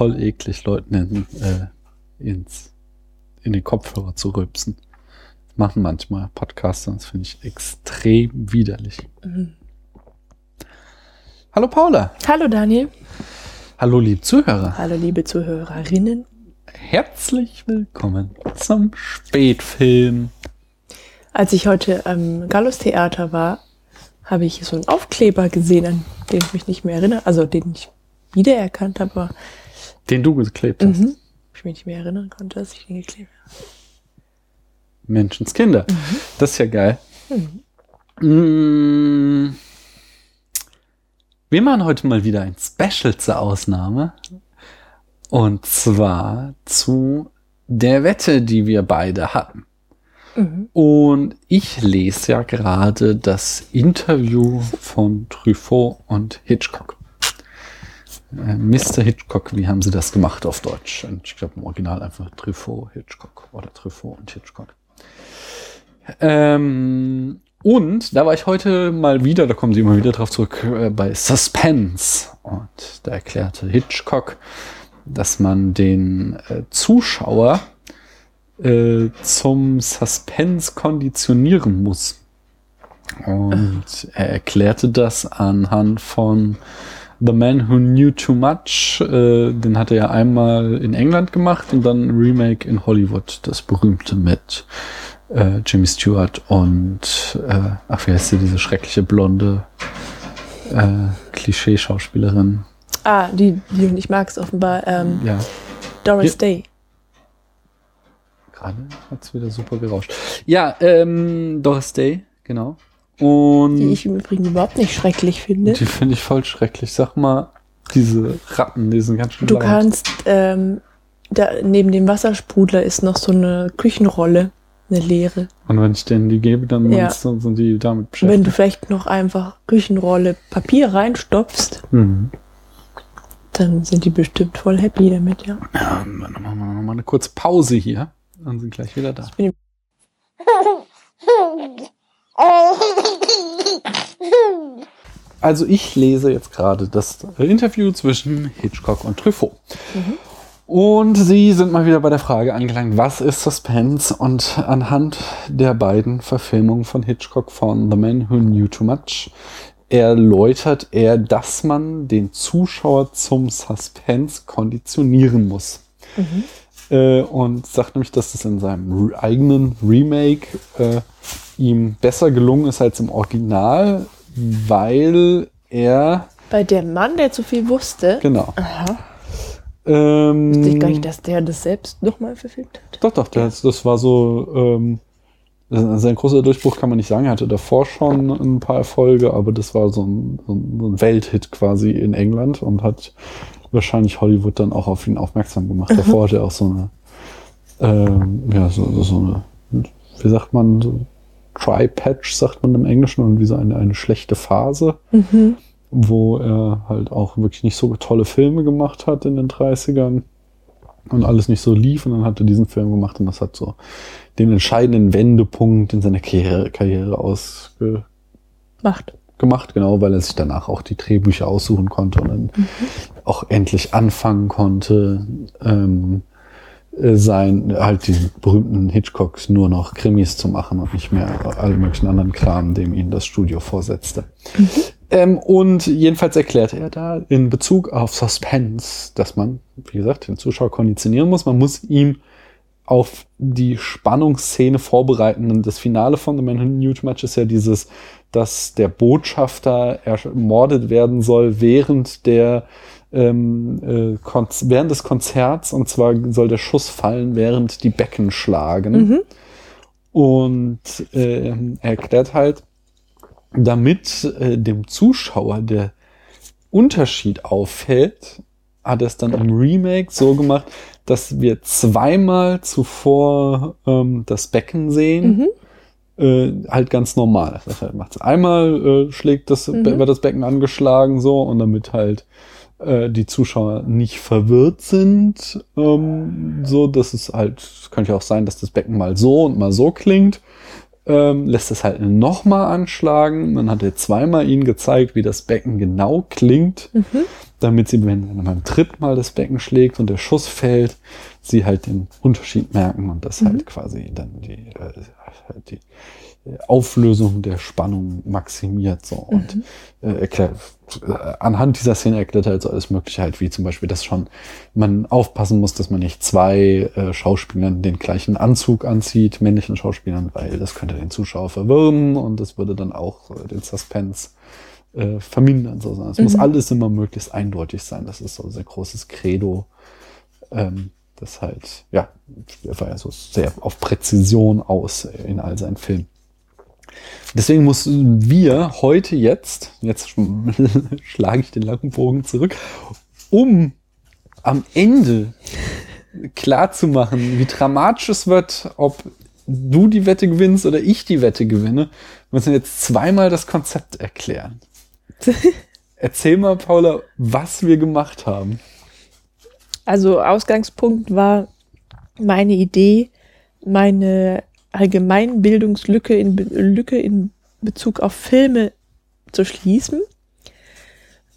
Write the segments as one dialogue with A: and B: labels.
A: voll eklig, Leuten in, äh, ins, in den Kopfhörer zu rülpsen. Machen manchmal Podcaster, das finde ich extrem widerlich. Mhm. Hallo Paula.
B: Hallo Daniel.
A: Hallo liebe Zuhörer.
B: Hallo liebe Zuhörerinnen.
A: Herzlich willkommen zum Spätfilm.
B: Als ich heute am Gallus Theater war, habe ich so einen Aufkleber gesehen, an den ich mich nicht mehr erinnere, also den ich wiedererkannt habe, aber
A: den du geklebt hast. Mhm.
B: Ich mich nicht mehr erinnern konnte, dass ich den geklebt habe.
A: Menschenskinder. Mhm. Das ist ja geil. Mhm. Mm. Wir machen heute mal wieder ein Special zur Ausnahme. Und zwar zu der Wette, die wir beide hatten. Mhm. Und ich lese ja gerade das Interview von Truffaut und Hitchcock. Äh, Mr. Hitchcock, wie haben sie das gemacht auf Deutsch? Und ich glaube im Original einfach Truffaut, Hitchcock oder Truffaut und Hitchcock. Ähm, und da war ich heute mal wieder, da kommen sie immer wieder drauf zurück, äh, bei Suspense. Und da erklärte Hitchcock, dass man den äh, Zuschauer äh, zum Suspense konditionieren muss. Und er erklärte das anhand von The Man Who Knew Too Much, äh, den hat er ja einmal in England gemacht und dann ein Remake in Hollywood, das berühmte mit äh, Jimmy Stewart und äh, ach, wie heißt sie, diese schreckliche blonde äh, Klischee-Schauspielerin.
B: Ah, die, die ich mag es offenbar. Ähm, ja. Doris ja. Day.
A: Gerade hat es wieder super gerauscht. Ja, ähm, Doris Day, genau. Und
B: die ich im Übrigen überhaupt nicht schrecklich finde.
A: Die finde ich voll schrecklich. Sag mal, diese Ratten, die sind ganz schön
B: Du laut. kannst, ähm, da, neben dem Wassersprudler ist noch so eine Küchenrolle, eine leere.
A: Und wenn ich denen die gebe, dann ja. sind die damit beschäftigt.
B: Wenn du vielleicht noch einfach Küchenrolle Papier reinstopfst, mhm. dann sind die bestimmt voll happy damit, ja.
A: Ja, dann machen wir nochmal eine kurze Pause hier. Dann sind gleich wieder da. Also ich lese jetzt gerade das Interview zwischen Hitchcock und Truffaut. Mhm. Und sie sind mal wieder bei der Frage angelangt, was ist Suspense? Und anhand der beiden Verfilmungen von Hitchcock von The Man Who Knew Too Much erläutert er, dass man den Zuschauer zum Suspense konditionieren muss. Mhm. Äh, und sagt nämlich, dass es in seinem eigenen Remake äh, ihm besser gelungen ist als im Original, weil er.
B: Bei dem Mann, der zu viel wusste.
A: Genau.
B: Aha. Ähm, Wusste ich gar nicht, dass der das selbst nochmal verfilmt hat.
A: Doch, doch, das, das war so. Ähm, sein großer Durchbruch kann man nicht sagen. Er hatte davor schon ein paar Erfolge, aber das war so ein, so ein Welthit quasi in England und hat wahrscheinlich Hollywood dann auch auf ihn aufmerksam gemacht. Davor hat er auch so eine, ähm, ja, so, so eine, wie sagt man, so Tri-Patch, sagt man im Englischen, und wie so eine, eine schlechte Phase, mhm. Wo er halt auch wirklich nicht so tolle Filme gemacht hat in den 30ern und alles nicht so lief. Und dann hat er diesen Film gemacht und das hat so den entscheidenden Wendepunkt in seiner Karriere, Karriere ausgemacht. Gemacht, genau, weil er sich danach auch die Drehbücher aussuchen konnte und dann mhm. auch endlich anfangen konnte, ähm, äh, sein, halt die berühmten Hitchcocks nur noch Krimis zu machen und nicht mehr alle möglichen anderen Kram, dem ihn das Studio vorsetzte. Mhm. Ähm, und jedenfalls erklärte er da in Bezug auf Suspense, dass man, wie gesagt, den Zuschauer konditionieren muss. Man muss ihm auf die Spannungsszene vorbereiten. Und das Finale von The Man Who Knew Too Much ist ja dieses, dass der Botschafter ermordet werden soll, während der ähm, äh, während des Konzerts und zwar soll der Schuss fallen, während die Becken schlagen. Mhm. Und äh, er erklärt halt, damit äh, dem Zuschauer der Unterschied auffällt, hat er es dann im Remake so gemacht, dass wir zweimal zuvor ähm, das Becken sehen. Mhm äh, halt ganz normal. Das halt macht's. Einmal äh, schlägt das,
B: Mhm.
A: wird das Becken angeschlagen so und damit halt äh, die Zuschauer nicht verwirrt sind, ähm, so dass es halt, könnte ja auch sein, dass das Becken mal so und mal so klingt, ähm, lässt es halt nochmal anschlagen. Man hat jetzt zweimal ihnen gezeigt, wie das Becken genau klingt,
B: Mhm.
A: damit sie, wenn beim dritten Mal das Becken schlägt und der Schuss fällt, sie halt den Unterschied merken und das halt quasi dann die, äh, halt die Auflösung der Spannung maximiert so und äh, erklärt, äh, anhand dieser Szene erklärt er halt so alles Mögliche halt, wie zum Beispiel, dass schon man aufpassen muss, dass man nicht zwei äh, Schauspielern den gleichen Anzug anzieht, männlichen Schauspielern, weil das könnte den Zuschauer verwirren und das würde dann auch äh, den Suspense äh, vermindern. So. Es muss alles immer möglichst eindeutig sein. Das ist so ein sehr großes Credo. Ähm, das halt, ja, er war ja so sehr auf Präzision aus in all seinen Filmen. Deswegen mussten wir heute jetzt, jetzt sch- schlage ich den langen Bogen zurück, um am Ende klar zu machen, wie dramatisch es wird, ob du die Wette gewinnst oder ich die Wette gewinne, müssen wir jetzt zweimal das Konzept erklären. Erzähl mal, Paula, was wir gemacht haben.
B: Also Ausgangspunkt war meine Idee, meine Allgemeinbildungslücke in, Lücke in Bezug auf Filme zu schließen.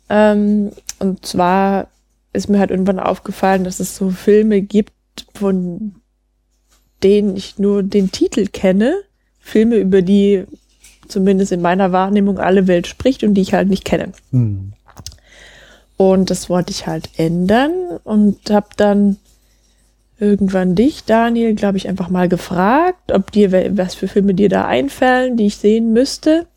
B: Ähm, und zwar ist mir halt irgendwann aufgefallen, dass es so Filme gibt, von denen ich nur den Titel kenne. Filme, über die zumindest in meiner Wahrnehmung alle Welt spricht und die ich halt nicht kenne.
A: Hm.
B: Und das wollte ich halt ändern und habe dann irgendwann dich, Daniel, glaube ich, einfach mal gefragt, ob dir was für Filme dir da einfallen, die ich sehen müsste.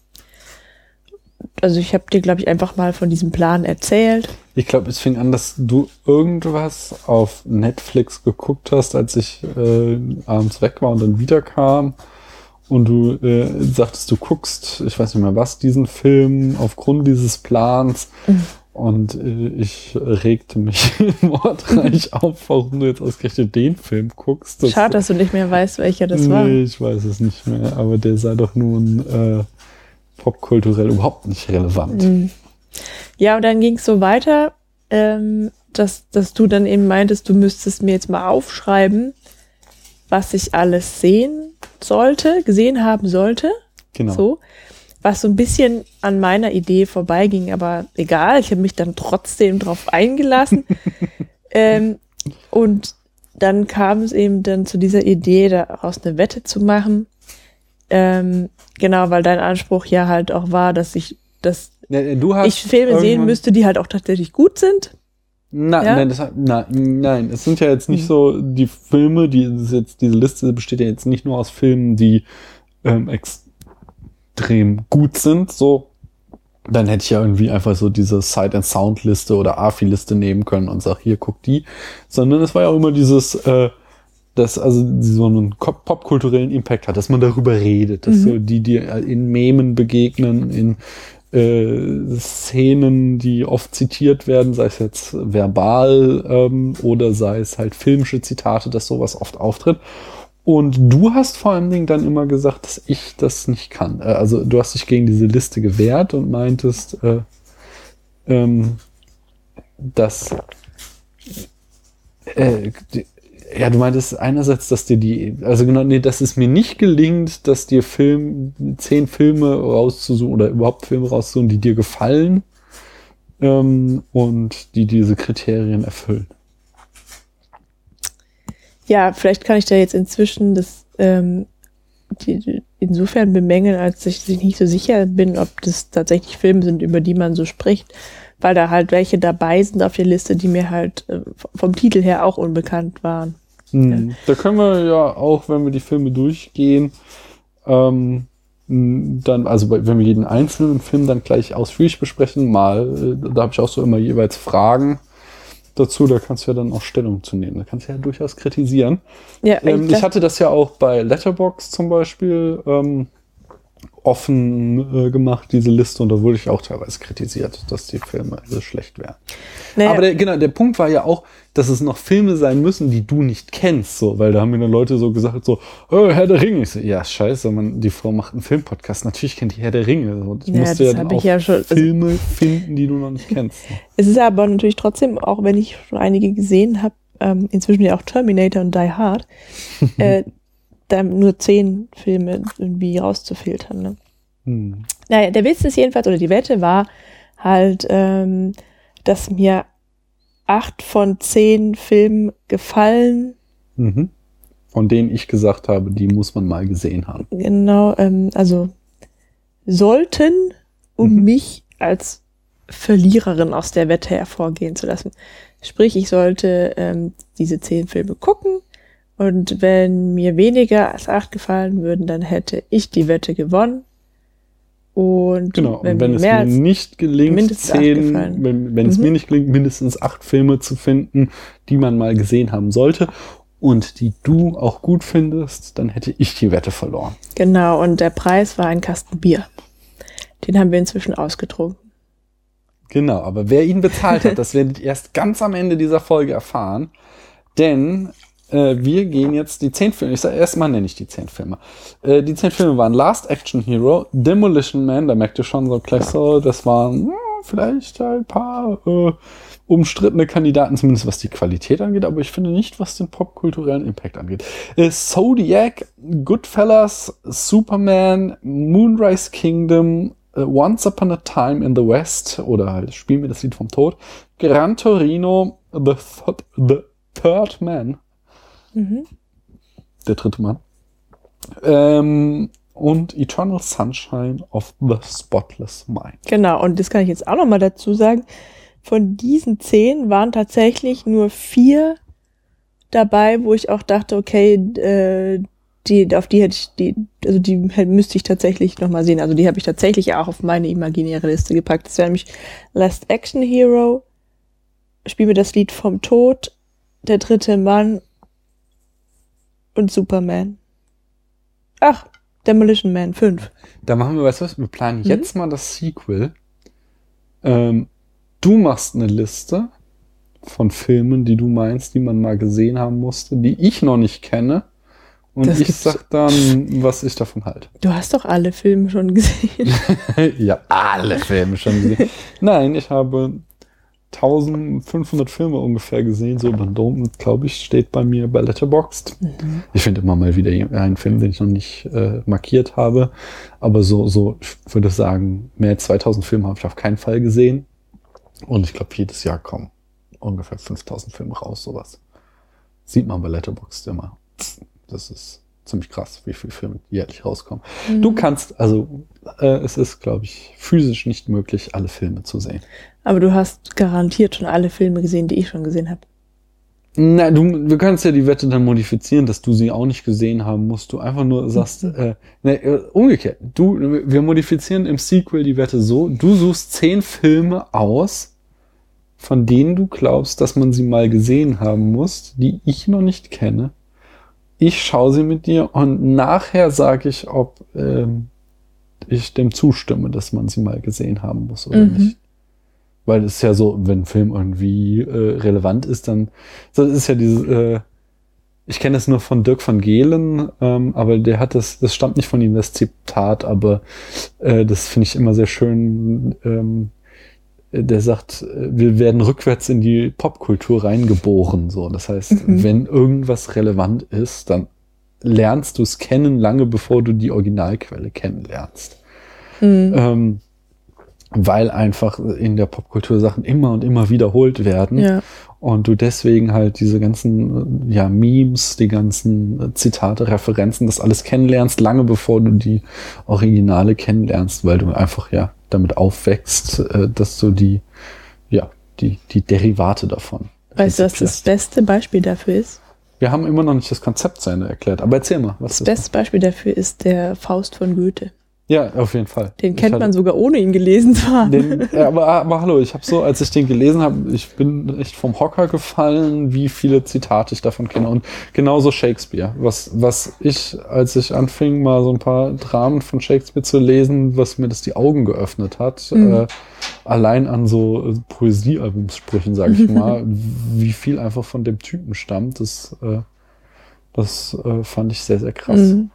B: Also ich habe dir, glaube ich, einfach mal von diesem Plan erzählt.
A: Ich glaube, es fing an, dass du irgendwas auf Netflix geguckt hast, als ich äh, abends weg war und dann wiederkam. Und du äh, sagtest, du guckst, ich weiß nicht mehr was, diesen Film aufgrund dieses Plans. Und äh, ich regte mich wortreich auf, warum du jetzt ausgerechnet den Film guckst. Das-
B: Schade, dass du nicht mehr weißt, welcher das
A: nee,
B: war.
A: ich weiß es nicht mehr, aber der sei doch nun äh, popkulturell überhaupt nicht relevant.
B: Mhm. Ja, und dann ging es so weiter, ähm, dass, dass du dann eben meintest, du müsstest mir jetzt mal aufschreiben, was ich alles sehen sollte, gesehen haben sollte.
A: Genau.
B: So. Was so ein bisschen an meiner Idee vorbeiging, aber egal, ich habe mich dann trotzdem drauf eingelassen. ähm, und dann kam es eben dann zu dieser Idee, daraus eine Wette zu machen. Ähm, genau, weil dein Anspruch ja halt auch war, dass ich, dass ich Filme sehen müsste, die halt auch tatsächlich gut sind.
A: Na,
B: Ja?
A: nein, das, na, nein, es sind ja jetzt nicht
B: Hm.
A: so die Filme, die jetzt diese Liste besteht ja jetzt nicht nur aus Filmen, die ähm, extrem gut sind. So, dann hätte ich ja irgendwie einfach so diese Sight and Sound Liste oder AFI-Liste nehmen können und sag hier guck die, sondern es war ja auch immer dieses äh, das also so einen popkulturellen Impact hat, dass man darüber redet, dass so die, die in Memen begegnen, in äh, Szenen, die oft zitiert werden, sei es jetzt verbal ähm, oder sei es halt filmische Zitate, dass sowas oft auftritt. Und du hast vor allen Dingen dann immer gesagt, dass ich das nicht kann. Äh, Also du hast dich gegen diese Liste gewehrt und meintest, äh, ähm, dass äh, ja, du meintest einerseits, dass dir die, also genau, nee, dass es mir nicht gelingt, dass dir Film, zehn Filme rauszusuchen oder überhaupt Filme rauszusuchen, die dir gefallen ähm, und die diese Kriterien erfüllen.
B: Ja, vielleicht kann ich da jetzt inzwischen das ähm, die, insofern bemängeln, als ich nicht so sicher bin, ob das tatsächlich Filme sind, über die man so spricht, weil da halt welche dabei sind auf der Liste, die mir halt äh, vom Titel her auch unbekannt waren.
A: Hm. Da können wir ja auch, wenn wir die Filme durchgehen, ähm, m, dann, also wenn wir jeden einzelnen Film dann gleich ausführlich besprechen, mal, äh, da habe ich auch so immer jeweils Fragen dazu, da kannst du ja dann auch Stellung zu nehmen. Da kannst du ja durchaus kritisieren.
B: Ja,
A: Ähm,
B: ich
A: hatte das ja auch bei Letterbox zum Beispiel. Ähm, offen äh, gemacht, diese Liste, und da wurde ich auch teilweise kritisiert, dass die Filme so schlecht wären.
B: Naja.
A: Aber der, genau, der Punkt war ja auch, dass es noch Filme sein müssen, die du nicht kennst, so, weil da haben mir dann Leute so gesagt, so, oh, Herr der Ringe. Ich so, ja, scheiße, man, die Frau macht einen Filmpodcast. Natürlich kennt die Herr der Ringe. So. Ich
B: Ja,
A: musste ja dann auch
B: ja schon- also-
A: Filme finden, die du noch nicht kennst.
B: Es ist aber natürlich trotzdem, auch wenn ich schon einige gesehen habe, ähm, inzwischen ja auch Terminator und Die Hard, äh, da nur zehn Filme irgendwie rauszufiltern. Ne?
A: Hm.
B: Naja, der Witz ist jedenfalls, oder die Wette war halt, ähm, dass mir acht von zehn Filmen gefallen.
A: Mhm. Von denen ich gesagt habe, die muss man mal gesehen haben.
B: Genau, ähm, also sollten, um
A: Mhm.
B: mich als Verliererin aus der Wette hervorgehen zu lassen. Sprich, ich sollte ähm, diese zehn Filme gucken und wenn mir weniger als acht gefallen würden, dann hätte ich die Wette gewonnen. Und
A: Genau,
B: wenn,
A: und wenn es mir nicht gelingt, zehn, wenn, wenn es
B: Mhm.
A: mir nicht gelingt, mindestens acht Filme zu finden, die man mal gesehen haben sollte und die du auch gut findest, dann hätte ich die Wette verloren.
B: Genau, und der Preis war ein Kasten Bier. Den haben wir inzwischen ausgetrunken.
A: Genau, aber wer ihn bezahlt hat, das werdet ihr erst ganz am Ende dieser Folge erfahren. Denn äh, wir gehen jetzt die zehn Filme, ich sage erstmal nenne ich die zehn Filme. Äh, die zehn Filme waren Last Action Hero, Demolition Man, da merkt ihr schon so gleich so, das waren ja, vielleicht ein paar äh, umstrittene Kandidaten, zumindest was die Qualität angeht, aber ich finde nicht, was den popkulturellen Impact angeht. Äh, Zodiac, Goodfellas, Superman, Moonrise Kingdom, äh, Once Upon a Time in the West oder halt Spiel mir das Lied vom Tod, Gran Torino, The, Th the Third Man,
B: Mhm.
A: der dritte Mann, ähm, und Eternal Sunshine of the Spotless Mind.
B: Genau, und das kann ich jetzt auch noch mal dazu sagen. Von diesen zehn waren tatsächlich nur vier dabei, wo ich auch dachte, okay, äh, die, auf die hätte ich, die, also die müsste ich tatsächlich noch mal sehen. Also die habe ich tatsächlich auch auf meine imaginäre Liste gepackt. Das wäre nämlich Last Action Hero, Spiel mir das Lied vom Tod, Der dritte Mann und Superman. Ach, Demolition Man 5.
A: Da machen wir, weißt du was, wir planen
B: Mhm.
A: jetzt mal das Sequel. Ähm, du machst eine Liste von Filmen, die du meinst, die man mal gesehen haben musste, die ich noch nicht kenne. Und
B: Das
A: ich sag dann, was ich davon halte.
B: Du hast doch alle Filme schon gesehen.
A: ja, alle Filme schon gesehen. Nein, ich habe 1500 Filme ungefähr gesehen, so über den Dom, glaube ich, steht bei mir bei Letterboxd. Ich finde immer mal wieder einen Film, den ich noch nicht äh, markiert habe, aber so, so, ich würde sagen, mehr als 2000 Filme habe ich auf keinen Fall gesehen. Und ich glaube, jedes Jahr kommen ungefähr 5000 Filme raus, sowas. Sieht man bei Letterboxd immer. Das ist ziemlich krass, wie viele Filme jährlich rauskommen. Du kannst, also äh, es ist, glaube ich, physisch nicht möglich, alle Filme zu sehen.
B: Aber du hast garantiert schon alle Filme gesehen, die ich schon gesehen habe.
A: Na, du, du kannst ja die Wette dann modifizieren, dass du sie auch nicht gesehen haben musst. Du einfach nur sagst, äh, ne, äh, umgekehrt. Du, wir modifizieren im Sequel die Wette so, du suchst zehn Filme aus, von denen du glaubst, dass man sie mal gesehen haben muss, die ich noch nicht kenne. Ich schaue sie mit dir und nachher sage ich, ob ähm, ich dem zustimme, dass man sie mal gesehen haben muss oder
B: Mhm.
A: nicht. Weil es ist ja so, wenn ein Film irgendwie äh, relevant ist, dann so das ist ja dieses, äh, ich kenne es nur von Dirk van Gehlen, ähm, aber der hat das, das stammt nicht von ihm, das Zitat, aber äh, das finde ich immer sehr schön. Ähm, der sagt, wir werden rückwärts in die Popkultur reingeboren. So, das heißt,
B: Mhm.
A: wenn irgendwas relevant ist, dann lernst du es kennen, lange bevor du die Originalquelle kennenlernst.
B: Mhm.
A: Ähm, weil einfach in der Popkultur Sachen immer und immer wiederholt werden
B: Ja.
A: und du deswegen halt diese ganzen ja, Memes, die ganzen Zitate, Referenzen, das alles kennenlernst, lange bevor du die Originale kennenlernst, weil du einfach ja damit aufwächst, äh, dass du die, ja, die, die Derivate davon.
B: Weißt du, was das beste Beispiel dafür ist?
A: Wir haben immer noch nicht das Konzept zu Ende erklärt, aber erzähl mal, was
B: Das beste Beispiel dafür ist der Faust von Goethe.
A: Ja, auf jeden Fall.
B: Den kennt
A: ich
B: man sogar ohne ihn gelesen zu haben.
A: Den, ja, aber, aber hallo, ich habe so, als ich den gelesen habe, ich bin echt vom Hocker gefallen, wie viele Zitate ich davon kenne. Und genauso Shakespeare. Was, was ich, als ich anfing, mal so ein paar Dramen von Shakespeare zu lesen, was mir das die Augen geöffnet hat, mhm. äh, allein an so äh, Poesiealbumsprüchen, sage ich mal, wie viel einfach von dem Typen stammt, das, äh, das äh, fand ich sehr, sehr krass. Mhm.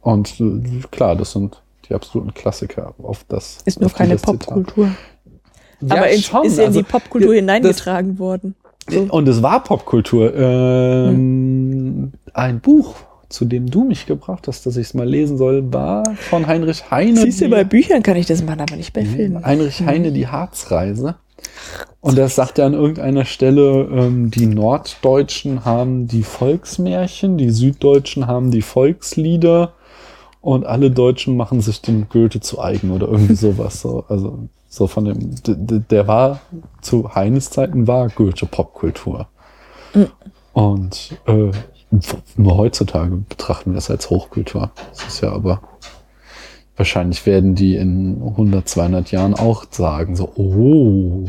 A: Und äh, klar, das sind die absoluten Klassiker auf das.
B: Ist nur keine Popkultur. Ja, Aber in, schon. ist in also, die Popkultur hineingetragen das, worden.
A: So. Und es war Popkultur. Ähm, hm. Ein Buch, zu dem du mich gebracht hast, dass ich es mal lesen soll, war von Heinrich Heine.
B: Siehst du, bei Büchern kann ich das machen, aber nicht bei Filmen.
A: Heinrich Heine, die Harzreise. Und das sagt er an irgendeiner Stelle, ähm, die Norddeutschen haben die Volksmärchen, die Süddeutschen haben die Volkslieder und alle Deutschen machen sich den Goethe zu eigen oder irgendwie sowas. So. Also so von dem, der war zu Heines Zeiten war Goethe Popkultur. Mhm. Und äh, nur heutzutage betrachten wir das als Hochkultur. Das ist ja aber wahrscheinlich werden die in 100, 200 Jahren auch sagen so, oh,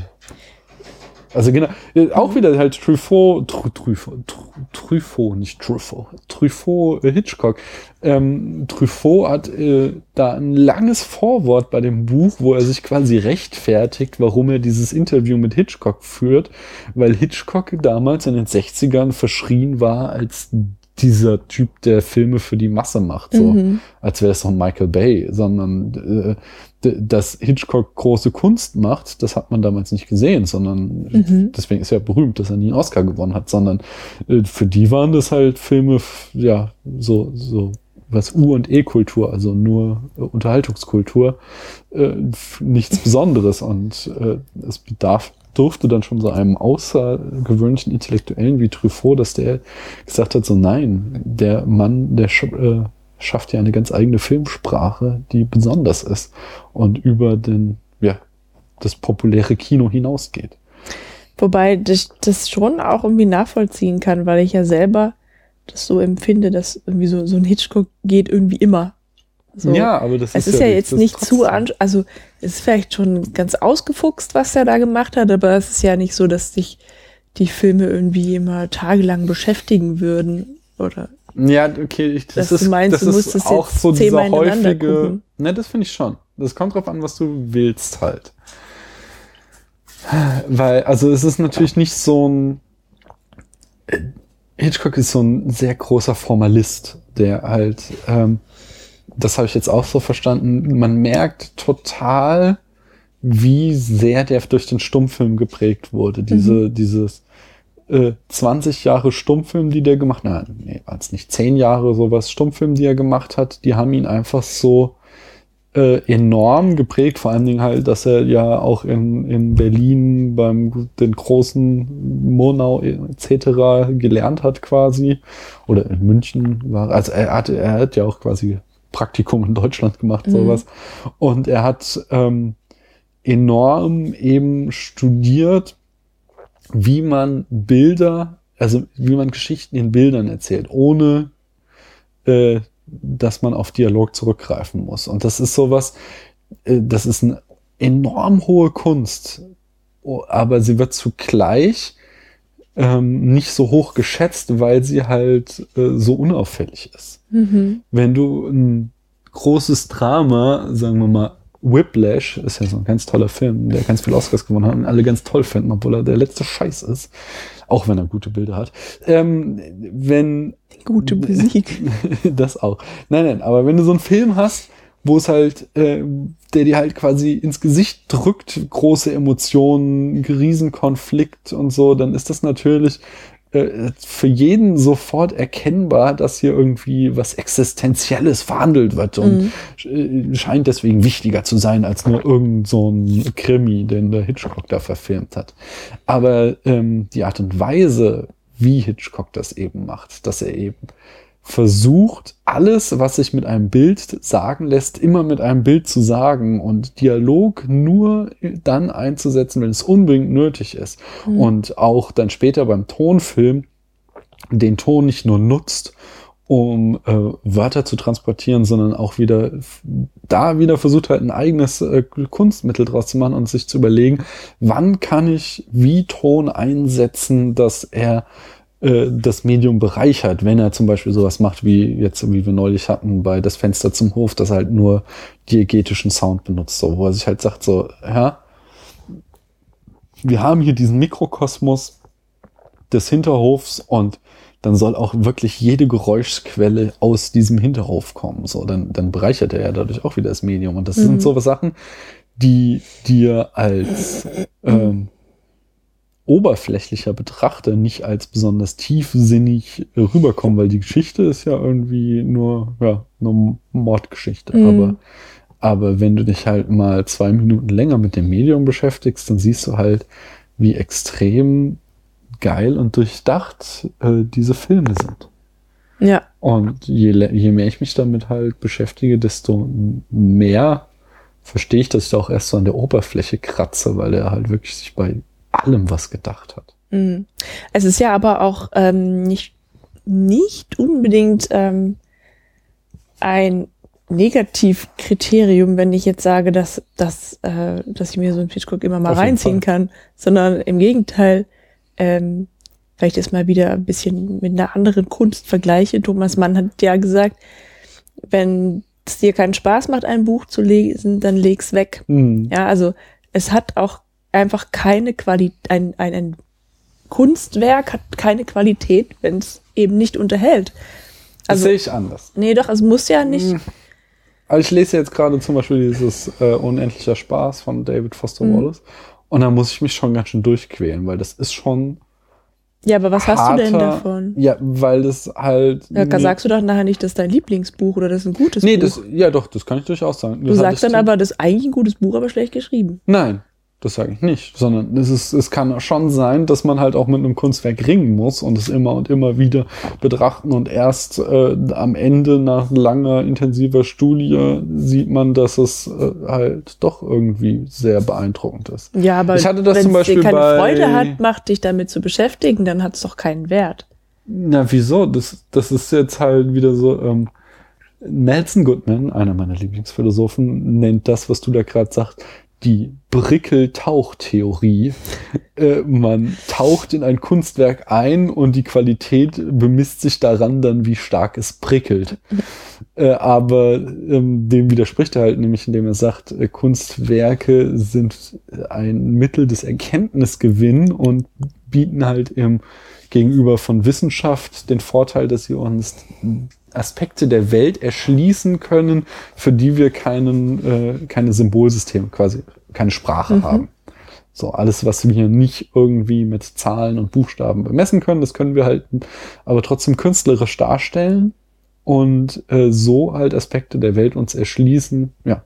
A: also genau, äh, auch wieder halt Truffaut, Truffaut, Truffaut, nicht Truffaut, Truffaut, äh, Hitchcock. Ähm, Truffaut hat äh, da ein langes Vorwort bei dem Buch, wo er sich quasi rechtfertigt, warum er dieses Interview mit Hitchcock führt, weil Hitchcock damals in den 60ern verschrien war als dieser Typ, der Filme für die Masse macht, so mhm. als wäre es ein Michael Bay, sondern äh, dass Hitchcock große Kunst macht, das hat man damals nicht gesehen, sondern mhm. deswegen ist er berühmt, dass er nie einen Oscar gewonnen hat, sondern äh, für die waren das halt Filme, ja, so, so was U- und E-Kultur, also nur äh, Unterhaltungskultur, äh, nichts Besonderes und äh, es bedarf durfte dann schon so einem außergewöhnlichen Intellektuellen wie Truffaut, dass der gesagt hat, so nein, der Mann, der äh, schafft ja eine ganz eigene Filmsprache, die besonders ist und über den, ja, das populäre Kino hinausgeht.
B: Wobei ich das schon auch irgendwie nachvollziehen kann, weil ich ja selber das so empfinde, dass irgendwie so, so ein Hitchcock geht irgendwie immer. So.
A: Ja, aber das
B: es ist, ist ja, ja jetzt nicht zu an, also es ist vielleicht schon ganz ausgefuchst, was er da gemacht hat, aber es ist ja nicht so, dass sich die Filme irgendwie immer tagelang beschäftigen würden oder.
A: Ja, okay, ich, das ist, meinst, das ist auch so dieser häufige. Ne, das finde ich schon. Das kommt drauf an, was du willst halt. Weil, also es ist natürlich nicht so ein. Hitchcock ist so ein sehr großer Formalist, der halt ähm, das habe ich jetzt auch so verstanden, man merkt total, wie sehr der durch den Stummfilm geprägt wurde. Diese, mhm. dieses äh, 20 Jahre Stummfilm, die der gemacht hat, nein, nee, als nicht 10 Jahre sowas Stummfilm, die er gemacht hat, die haben ihn einfach so äh, enorm geprägt, vor allen Dingen halt, dass er ja auch in, in Berlin beim den großen Murnau etc. gelernt hat quasi oder in München war, also er hat, er hat ja auch quasi Praktikum in Deutschland gemacht, mhm. sowas. Und er hat ähm, enorm eben studiert, wie man Bilder, also wie man Geschichten in Bildern erzählt, ohne äh, dass man auf Dialog zurückgreifen muss. Und das ist sowas, äh, das ist eine enorm hohe Kunst, aber sie wird zugleich ähm, nicht so hoch geschätzt, weil sie halt äh, so unauffällig ist. Mhm. Wenn du ein großes Drama, sagen wir mal, Whiplash ist ja so ein ganz toller Film, der ganz viel Oscars gewonnen hat und alle ganz toll finden, obwohl er der letzte Scheiß ist. Auch wenn er gute Bilder hat. Ähm, wenn.
B: Gute Musik.
A: das auch. Nein, nein, aber wenn du so einen Film hast, wo es halt, äh, der dir halt quasi ins Gesicht drückt, große Emotionen, Riesenkonflikt und so, dann ist das natürlich äh, für jeden sofort erkennbar, dass hier irgendwie was Existenzielles verhandelt wird und mhm. scheint deswegen wichtiger zu sein als nur irgend so ein Krimi, den der Hitchcock da verfilmt hat. Aber ähm, die Art und Weise, wie Hitchcock das eben macht, dass er eben versucht, alles, was sich mit einem Bild sagen lässt, immer mit einem Bild zu sagen und Dialog nur dann einzusetzen, wenn es unbedingt nötig ist. Mhm. Und auch dann später beim Tonfilm den Ton nicht nur nutzt, um äh, Wörter zu transportieren, sondern auch wieder da wieder versucht halt ein eigenes äh, Kunstmittel draus zu machen und sich zu überlegen, wann kann ich wie Ton einsetzen, dass er äh, das Medium bereichert, wenn er zum Beispiel sowas macht, wie jetzt, wie wir neulich hatten bei das Fenster zum Hof, das halt nur diegetischen Sound benutzt, so, wo er sich halt sagt, so, ja, wir haben hier diesen Mikrokosmos des Hinterhofs und dann soll auch wirklich jede Geräuschquelle aus diesem Hinterhof kommen. So, dann, dann bereichert er ja dadurch auch wieder das Medium. Und das mhm. sind so Sachen, die dir als ähm, oberflächlicher Betrachter nicht als besonders tiefsinnig rüberkommen, weil die Geschichte ist ja irgendwie nur, ja, nur Mordgeschichte. Mhm. Aber, aber wenn du dich halt mal zwei Minuten länger mit dem Medium beschäftigst, dann siehst du halt, wie extrem geil und durchdacht äh, diese Filme sind.
B: Ja.
A: Und je, je mehr ich mich damit halt beschäftige, desto mehr verstehe ich, dass ich da auch erst so an der Oberfläche kratze, weil er halt wirklich sich bei allem was gedacht hat.
B: Mhm. Es ist ja aber auch ähm, nicht, nicht unbedingt ähm, ein Negativkriterium, wenn ich jetzt sage, dass, dass, äh, dass ich mir so ein Hitchcock immer mal reinziehen kann, sondern im Gegenteil, ähm, vielleicht ist mal wieder ein bisschen mit einer anderen Kunst vergleiche. Thomas Mann hat ja gesagt, wenn es dir keinen Spaß macht, ein Buch zu lesen, dann leg's weg. Mhm. Ja, also es hat auch einfach keine Qualität, ein, ein, ein Kunstwerk hat keine Qualität, wenn es eben nicht unterhält.
A: Also, das sehe ich anders.
B: Nee, doch, es muss ja nicht. Hm.
A: Also ich lese jetzt gerade zum Beispiel dieses äh, Unendlicher Spaß von David Foster mhm. Wallace. Und da muss ich mich schon ganz schön durchquälen, weil das ist schon.
B: Ja, aber was harter, hast du denn davon?
A: Ja, weil das halt.
B: Ja, sagst du doch nachher nicht, das ist dein Lieblingsbuch oder das ist ein gutes nee, Buch. Nee,
A: das, ja doch, das kann ich durchaus sagen.
B: Das du sagst dann aber, das ist eigentlich ein gutes Buch, aber schlecht geschrieben.
A: Nein, das sage ich nicht, sondern es, ist, es kann schon sein, dass man halt auch mit einem Kunstwerk ringen muss und es immer und immer wieder betrachten und erst äh, am Ende nach langer intensiver Studie sieht man, dass es äh, halt doch irgendwie sehr beeindruckend ist.
B: Ja, aber
A: ich hatte das
B: wenn
A: es dir
B: keine Freude hat, macht dich damit zu beschäftigen, dann hat es doch keinen Wert.
A: Na, wieso? Das, das ist jetzt halt wieder so. Ähm, Nelson Goodman, einer meiner Lieblingsphilosophen, nennt das, was du da gerade sagst, die Brickel-Tauchtheorie. äh, man taucht in ein Kunstwerk ein und die Qualität bemisst sich daran dann, wie stark es prickelt. Äh, aber ähm, dem widerspricht er halt nämlich, indem er sagt, äh, Kunstwerke sind ein Mittel des Erkenntnisgewinn und bieten halt im Gegenüber von Wissenschaft den Vorteil, dass sie uns Aspekte der Welt erschließen können, für die wir keinen, äh, keine Symbolsysteme, quasi keine Sprache mhm. haben. So, alles, was wir nicht irgendwie mit Zahlen und Buchstaben bemessen können, das können wir halt aber trotzdem künstlerisch darstellen und äh, so halt Aspekte der Welt uns erschließen, ja,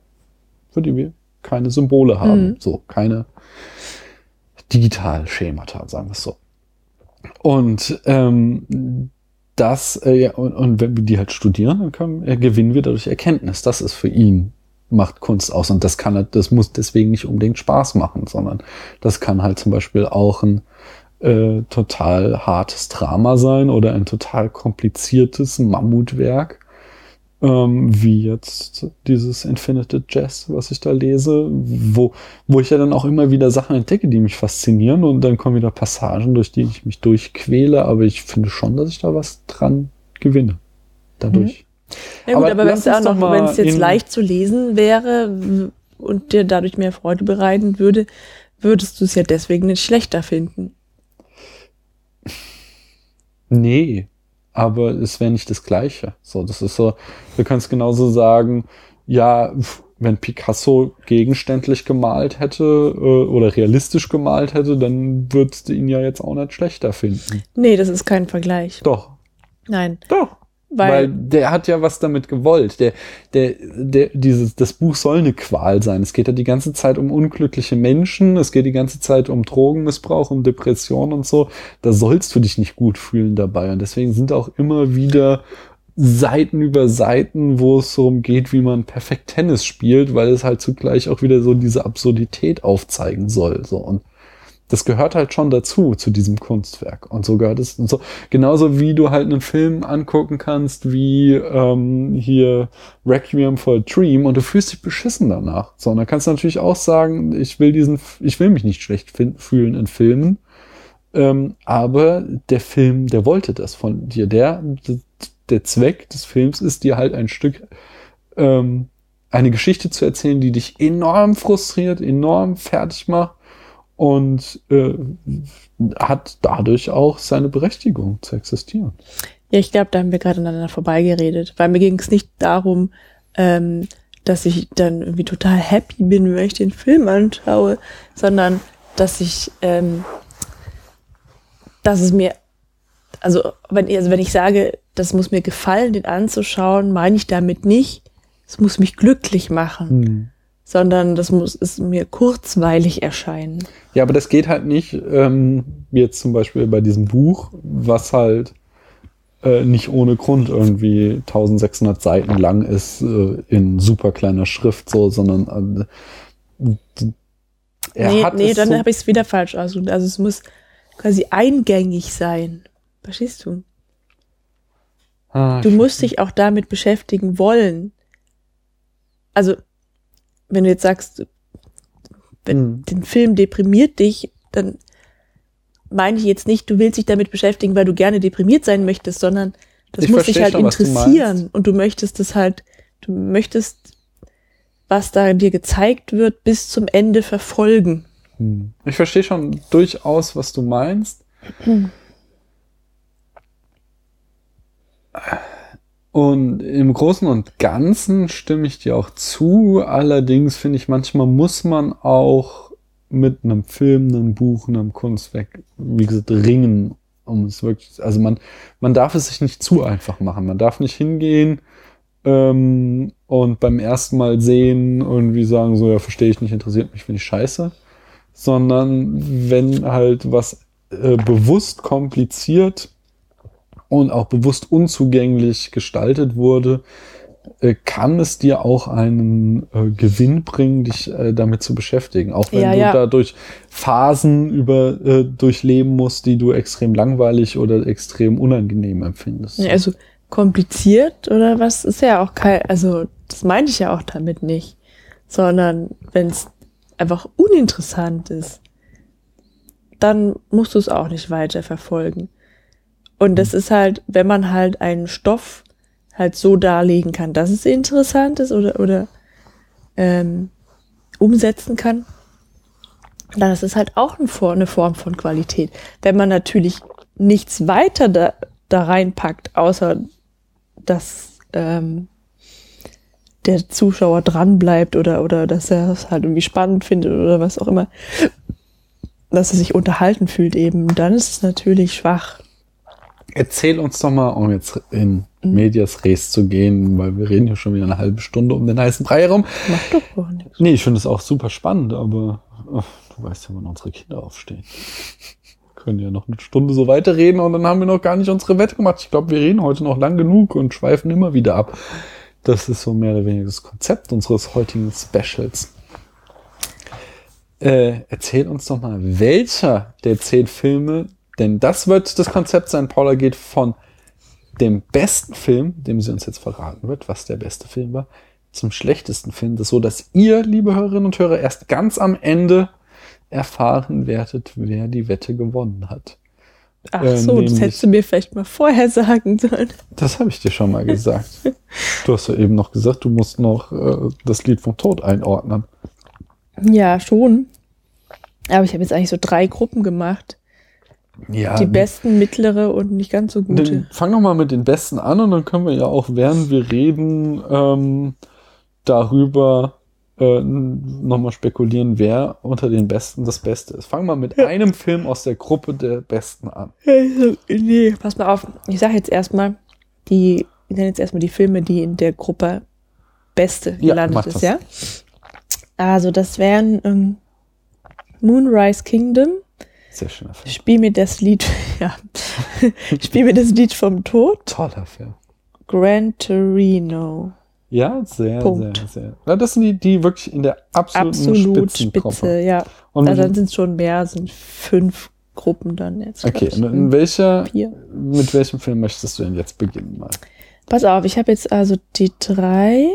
A: für die wir keine Symbole haben, mhm. so, keine Digitalschemata, sagen wir es so. Und ähm, das, äh, ja, und, und wenn wir die halt studieren, dann können, äh, gewinnen wir dadurch Erkenntnis. Das ist für ihn, macht Kunst aus. Und das kann das muss deswegen nicht unbedingt Spaß machen, sondern das kann halt zum Beispiel auch ein äh, total hartes Drama sein oder ein total kompliziertes Mammutwerk ähm, wie jetzt dieses Infinite Jazz, was ich da lese, wo, wo ich ja dann auch immer wieder Sachen entdecke, die mich faszinieren und dann kommen wieder Passagen, durch die ich mich durchquäle, aber ich finde schon, dass ich da was dran gewinne. Dadurch.
B: Mhm. Ja gut, aber, aber wenn es jetzt leicht zu lesen wäre und dir dadurch mehr Freude bereiten würde, würdest du es ja deswegen nicht schlechter finden.
A: Nee, aber es wäre nicht das Gleiche. So, das ist so, du kannst genauso sagen, ja, wenn Picasso gegenständlich gemalt hätte äh, oder realistisch gemalt hätte, dann würdest du ihn ja jetzt auch nicht schlechter finden.
B: Nee, das ist kein Vergleich.
A: Doch.
B: Nein.
A: Doch. Weil, Weil, der hat ja was damit gewollt. Der, der, der, dieses, das Buch soll eine Qual sein. Es geht ja die ganze Zeit um unglückliche Menschen, es geht die ganze Zeit um Drogenmissbrauch, um Depression und so. Da sollst du dich nicht gut fühlen dabei. Und deswegen sind auch immer wieder Seiten über Seiten, wo es darum geht, wie man perfekt Tennis spielt, weil es halt zugleich auch wieder so diese Absurdität aufzeigen soll. So. Und das gehört halt schon dazu, zu diesem Kunstwerk. Und so gehört es, und so, genauso wie du halt einen Film angucken kannst, wie ähm, hier Requiem for a Dream und du fühlst dich beschissen danach. So, und dann kannst du natürlich auch sagen, ich will diesen, ich will mich nicht schlecht fühlen in Filmen. Ähm, aber der Film, der wollte das von dir. Der, der Zweck des Films ist dir halt ein Stück ähm, eine Geschichte zu erzählen, die dich enorm frustriert, enorm fertig macht und äh, hat dadurch auch seine Berechtigung zu existieren.
B: Ja, ich glaube, da haben wir gerade aneinander vorbeigeredet, weil mir ging es nicht darum, ähm, dass ich dann irgendwie total happy bin, wenn ich den Film anschaue, sondern dass ich, ähm, dass es mir, also wenn, also wenn ich sage, das muss mir gefallen, den anzuschauen, meine ich damit nicht, es muss mich glücklich machen. Hm sondern das muss es mir kurzweilig erscheinen.
A: Ja, aber das geht halt nicht, ähm, jetzt zum Beispiel bei diesem Buch, was halt äh, nicht ohne Grund irgendwie 1600 Seiten lang ist, äh, in super kleiner Schrift so, sondern äh,
B: er nee, hat nee, dann so habe ich es wieder falsch Also, also es muss quasi eingängig sein. Verstehst du? Ah, du musst dich auch damit beschäftigen wollen. Also wenn du jetzt sagst, wenn hm. den Film deprimiert dich, dann meine ich jetzt nicht, du willst dich damit beschäftigen, weil du gerne deprimiert sein möchtest, sondern das ich muss dich halt schon, interessieren und du möchtest es halt, du möchtest, was da dir gezeigt wird, bis zum Ende verfolgen.
A: Hm. Ich verstehe schon durchaus, was du meinst. Hm. Und im Großen und Ganzen stimme ich dir auch zu. Allerdings finde ich, manchmal muss man auch mit einem Film, einem Buch, einem Kunstwerk, wie gesagt, ringen, um es wirklich, also man, man darf es sich nicht zu einfach machen. Man darf nicht hingehen ähm, und beim ersten Mal sehen und wie sagen, so, ja, verstehe ich nicht, interessiert mich, finde ich scheiße. Sondern wenn halt was äh, bewusst kompliziert und auch bewusst unzugänglich gestaltet wurde, äh, kann es dir auch einen äh, Gewinn bringen, dich äh, damit zu beschäftigen. Auch wenn ja, du ja. dadurch Phasen über äh, durchleben musst, die du extrem langweilig oder extrem unangenehm empfindest.
B: Ja, also kompliziert oder was ist ja auch kein, also das meinte ich ja auch damit nicht, sondern wenn es einfach uninteressant ist, dann musst du es auch nicht weiter verfolgen. Und das ist halt, wenn man halt einen Stoff halt so darlegen kann, dass es interessant ist oder, oder ähm, umsetzen kann, dann ist es halt auch eine Form von Qualität. Wenn man natürlich nichts weiter da, da reinpackt, außer dass ähm, der Zuschauer dran bleibt oder, oder dass er es halt irgendwie spannend findet oder was auch immer, dass er sich unterhalten fühlt eben, dann ist es natürlich schwach.
A: Erzähl uns doch mal, um jetzt in. Medias Res zu gehen, weil wir reden hier schon wieder eine halbe Stunde um den heißen Brei herum. Macht doch gar nichts. Nee, ich finde es auch super spannend, aber oh, du weißt ja, wann unsere Kinder aufstehen. Wir können ja noch eine Stunde so weiterreden und dann haben wir noch gar nicht unsere Wette gemacht. Ich glaube, wir reden heute noch lang genug und schweifen immer wieder ab. Das ist so mehr oder weniger das Konzept unseres heutigen Specials. Äh, erzähl uns doch mal, welcher der zehn Filme denn das wird das Konzept sein. Paula geht von dem besten Film, dem sie uns jetzt verraten wird, was der beste Film war, zum schlechtesten Film. Das so, dass ihr, liebe Hörerinnen und Hörer, erst ganz am Ende erfahren werdet, wer die Wette gewonnen hat.
B: Ach äh, so, das hättest du mir vielleicht mal vorher sagen sollen.
A: Das habe ich dir schon mal gesagt. du hast ja eben noch gesagt, du musst noch äh, das Lied vom Tod einordnen.
B: Ja, schon. Aber ich habe jetzt eigentlich so drei Gruppen gemacht. Ja, die besten, mittlere und nicht ganz so gute.
A: Den, fang noch mal mit den besten an und dann können wir ja auch, während wir reden, ähm, darüber äh, nochmal spekulieren, wer unter den Besten das Beste ist. Fang mal mit ja. einem Film aus der Gruppe der Besten an.
B: Nee, pass mal auf. Ich sage jetzt erstmal die, ich nenne jetzt erstmal die Filme, die in der Gruppe Beste gelandet ja, ist, ja? Also das wären ähm, Moonrise Kingdom, sehr schöner Film. Spiel mir das Lied, ja. Spiel mir das Lied vom Tod.
A: Toller Film.
B: Gran Torino.
A: Ja, sehr, Punkt. sehr, sehr. Das sind die, die wirklich in der absoluten Absolut Spitze,
B: ja.
A: Und
B: Also dann sind es schon mehr, sind fünf Gruppen dann jetzt.
A: okay,
B: ich.
A: in welcher,
B: Vier.
A: mit welchem Film möchtest du denn jetzt beginnen mal?
B: Pass auf, ich habe jetzt also die drei.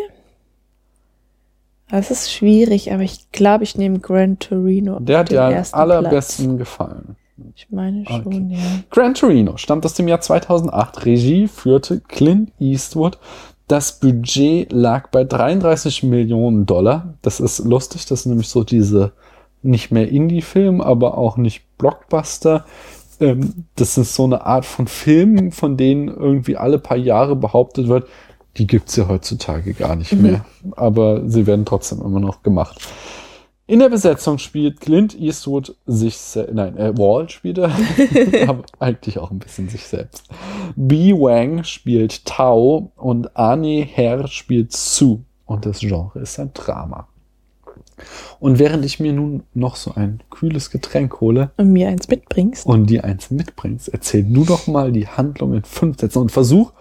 B: Das ist schwierig, aber ich glaube, ich nehme Gran Torino.
A: Der hat dir am allerbesten gefallen.
B: Platz. Ich meine schon,
A: Okay.
B: ja.
A: Gran Torino stammt aus dem Jahr 2008. Regie führte Clint Eastwood. Das Budget lag bei 33 Millionen Dollar. Das ist lustig. Das ist nämlich so diese nicht mehr Indie-Film, aber auch nicht Blockbuster. Ähm, das ist so eine Art von Film, von denen irgendwie alle paar Jahre behauptet wird, die gibt's ja heutzutage gar nicht mehr. Aber sie werden trotzdem immer noch gemacht. In der Besetzung spielt Clint Eastwood sich, nein, äh, Wall spielt er, aber eigentlich auch ein bisschen sich selbst. B. Wang spielt Tao und Annie Herr spielt Sue. Und das Genre ist ein Drama. Und während ich mir nun noch so ein kühles Getränk hole
B: Und mir eins mitbringst.
A: und dir eins mitbringst, erzähl du doch mal die Handlung in fünf Sätzen und versuch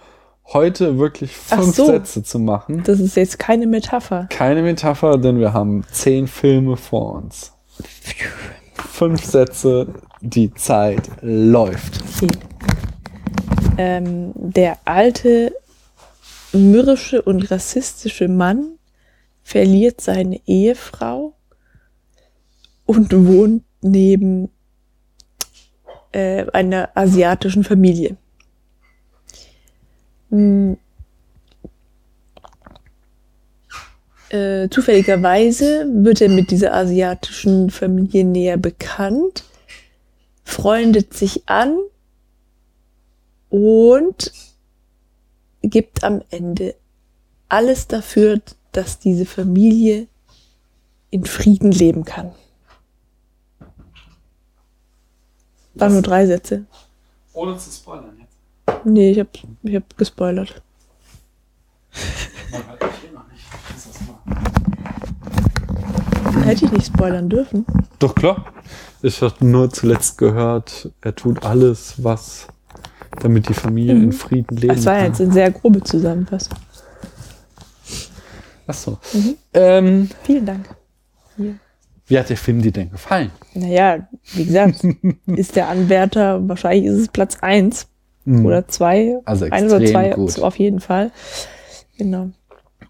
A: heute wirklich fünf
B: so.
A: Sätze zu machen.
B: Das ist jetzt keine Metapher.
A: Keine Metapher, denn wir haben zehn Filme vor uns. Fünf Sätze, die Zeit läuft.
B: Okay. Ähm, der alte, mürrische und rassistische Mann verliert seine Ehefrau und wohnt neben äh, einer asiatischen Familie. Hm. Äh, zufälligerweise wird er mit dieser asiatischen Familie näher bekannt, freundet sich an und gibt am Ende alles dafür, dass diese Familie in Frieden leben kann. Waren nur drei Sätze.
A: Ohne zu spoilern.
B: Nee, ich hab, ich hab gespoilert. Hätte ich nicht spoilern dürfen.
A: Doch klar. Ich habe nur zuletzt gehört, er tut alles, was damit die Familie
B: Mhm.
A: in Frieden leben
B: Das war jetzt eine sehr grobe Zusammenfassung.
A: Ach so.
B: Mhm.
A: Ähm,
B: Vielen Dank. Hier.
A: wie hat der Film dir denn gefallen?
B: Naja, wie gesagt, ist der Anwärter, wahrscheinlich ist es Platz eins
A: Mhm.
B: oder zwei.
A: Also
B: ein oder zwei
A: gut.
B: auf jeden Fall. Genau.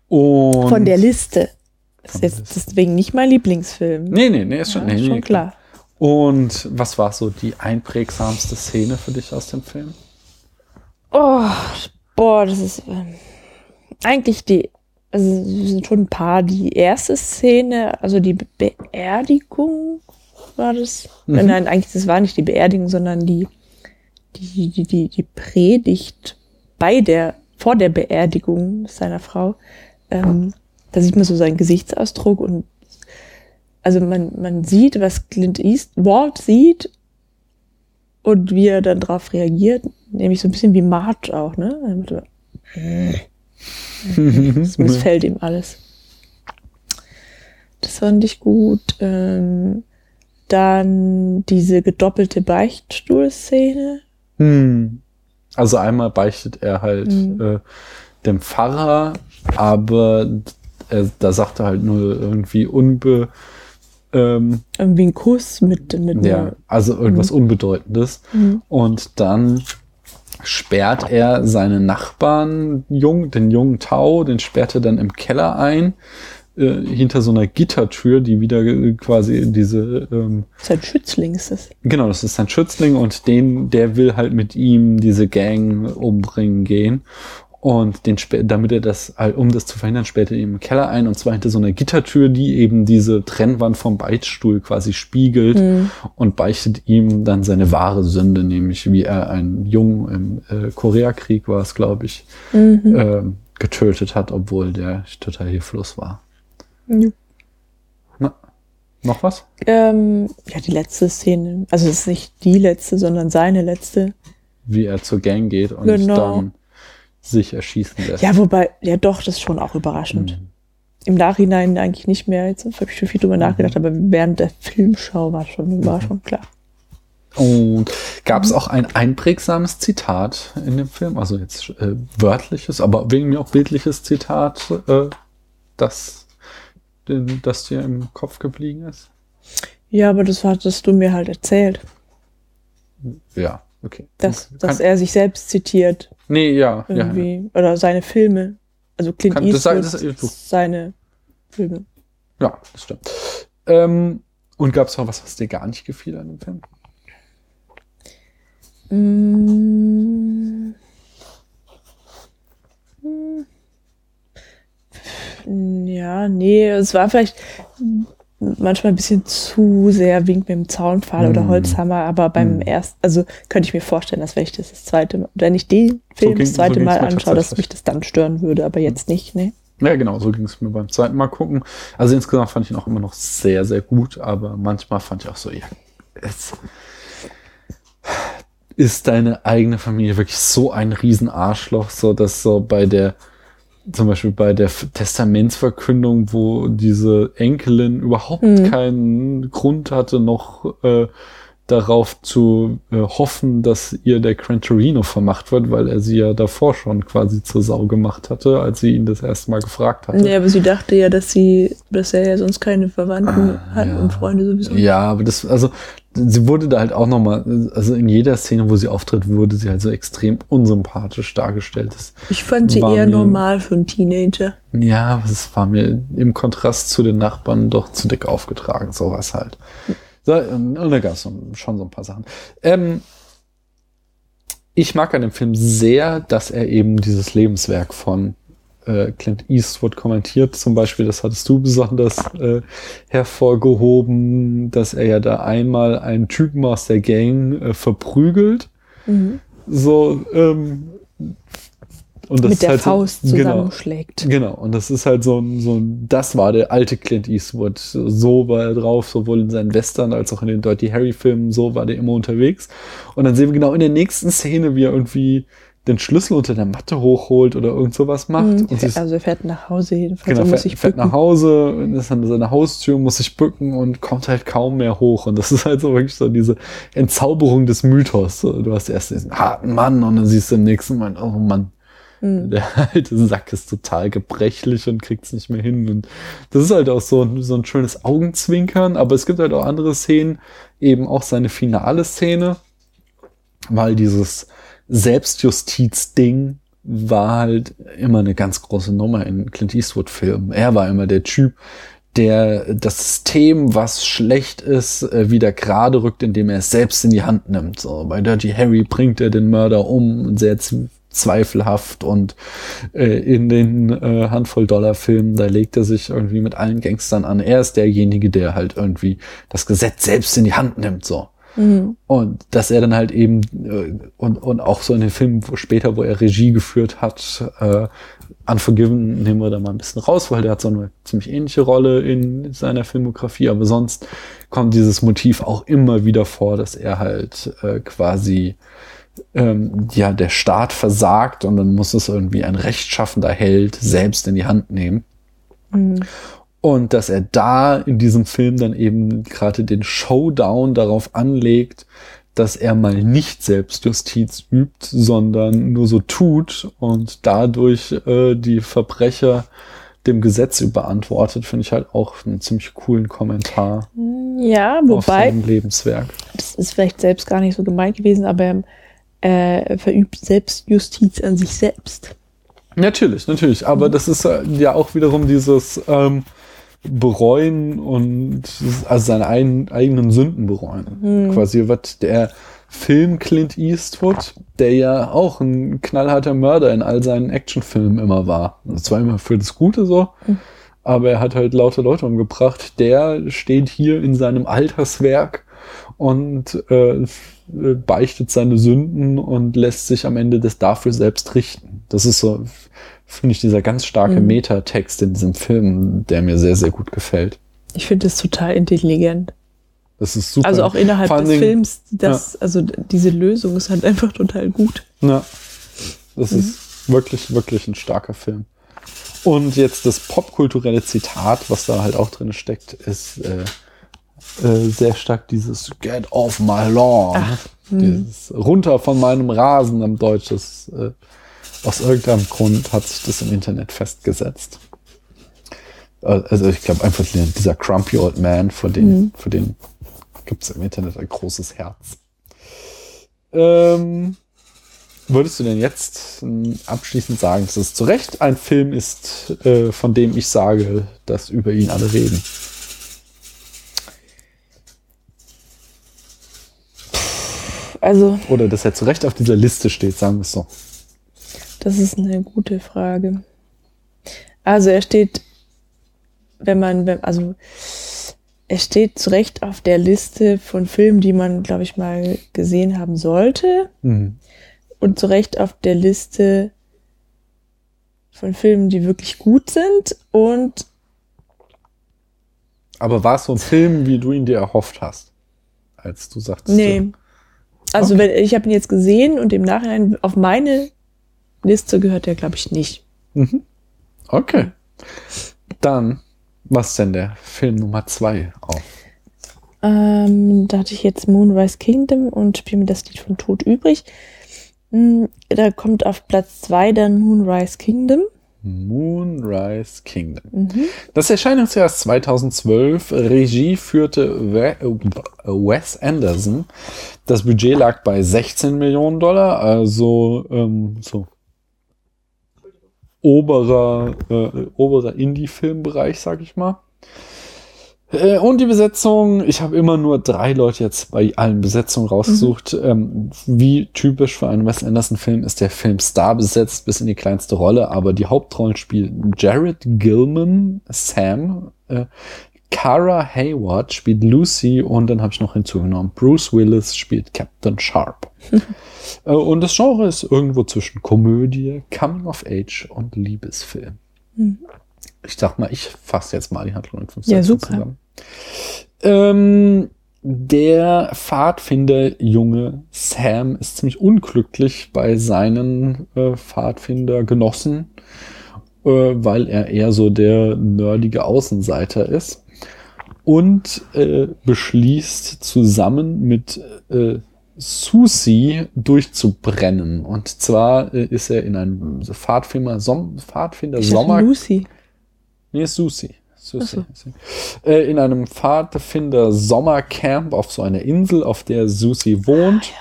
A: Und
B: Von der Liste. Das ist jetzt
A: Liste.
B: deswegen nicht mein Lieblingsfilm.
A: Nee, nee, nee, ist schon,
B: Ja,
A: nee,
B: schon
A: nee,
B: klar.
A: Und was war so die einprägsamste Szene für dich aus dem Film?
B: Oh, boah, das ist ähm, eigentlich die, also es sind schon ein paar. Die erste Szene, also die Be Beerdigung war das.
A: Mhm.
B: Nein, eigentlich, das war nicht die Beerdigung, sondern die, die, die, die, die Predigt bei der, vor der Beerdigung seiner Frau. Ähm, da sieht man so seinen Gesichtsausdruck und also man, man sieht, was Clint Eastwood sieht und wie er dann darauf reagiert, nämlich so ein bisschen wie Marge auch, ne? Es missfällt ihm alles. Das fand ich gut. Ähm, dann diese gedoppelte Beichtstuhlszene.
A: Hm. Also einmal beichtet er halt
B: Mhm.
A: äh, dem Pfarrer, aber er, da sagt er halt nur irgendwie unbe, ähm,
B: Irgendwie ein Kuss mit, mit
A: ja, also irgendwas Unbedeutendes.
B: Mhm.
A: Und dann sperrt er seinen Nachbarn, jung, den jungen Tau, den sperrt er dann im Keller ein, äh, hinter so einer Gittertür, die wieder äh, quasi diese ähm,
B: sein Schützling ist das.
A: Genau, das ist sein Schützling und den, der will halt mit ihm diese Gang umbringen gehen. Und den, damit er das, um das zu verhindern, sperrt er ihn im Keller ein und zwar hinter so einer Gittertür, die eben diese Trennwand vom Beichtstuhl quasi spiegelt
B: Mhm.
A: und beichtet ihm dann seine wahre Sünde, nämlich wie er einen Jungen im äh, Koreakrieg war es, glaube ich,
B: Mhm.
A: ähm, getötet hat, obwohl der total hilflos war.
B: Ja.
A: Na, noch was?
B: Ähm, ja, die letzte Szene. Also es ist nicht die letzte, sondern seine letzte.
A: Wie er zur Gang geht und
B: Genau.
A: dann sich erschießen lässt.
B: Ja, wobei, ja doch, das ist schon auch überraschend.
A: Mhm.
B: Im Nachhinein eigentlich nicht mehr. Jetzt habe ich schon viel drüber nachgedacht, aber während der Filmschau war schon, war schon klar.
A: Und gab es auch ein einprägsames Zitat in dem Film, also jetzt äh, wörtliches, aber wegen mir auch bildliches Zitat, äh, das, das dir im Kopf geblieben ist?
B: Ja, aber das hattest du mir halt erzählt,
A: Ja, okay.
B: dass,
A: Kann-
B: dass er sich selbst zitiert
A: Nee, ja, ja, ja.
B: irgendwie. Oder seine Filme. Also Clint
A: Kann- das
B: Eastwood,
A: sei- das- du-
B: seine Filme.
A: Ja, das stimmt. Ähm, und gab es noch was, was dir gar nicht gefiel an dem Film?
B: Mm. Ja, nee, es war vielleicht manchmal ein bisschen zu sehr Wink mit dem Zaunpfahl oder
A: Mm.
B: Holzhammer, aber beim
A: Mm.
B: ersten, also könnte ich mir vorstellen, dass wenn ich das das zweite Mal, wenn ich den Film
A: ging-
B: das zweite
A: so
B: Mal anschaue, dass mich das dann stören würde, aber jetzt nicht, ne?
A: Ja, genau, so ging es mir beim zweiten Mal gucken. Also insgesamt fand ich ihn auch immer noch sehr, sehr gut, aber manchmal fand ich auch so, ja, es ist deine eigene Familie wirklich so ein Riesenarschloch, so dass so bei der, zum Beispiel bei der Testamentsverkündung, wo diese Enkelin überhaupt
B: Mhm.
A: keinen Grund hatte, noch äh, darauf zu äh, hoffen, dass ihr der Gran Torino vermacht wird, weil er sie ja davor schon quasi zur Sau gemacht hatte, als sie ihn das erste Mal gefragt hatte.
B: Nee, aber sie dachte ja, dass sie, dass er ja sonst keine Verwandten
A: Ah,
B: hat
A: ja.
B: und Freunde sowieso.
A: Ja, aber das, also, sie wurde da halt auch nochmal, also in jeder Szene, wo sie auftritt, wurde sie halt so extrem unsympathisch dargestellt. Das,
B: Ich fand sie eher
A: mir-
B: normal für einen Teenager.
A: ja, es war mir im Kontrast zu den Nachbarn doch zu dick aufgetragen, sowas halt. So, und und da gab es schon so ein paar Sachen. Ähm, ich mag an dem Film sehr, dass er eben dieses Lebenswerk von äh, Clint Eastwood kommentiert. Zum Beispiel, das hattest du besonders äh, hervorgehoben, dass er ja da einmal einen Typen aus der Gang äh, verprügelt.
B: Mhm.
A: So, ähm, und das
B: Mit
A: ist
B: der
A: halt so-
B: Faust
A: genau,
B: zusammenschlägt.
A: Genau, und das ist halt so ein, so ein, das war der alte Clint Eastwood. So war er drauf, sowohl in seinen Western als auch in den Dirty Harry Filmen, so war der immer unterwegs. Und dann sehen wir genau in der nächsten Szene, wie er irgendwie den Schlüssel unter der Matte hochholt oder irgend sowas macht.
B: Mhm.
A: Und ist,
B: Also er fährt nach Hause jedenfalls
A: genau,
B: muss
A: fährt,
B: sich
A: fährt nach. Hause ist an seiner Haustür, muss sich bücken und kommt halt kaum mehr hoch. Und das ist halt so wirklich so diese Entzauberung des Mythos. Du hast erst diesen harten Mann und dann siehst du im nächsten Moment, oh Mann,
B: Mhm.
A: der alte Sack ist total gebrechlich und kriegt's nicht mehr hin. Und das ist halt auch so, ein- so ein schönes Augenzwinkern, aber es gibt halt auch andere Szenen, eben auch seine finale Szene, weil dieses Selbstjustiz-Ding war halt immer eine ganz große Nummer in Clint Eastwood-Filmen. Er war immer der Typ, der das System, was schlecht ist, äh, wieder gerade rückt, indem er es selbst in die Hand nimmt. So, bei Dirty Harry bringt er den Mörder um, sehr zweifelhaft und äh, in den äh, Handvoll Dollar Filmen, da legt er sich irgendwie mit allen Gangstern an. Er ist derjenige, der halt irgendwie das Gesetz selbst in die Hand nimmt, so.
B: Mhm.
A: Und dass er dann halt eben, äh, und, und auch so in den Filmen wo später, wo er Regie geführt hat, äh, Unforgiven nehmen wir da mal ein bisschen raus, weil der hat so eine ziemlich ähnliche Rolle in seiner Filmografie, aber sonst kommt dieses Motiv auch immer wieder vor, dass er halt äh, quasi ähm, ja der Staat versagt und dann muss es irgendwie ein rechtschaffender Held selbst in die Hand nehmen.
B: Mhm.
A: Und dass er da in diesem Film dann eben gerade den Showdown darauf anlegt, dass er mal nicht Selbstjustiz übt, sondern nur so tut und dadurch äh, die Verbrecher dem Gesetz überantwortet, finde ich halt auch einen ziemlich coolen Kommentar
B: Ja,
A: auf
B: wobei,
A: sein Lebenswerk.
B: das ist vielleicht selbst gar nicht so gemeint gewesen, aber er äh, verübt Selbstjustiz an sich selbst.
A: Natürlich, natürlich. Aber das ist äh, ja auch wiederum dieses ähm, Bereuen und also seine ein, eigenen Sünden bereuen.
B: Hm.
A: Quasi wird der Film Clint Eastwood, der ja auch ein knallharter Mörder in all seinen Actionfilmen immer war. Und zwar immer für das Gute so. Aber er hat halt lauter Leute umgebracht. Der steht hier in seinem Alterswerk und äh, beichtet seine Sünden und lässt sich am Ende das dafür selbst richten. Das ist so, finde ich, dieser ganz starke
B: Mhm.
A: Metatext in diesem Film, der mir sehr, sehr gut gefällt.
B: Ich finde das total intelligent.
A: Das ist super.
B: Also auch innerhalb des
A: Dingen-
B: Films, das, also d- diese Lösung ist halt einfach total gut.
A: Ja. Das ist wirklich, wirklich ein starker Film. Und jetzt das popkulturelle Zitat, was da halt auch drin steckt, ist äh, äh, sehr stark dieses Get off my lawn.
B: Ach,
A: dieses runter von meinem Rasen am Deutsch. Das, äh, aus irgendeinem Grund hat sich das im Internet festgesetzt. Äh, Also ich glaube einfach dieser Crumpy Old Man, vor den,
B: Mhm.
A: für den Gibt es im Internet ein großes Herz. Ähm, würdest du denn jetzt äh, abschließend sagen, dass es zu Recht ein Film ist, äh, von dem ich sage, dass über ihn alle reden?
B: Also,
A: Oder dass er zu Recht auf dieser Liste steht, sagen wir es so.
B: Das ist eine gute Frage. Also, er steht, wenn man, also, er steht zu Recht auf der Liste von Filmen, die man, glaube ich, mal gesehen haben sollte.
A: Mhm.
B: Und zu Recht auf der Liste von Filmen, die wirklich gut sind. Und
A: Aber war es so ein Film, wie du ihn dir erhofft hast? Als du sagtest.
B: nee. Also,
A: Okay.
B: wenn, ich habe ihn jetzt gesehen und im Nachhinein auf meine Liste gehört er, glaube ich, nicht.
A: Mhm. Okay. Dann, was denn der Film Nummer zwei auf?
B: Ähm, da hatte ich jetzt Moonrise Kingdom und spiele mir das Lied von Tod übrig. Hm, Da kommt auf Platz zwei dann Moonrise Kingdom.
A: Moonrise Kingdom.
B: Mhm.
A: Das Erscheinungsjahr ist 2012. Regie führte äh, Wes Anderson. Das Budget lag bei 16 Millionen Dollar, also ähm, so oberer, äh, oberer Indie-Filmbereich, sag ich mal. Äh, Und die Besetzung, ich habe immer nur drei Leute jetzt bei allen Besetzungen rausgesucht. Ähm, wie typisch für einen Wes Anderson-Film ist der Film Star besetzt bis in die kleinste Rolle, aber die Hauptrollen spielen Jared Gilman, Sam, äh, Cara Hayward spielt Lucy und dann habe ich noch hinzugenommen, Bruce Willis spielt Captain Sharp. Äh, und das Genre ist irgendwo zwischen Komödie, Coming of Age und Liebesfilm.
B: Mhm.
A: Ich dachte mal, ich fasse jetzt mal die Handlung in fünf
B: Ja,
A: Sätzen
B: super.
A: Ähm, der Pfadfinder-Junge Sam ist ziemlich unglücklich bei seinen äh, Pfadfinder-Genossen, äh, weil er eher so der nerdige Außenseiter ist und äh, beschließt zusammen mit äh, Susi durchzubrennen. Und zwar äh, ist er in einem Pfadfinder, Som Pfadfinder
B: Ich
A: Sommer
B: Lucy.
A: Nee, Susi. Susi.
B: Ach
A: Äh, in einem Pfadfinder Sommercamp auf so einer Insel, auf der Susi wohnt.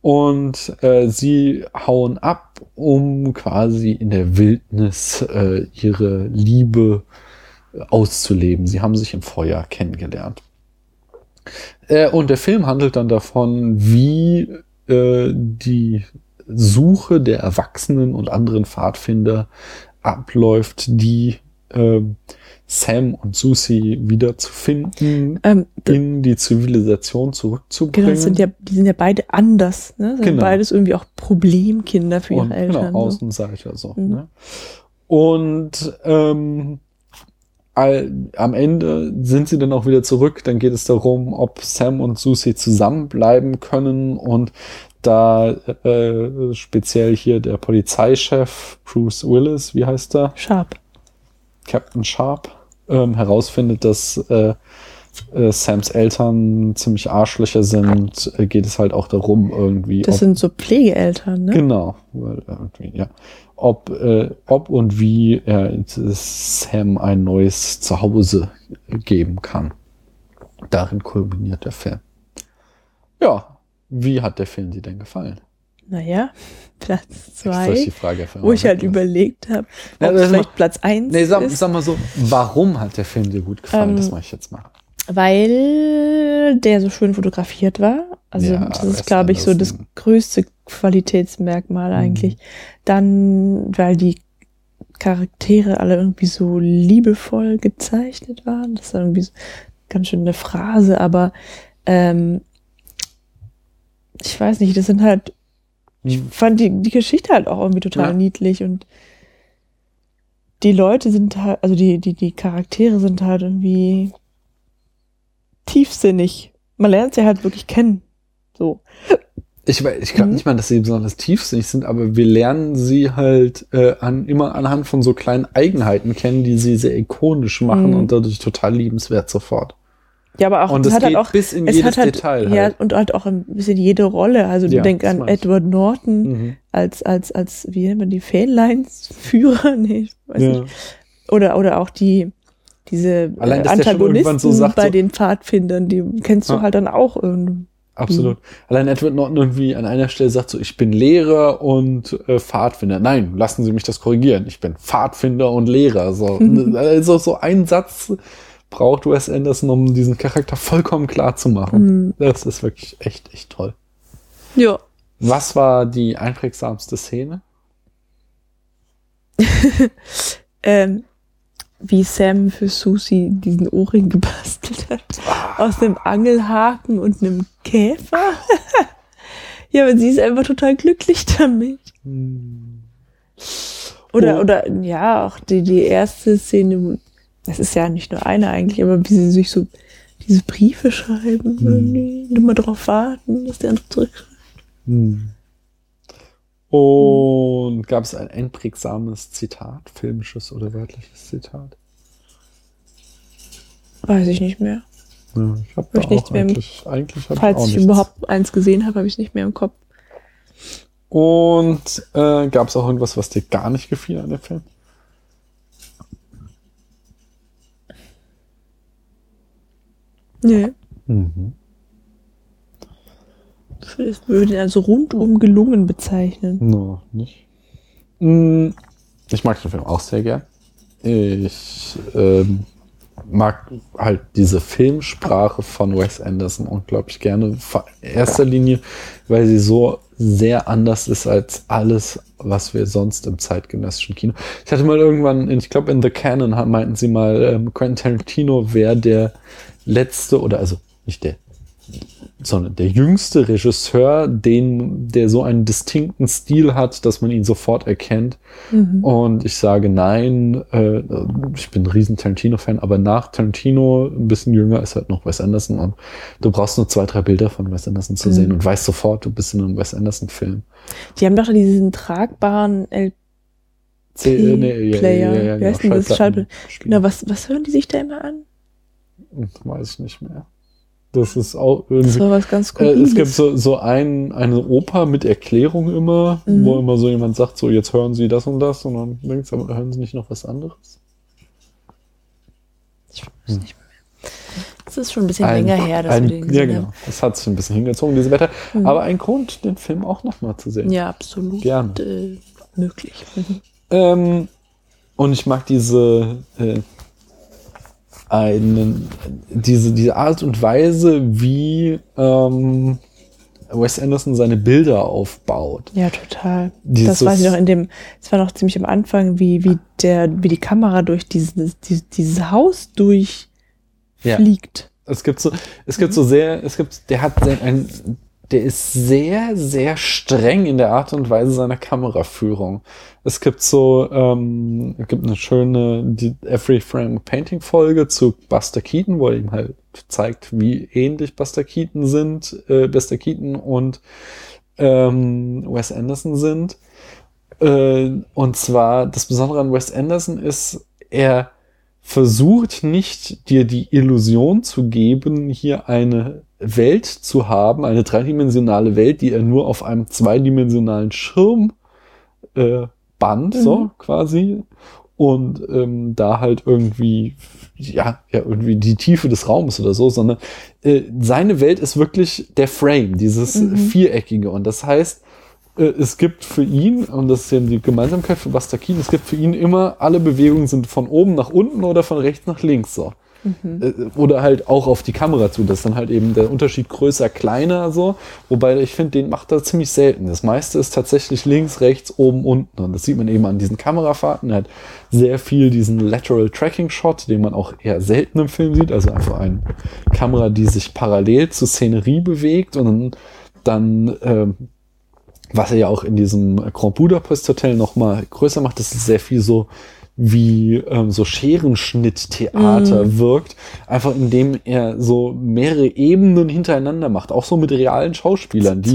A: Und äh, sie hauen ab, um quasi in der Wildnis äh, ihre Liebe äh, auszuleben. Sie haben sich im Feuer kennengelernt. Äh, und der Film handelt dann davon, wie äh, die Suche der Erwachsenen und anderen Pfadfinder abläuft, die äh, Sam und Susi wieder zu finden,
B: Ähm,
A: in die Zivilisation zurückzubringen.
B: genau, sind ja, die sind ja beide anders. Ne? Sind
A: Genau.
B: beides irgendwie auch Problemkinder für ihre
A: und,
B: Eltern.
A: Genau,
B: so.
A: Außenseiter so.
B: Mhm.
A: Ne? Und ähm, all, am Ende sind sie dann auch wieder zurück. Dann geht es darum, ob Sam und Susie zusammenbleiben können. Und da äh, speziell hier der Polizeichef Bruce Willis, wie heißt er?
B: Sharp.
A: Captain Sharp ähm, herausfindet, dass äh, äh, Sams Eltern ziemlich Arschlöcher sind, äh, geht es halt auch darum, irgendwie.
B: Das
A: ob-
B: sind so Pflegeeltern, ne?
A: Genau, irgendwie, ja. Ob, äh, ob und wie er Sam ein neues Zuhause geben kann. Darin kulminiert der Film. Ja, wie hat der Film dir denn gefallen?
B: Naja, Platz
A: ich
B: zwei.
A: die Frage
B: Wo
A: mal
B: ich halt
A: weglassen?
B: überlegt habe,
A: Ja,
B: ob es vielleicht
A: ma-
B: Platz eins
A: Nee, sag,
B: ist.
A: sag mal so, warum hat der Film dir gut gefallen?
B: Ähm,
A: das mache ich jetzt mal.
B: Weil der so schön fotografiert war. Also
A: Ja,
B: das ist, glaube ich, so das größte Qualitätsmerkmal
A: Mhm.
B: eigentlich. Dann, weil die Charaktere alle irgendwie so liebevoll gezeichnet waren. Das ist irgendwie so ganz schön eine Phrase, aber ähm, ich weiß nicht, das sind halt, ich fand die, die Geschichte halt auch irgendwie total
A: Ja.
B: niedlich und die Leute sind halt, also die, die, die Charaktere sind halt irgendwie tiefsinnig. Man lernt sie halt wirklich kennen. So.
A: Ich, ich glaube
B: Mhm.
A: nicht mal, dass sie besonders tiefsinnig sind, aber wir lernen sie halt äh, an, immer anhand von so kleinen Eigenheiten kennen, die sie sehr ikonisch machen
B: Mhm.
A: und dadurch total liebenswert sofort.
B: Ja, aber auch,
A: und
B: es hat
A: geht
B: halt auch,
A: bis in
B: es
A: jedes
B: hat halt,
A: Detail.
B: ja,
A: halt.
B: und halt auch ein bisschen jede Rolle. Also du
A: Ja,
B: denk
A: das
B: an. Edward Norton
A: Mhm.
B: als, als, als, wie nennt man die, Fähnleinsführer? Nee, ich weiß
A: Ja.
B: nicht. Oder, oder auch die, diese
A: Allein,
B: äh,
A: irgendwann
B: Antagonisten
A: so sagt,
B: bei
A: so-
B: den Pfadfindern, die kennst du
A: Ja.
B: halt dann auch irgendwie.
A: Absolut. Allein Edward Norton irgendwie an einer Stelle sagt so, ich bin Lehrer und äh, Pfadfinder. Nein, lassen Sie mich das korrigieren. Ich bin Pfadfinder und Lehrer. So, also so ein Satz braucht Wes Anderson, um diesen Charakter vollkommen klar zu machen. Das ist wirklich echt, echt toll.
B: Ja.
A: Was war die einprägsamste Szene?
B: Ähm, wie Sam für Susi diesen Ohrring gebastelt hat. Aus einem Angelhaken und einem Käfer. ja, aber sie ist einfach total glücklich damit. Oder,
A: Oh.
B: oder, ja, auch die, die erste Szene, das ist ja nicht nur eine eigentlich, aber wie sie sich so diese Briefe schreiben, irgendwie, nur mal drauf warten, dass der andere zurückschreibt.
A: Hm. Und gab es ein einprägsames Zitat, filmisches oder wörtliches Zitat?
B: Weiß ich nicht mehr.
A: Ja, ich habe
B: Hab ich nichts mehr im-
A: eigentlich, eigentlich hab
B: Falls ich
A: nichts.
B: überhaupt eins gesehen habe, habe ich es nicht mehr im Kopf.
A: Und äh, gab es auch irgendwas, was dir gar nicht gefiel an dem Film?
B: Nee.
A: Mhm.
B: Ich würde ihn also rundum gelungen bezeichnen.
A: No, nicht. Mm, Ich mag den Film auch sehr gern. Ich ähm, mag halt diese Filmsprache von Wes Anderson unglaublich gerne. Vor erster Linie, weil sie so sehr anders ist als alles, was wir sonst im zeitgenössischen Kino. Ich hatte mal irgendwann, ich glaube in The Canon meinten sie mal, ähm, Quentin Tarantino wäre der letzte oder also nicht der sondern der jüngste Regisseur, den, der so einen distinkten Stil hat, dass man ihn sofort erkennt. Und ich sage nein, äh, ich bin ein riesen Tarantino-Fan, aber nach Tarantino, ein bisschen jünger, ist halt noch Wes Anderson und du brauchst nur zwei, drei Bilder von Wes Anderson zu sehen und weißt sofort, du bist in einem Wes Anderson-Film.
B: Die haben doch diesen tragbaren LP.
A: C- nee,
B: Player. Wie heißt denn das?
A: Schallplatten-
B: Na, was, was hören die sich da immer an?
A: Weiß ich nicht mehr. Das ist auch
B: Das
A: irgendwie.
B: war was ganz
A: Äh,
B: Cooles.
A: es gibt so, so ein, eine Oper mit Erklärung immer,
B: Mhm.
A: wo immer so jemand sagt, so jetzt hören Sie das und das und dann du, aber hören Sie nicht noch was anderes?
B: Ich weiß nicht mehr. Das ist schon ein bisschen
A: Ein-
B: länger her, dass
A: ein,
B: wir den
A: Ja,
B: gesehen
A: genau. Das hat sich ein bisschen hingezogen, diese Wetter.
B: Mhm.
A: Aber ein Grund, den Film auch nochmal zu sehen.
B: haben. Ja, absolut.
A: Gerne.
B: Äh, möglich. Mhm.
A: Ähm, und ich mag diese, äh, einen, diese, diese Art und Weise, wie ähm, Wes Anderson seine Bilder aufbaut.
B: Ja, total.
A: Dieses-
B: das weiß ich noch in dem, es war noch ziemlich am Anfang, wie, wie der, wie die Kamera durch dieses, dieses, dieses Haus
A: Ja.
B: durchfliegt.
A: Es gibt so, es gibt so sehr, es gibt, der hat ein, der ist sehr, sehr streng in der Art und Weise seiner Kameraführung. Es gibt so, ähm, es gibt eine schöne die Every Frame Painting Folge zu Buster Keaton, wo er ihm halt zeigt, wie ähnlich Buster Keaton sind, äh, Buster Keaton und ähm, Wes Anderson sind. Äh, und zwar, das Besondere an Wes Anderson ist, er versucht nicht, dir die Illusion zu geben, hier eine Welt zu haben, eine dreidimensionale Welt, die er nur auf einem zweidimensionalen Schirm äh, band, so quasi. Und ähm, da halt irgendwie, ja, ja, irgendwie die Tiefe des Raumes oder so, sondern äh, seine Welt ist wirklich der Frame, dieses Viereckige. Und das heißt, es gibt für ihn, und das ist ja die Gemeinsamkeit für Keaton, es gibt für ihn immer, alle Bewegungen sind von oben nach unten oder von rechts nach links so. Äh, Oder halt auch auf die Kamera zu. Das ist dann halt eben der Unterschied größer, kleiner so. Wobei ich finde, den macht er ziemlich selten. Das meiste ist tatsächlich links, rechts, oben, unten. Und das sieht man eben an diesen Kamerafahrten. Er hat sehr viel diesen Lateral Tracking Shot, den man auch eher selten im Film sieht. Also einfach eine Kamera, die sich parallel zur Szenerie bewegt und dann, ähm, was er ja auch in diesem Grand Budapest Hotel noch mal größer macht, das ist sehr viel so wie ähm, so Scherenschnitttheater wirkt, einfach indem er so mehrere Ebenen hintereinander macht, auch so mit realen Schauspielern, die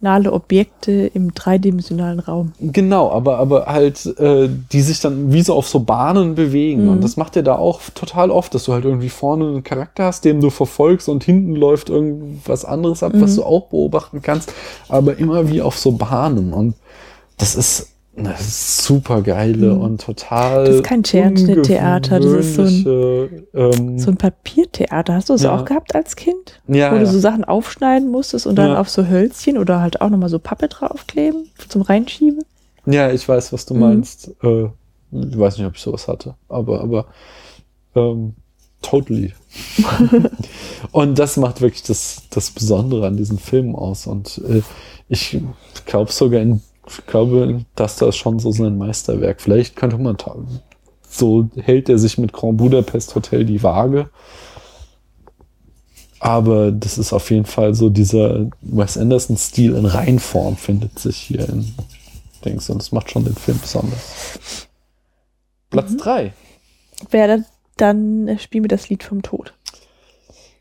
B: Zweidimensionale Objekte im dreidimensionalen Raum.
A: Genau, aber, aber halt, äh, die sich dann wie so auf so Bahnen bewegen. Und das macht er da auch total oft, dass du halt irgendwie vorne einen Charakter hast, den du verfolgst und hinten läuft irgendwas anderes ab, was du auch beobachten kannst, aber immer wie auf so Bahnen. Und das ist Das ist super geile
B: Mhm.
A: und total.
B: Das ist kein Scherenschnitttheater, das ist so ein-
A: ähm,
B: So ein Papiertheater. Hast du das
A: Ja.
B: auch gehabt als Kind?
A: ja,
B: Wo du
A: ja.
B: so Sachen aufschneiden musstest und dann
A: Ja.
B: auf so Hölzchen oder halt auch nochmal so Pappe draufkleben zum Reinschieben?
A: ja, ich weiß, was du
B: Mhm.
A: meinst. Äh, ich weiß nicht, ob ich sowas hatte, aber, aber ähm, totally. und das macht wirklich das, das Besondere an diesen Filmen aus. Und äh, ich glaube sogar in, ich glaube, dass das schon so sein Meisterwerk. Vielleicht könnte man so hält er sich mit Grand Budapest Hotel die Waage. Aber das ist auf jeden Fall so dieser Wes Anderson-Stil in Reinform findet sich hier in Dings und das macht schon den Film besonders. Platz
B: Mhm.
A: drei.
B: Wäre dann äh, Spiel mir das Lied vom Tod.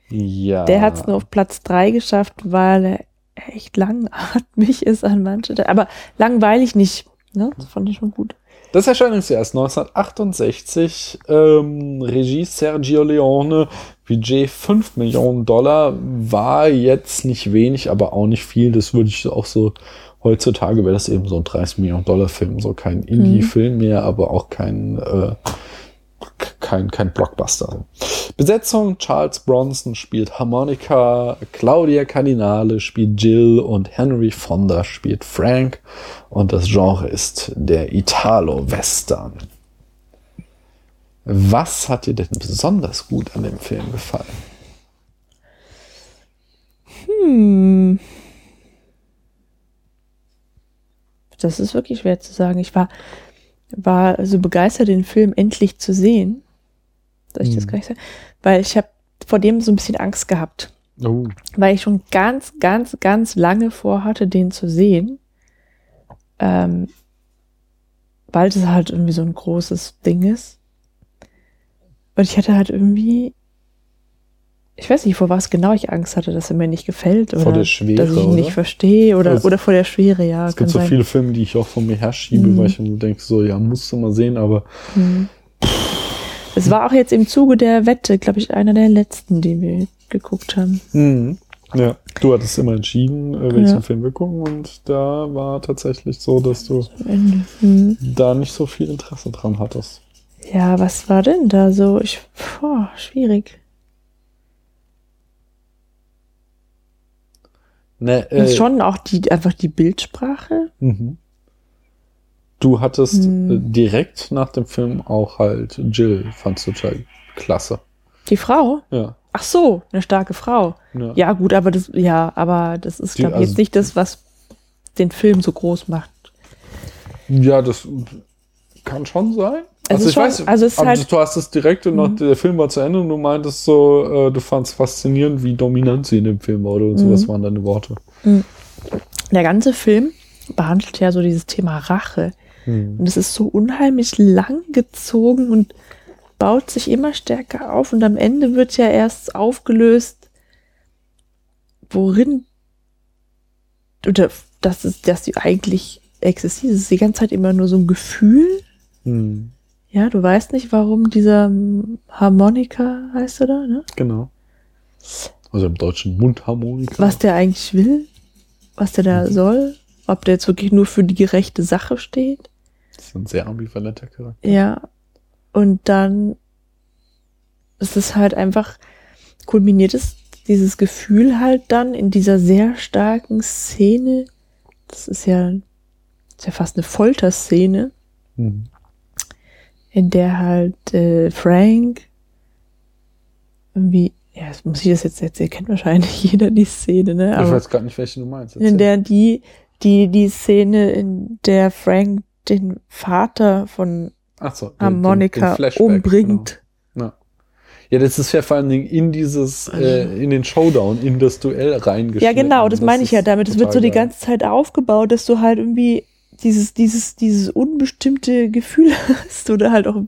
A: Ja.
B: Der hat es nur auf Platz 3 geschafft, weil er echt langatmig ist an manchen Stellen. Aber langweilig nicht. Ne? Das fand ich schon gut.
A: Das Erscheinungsjahr ist 1968. Ähm, Regie Sergio Leone. Budget 5 Millionen Dollar. War jetzt nicht wenig, aber auch nicht viel. Das würde ich auch so. Heutzutage wäre das eben so ein 30 Millionen Dollar Film. So kein Indie-Film mehr, aber auch kein, äh, kein, kein Blockbuster. Besetzung: Charles Bronson spielt Harmonica, Claudia Cardinale spielt Jill und Henry Fonda spielt Frank. Und das Genre ist der Italo-Western. Was hat dir denn besonders gut an dem Film gefallen?
B: Hm. Das ist wirklich schwer zu sagen. Ich war, war so begeistert, den Film endlich zu sehen. Soll ich das
A: Hm.
B: gleich sagen? Weil ich habe vor dem so ein bisschen Angst gehabt.
A: Oh,
B: weil ich schon ganz, ganz, ganz lange vorhatte, den zu sehen. Ähm, weil das halt irgendwie so ein großes Ding ist. Und ich hatte halt irgendwie, ich weiß nicht, vor was genau ich Angst hatte, dass er mir nicht gefällt oder
A: Vor der Schwere,
B: dass ich ihn
A: oder?
B: nicht verstehe oder,
A: Also,
B: oder vor der Schwere, ja.
A: es gibt so
B: sein.
A: viele Filme, die ich auch von mir herschiebe,
B: Mhm.
A: weil ich immer denke, so, ja, musst du mal sehen, aber
B: Hm. Es war auch jetzt im Zuge der Wette, glaube ich, einer der letzten, die wir geguckt haben.
A: Mhm. Ja, du hattest immer entschieden, äh, welchen
B: Ja.
A: Film wir gucken und da war tatsächlich so, dass du
B: Am Ende. Hm.
A: da nicht so viel Interesse dran hattest.
B: Ja, was war denn da so? Ich, boah, schwierig.
A: Ne,
B: Und schon auch die, einfach die Bildsprache.
A: Mhm. Du hattest
B: Hm.
A: äh, direkt nach dem Film auch halt Jill, fandst du total klasse.
B: Die Frau?
A: Ja.
B: Ach so, eine starke Frau.
A: ja.
B: Ja, gut, aber das, ja, aber das ist, glaube ich,
A: also-
B: jetzt nicht das, was den Film so groß macht.
A: Ja, das kann schon sein.
B: Es ist schon- also es halt-
A: du hast es direkt und noch,
B: Mhm.
A: der Film war zu Ende und du meintest so, äh, du fandst faszinierend, wie dominant sie in dem Film war oder sowas
B: Mhm.
A: waren deine Worte.
B: Der ganze Film behandelt ja so dieses Thema Rache.
A: Mhm.
B: Und es ist so unheimlich lang gezogen und baut sich immer stärker auf. Und am Ende wird ja erst aufgelöst, worin oder dass es, dass sie eigentlich existiert. Es ist die ganze Zeit immer nur so ein Gefühl.
A: Mhm.
B: Ja, du weißt nicht, warum dieser Harmonika heißt er da, ne?
A: Genau. Also im deutschen Mundharmonika.
B: Was der eigentlich will, was der da soll, ob der jetzt wirklich nur für die gerechte Sache steht.
A: Das ist ein sehr ambivalenter Charakter.
B: Ja. Und dann ist es halt einfach, kulminiert es dieses Gefühl halt dann in dieser sehr starken Szene. Das ist ja, ist ja fast eine Folterszene,
A: Mhm.
B: in der halt äh, Frank irgendwie, ja, das muss ich das jetzt erzählen, kennt wahrscheinlich jeder die Szene, ne?
A: Ich
B: Aber
A: weiß gar nicht, welche du meinst.
B: in der die, die, die Szene, in der Frank den Vater von
A: Ach so, den- den-
B: Harmonika
A: den
B: umbringt.
A: Genau. Ja. ja, das ist ja vor allen Dingen in dieses, äh, in den Showdown, in das Duell reingeschnitten.
B: Ja, genau, das, meine ich ja damit. Es wird so die ganze Zeit aufgebaut, dass du halt irgendwie dieses, dieses, dieses unbestimmte Gefühl hast oder halt auch,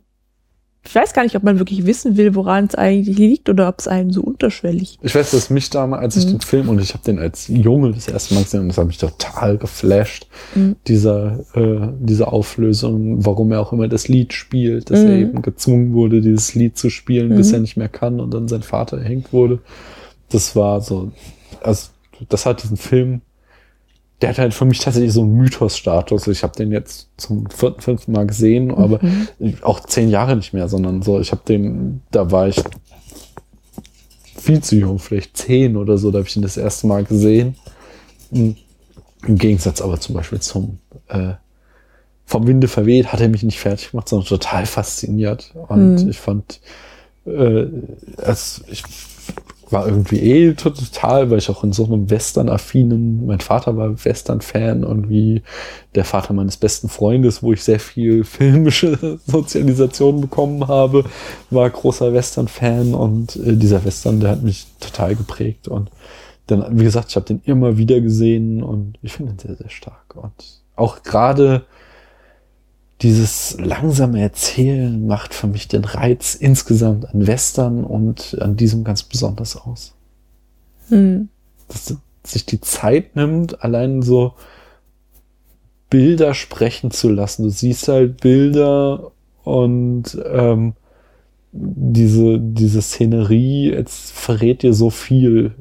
B: ich weiß gar nicht, ob man wirklich wissen will, woran es eigentlich liegt oder ob es einem so unterschwellig.
A: Ich weiß, dass mich damals, als ich
B: Mhm.
A: den Film und ich habe den als Junge das erste Mal gesehen und das hat mich total geflasht,
B: Mhm.
A: dieser, äh, diese Auflösung, warum er auch immer das Lied spielt, dass er
B: Mhm.
A: eben gezwungen wurde, dieses Lied zu spielen, bis
B: Mhm.
A: er nicht mehr kann und dann sein Vater erhängt wurde. Das war so, also das hat diesen Film der hat halt für mich tatsächlich so einen Mythos-Status. Ich habe den jetzt zum vierten, fünften Mal gesehen, aber auch zehn Jahre nicht mehr, sondern so, ich habe den, da war ich viel zu jung, vielleicht zehn oder so, da habe ich ihn das erste Mal gesehen. Im Gegensatz aber zum Beispiel zum äh, Vom Winde verweht hat er mich nicht fertig gemacht, sondern total fasziniert. Und
B: Mhm.
A: ich fand, äh, es, ich war irgendwie eh total, weil ich auch in so einem Western-affinen, mein Vater war Western-Fan und wie der Vater meines besten Freundes, wo ich sehr viel filmische Sozialisation bekommen habe, war großer Western-Fan und äh, dieser Western, der hat mich total geprägt und dann, wie gesagt, ich habe den immer wieder gesehen und ich finde ihn sehr, sehr stark und auch gerade dieses langsame Erzählen macht für mich den Reiz insgesamt an Western und an diesem ganz besonders aus.
B: Hm.
A: Dass sich die Zeit nimmt, allein so Bilder sprechen zu lassen. Du siehst halt Bilder und ähm, diese, diese Szenerie, jetzt verrät dir so viel.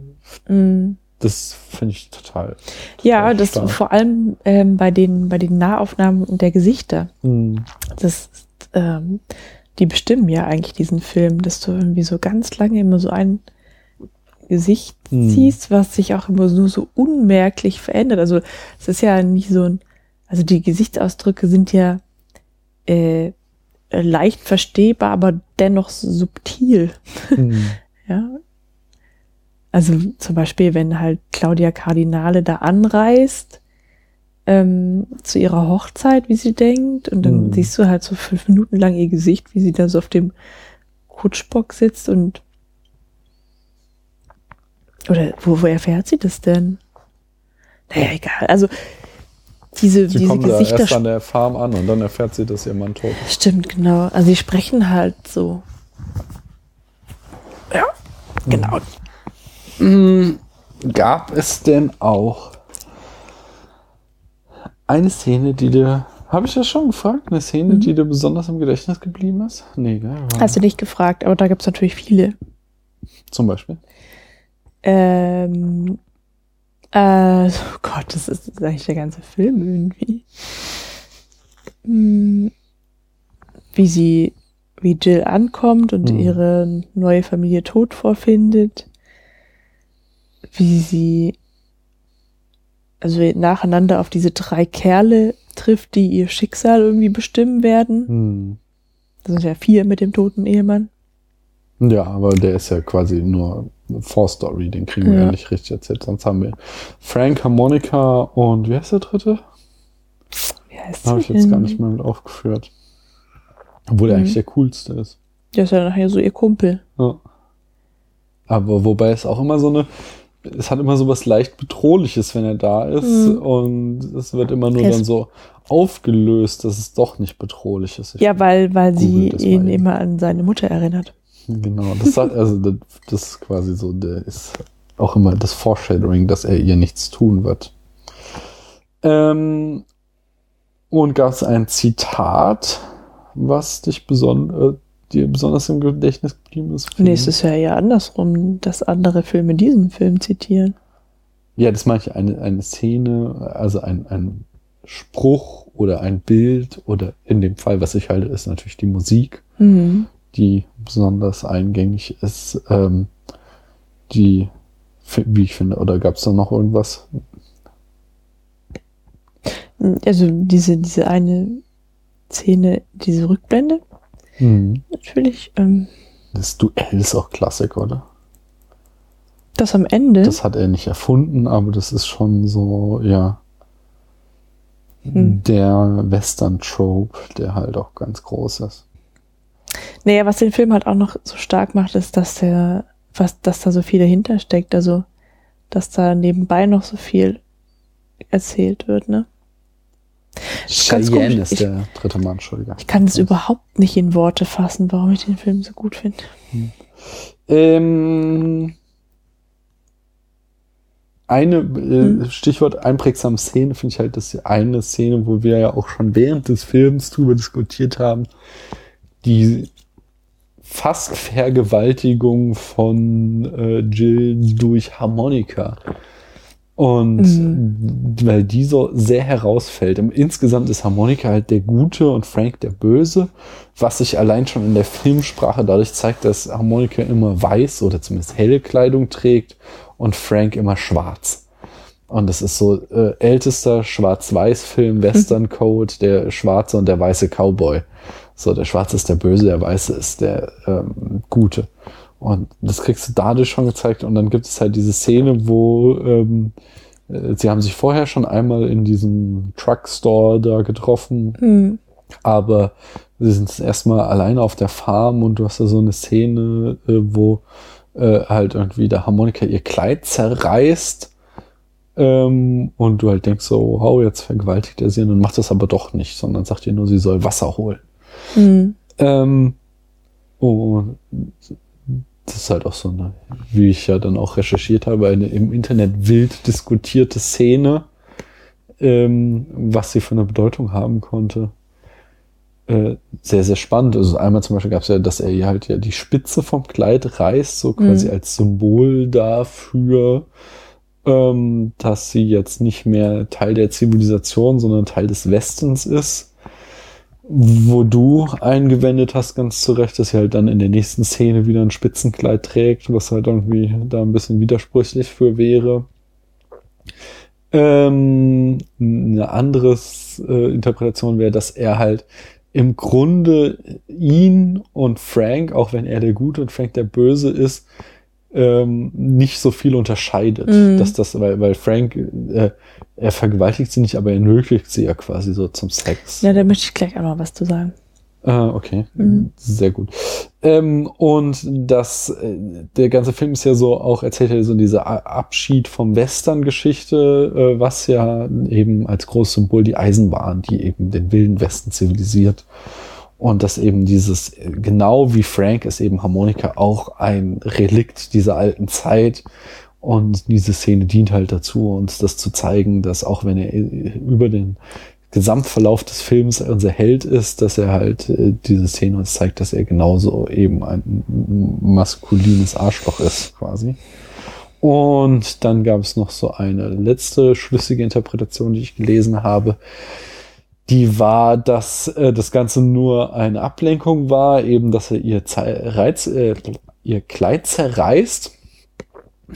B: Hm.
A: Das finde ich total.
B: Ja,
A: total
B: das
A: stark.
B: vor allem ähm, bei den bei den Nahaufnahmen der Gesichter.
A: Hm.
B: Das ähm, die bestimmen ja eigentlich diesen Film, dass du irgendwie so ganz lange immer so ein Gesicht
A: Hm.
B: siehst, was sich auch immer nur so unmerklich verändert. Also es ist ja nicht so ein, also die Gesichtsausdrücke sind ja äh, leicht verstehbar, aber dennoch subtil.
A: Hm.
B: Ja. Also zum Beispiel, wenn halt Claudia Cardinale da anreist ähm, zu ihrer Hochzeit, wie sie denkt, und dann
A: Mhm.
B: siehst du halt so fünf Minuten lang ihr Gesicht, wie sie da so auf dem Kutschbock sitzt und oder wo, wo erfährt sie das denn? Naja, egal. Also diese,
A: Sie
B: diese
A: kommt da
B: Gesichter
A: erst an der Farm an und dann erfährt sie, dass ihr Mann tot ist.
B: Stimmt, genau. Also sie sprechen halt so. Ja, genau.
A: Gab es denn auch eine Szene, die dir, habe ich das schon gefragt, eine Szene,
B: Mhm.
A: die dir besonders im Gedächtnis geblieben ist? Nee, gell? War-
B: Hast du nicht gefragt, aber da gibt es natürlich viele.
A: Zum Beispiel.
B: Ähm, äh, oh Gott, das ist, das ist eigentlich der ganze Film irgendwie. Hm, Wie sie, wie Jill ankommt und
A: Mhm.
B: ihre neue Familie tot vorfindet. Wie sie, also nacheinander auf diese drei Kerle trifft, die ihr Schicksal irgendwie bestimmen werden.
A: Hm.
B: Das sind ja vier mit dem toten Ehemann.
A: Ja, aber der ist ja quasi nur eine Vorstory, den kriegen wir
B: Ja.
A: ja nicht richtig erzählt. Sonst haben wir Frank, Harmonica und wie heißt der dritte?
B: Wie heißt
A: Habe ich jetzt gar nicht mehr mit aufgeführt. Obwohl der
B: Mhm.
A: eigentlich der coolste ist.
B: Der ist ja nachher so ihr Kumpel.
A: Ja. Aber wobei es auch immer so eine, es hat immer so was leicht Bedrohliches, wenn er da ist.
B: Mhm.
A: Und es wird immer nur
B: Es-
A: dann so aufgelöst, dass es doch nicht bedrohlich ist. Ich
B: Ja, weil, weil sie ihn immer an seine Mutter erinnert.
A: Genau, das, sagt, also das, das ist quasi so, der ist auch immer das Foreshadowing, dass er ihr nichts tun wird. Ähm, und gab es ein Zitat, was dich beson äh, dir besonders im Gedächtnis geblieben ist?
B: Nee, es ist ja eher andersrum, dass andere Filme diesen Film zitieren.
A: Ja, das meine ich eine, eine Szene, also ein, ein Spruch oder ein Bild oder in dem Fall, was ich halte, ist natürlich die Musik.
B: Mhm.
A: die besonders eingängig ist, ähm, die, wie ich finde, oder gab es da noch irgendwas?
B: Also diese, diese eine Szene, diese Rückblende,
A: Mhm.
B: natürlich. Ähm,
A: Das Duell ist auch Klassik, oder?
B: das am Ende.
A: Das hat er nicht erfunden, aber das ist schon so, ja,
B: Hm.
A: der Western-Trope, der halt auch ganz groß ist.
B: Naja, was den Film halt auch noch so stark macht, ist, dass der, was, dass da so viel dahinter steckt. Also, dass da nebenbei noch so viel erzählt wird, ne?
A: Cheyenne ist
B: Ich-
A: der dritte Mann, Entschuldiger.
B: Ich kann es überhaupt nicht in Worte fassen, warum ich den Film so gut finde.
A: Ähm, eine, äh,
B: Hm.
A: Stichwort einprägsame Szene, finde ich halt, dass die eine Szene, wo wir ja auch schon während des Films drüber diskutiert haben, die fast Vergewaltigung von äh, Jill durch Harmonika. Und mhm. weil die so sehr herausfällt. Insgesamt ist Harmonika halt der Gute und Frank der Böse, was sich allein schon in der Filmsprache dadurch zeigt, dass Harmonika immer weiß oder zumindest helle Kleidung trägt und Frank immer schwarz. Und das ist so äh, ältester Schwarz-Weiß-Film, Western-Code, der schwarze und der weiße Cowboy. So, der Schwarze ist der Böse, der Weiße ist der ähm, Gute. Und das kriegst du dadurch schon gezeigt. Und dann gibt es halt diese Szene, wo ähm, äh, sie haben sich vorher schon einmal in diesem Truckstore da getroffen, mhm. aber sie sind erstmal alleine auf der Farm und du hast da so eine Szene, äh, wo äh, halt irgendwie der Harmonika ihr Kleid zerreißt ähm, und du halt denkst so, wow, jetzt vergewaltigt er sie und dann macht das aber doch nicht, sondern sagt ihr nur, sie soll Wasser holen. Mhm. Ähm, und das ist halt auch so eine, wie ich ja dann auch recherchiert habe, eine im Internet wild diskutierte Szene, ähm, was sie für eine Bedeutung haben konnte. Äh, sehr, sehr spannend. Also einmal zum Beispiel gab es ja, dass er ihr halt ja die Spitze vom Kleid reißt, so quasi mhm. als Symbol dafür, ähm, dass sie jetzt nicht mehr Teil der Zivilisation, sondern Teil des Westens ist wo du eingewendet hast, ganz zu Recht, dass sie halt dann in der nächsten Szene wieder ein Spitzenkleid trägt, was halt irgendwie da ein bisschen widersprüchlich für wäre. Ähm, eine andere äh, Interpretation wäre, dass er halt im Grunde ihn und Frank, auch wenn er der Gute und Frank der Böse ist, ähm, nicht so viel unterscheidet. Mhm. Dass das, weil, weil Frank, äh, er vergewaltigt sie nicht, aber er nötigt sie ja quasi so zum Sex.
B: Ja, da möchte ich gleich auch noch was zu sagen.
A: Ah, okay. Mhm. Sehr gut. Ähm, und das, äh, der ganze Film ist ja so auch, erzählt ja so diese Abschied vom Western-Geschichte, äh, was ja eben als großes Symbol die Eisenbahn, die eben den wilden Westen zivilisiert. Und dass eben dieses, genau wie Frank ist eben Harmonika auch ein Relikt dieser alten Zeit. Und diese Szene dient halt dazu, uns das zu zeigen, dass auch wenn er über den Gesamtverlauf des Films unser Held ist, dass er halt äh, diese Szene uns zeigt, dass er genauso eben ein maskulines Arschloch ist, quasi. Und dann gab es noch so eine letzte schlüssige Interpretation, die ich gelesen habe, die war, dass äh, das Ganze nur eine Ablenkung war, eben, dass er ihr, Reiz, äh, ihr Kleid zerreißt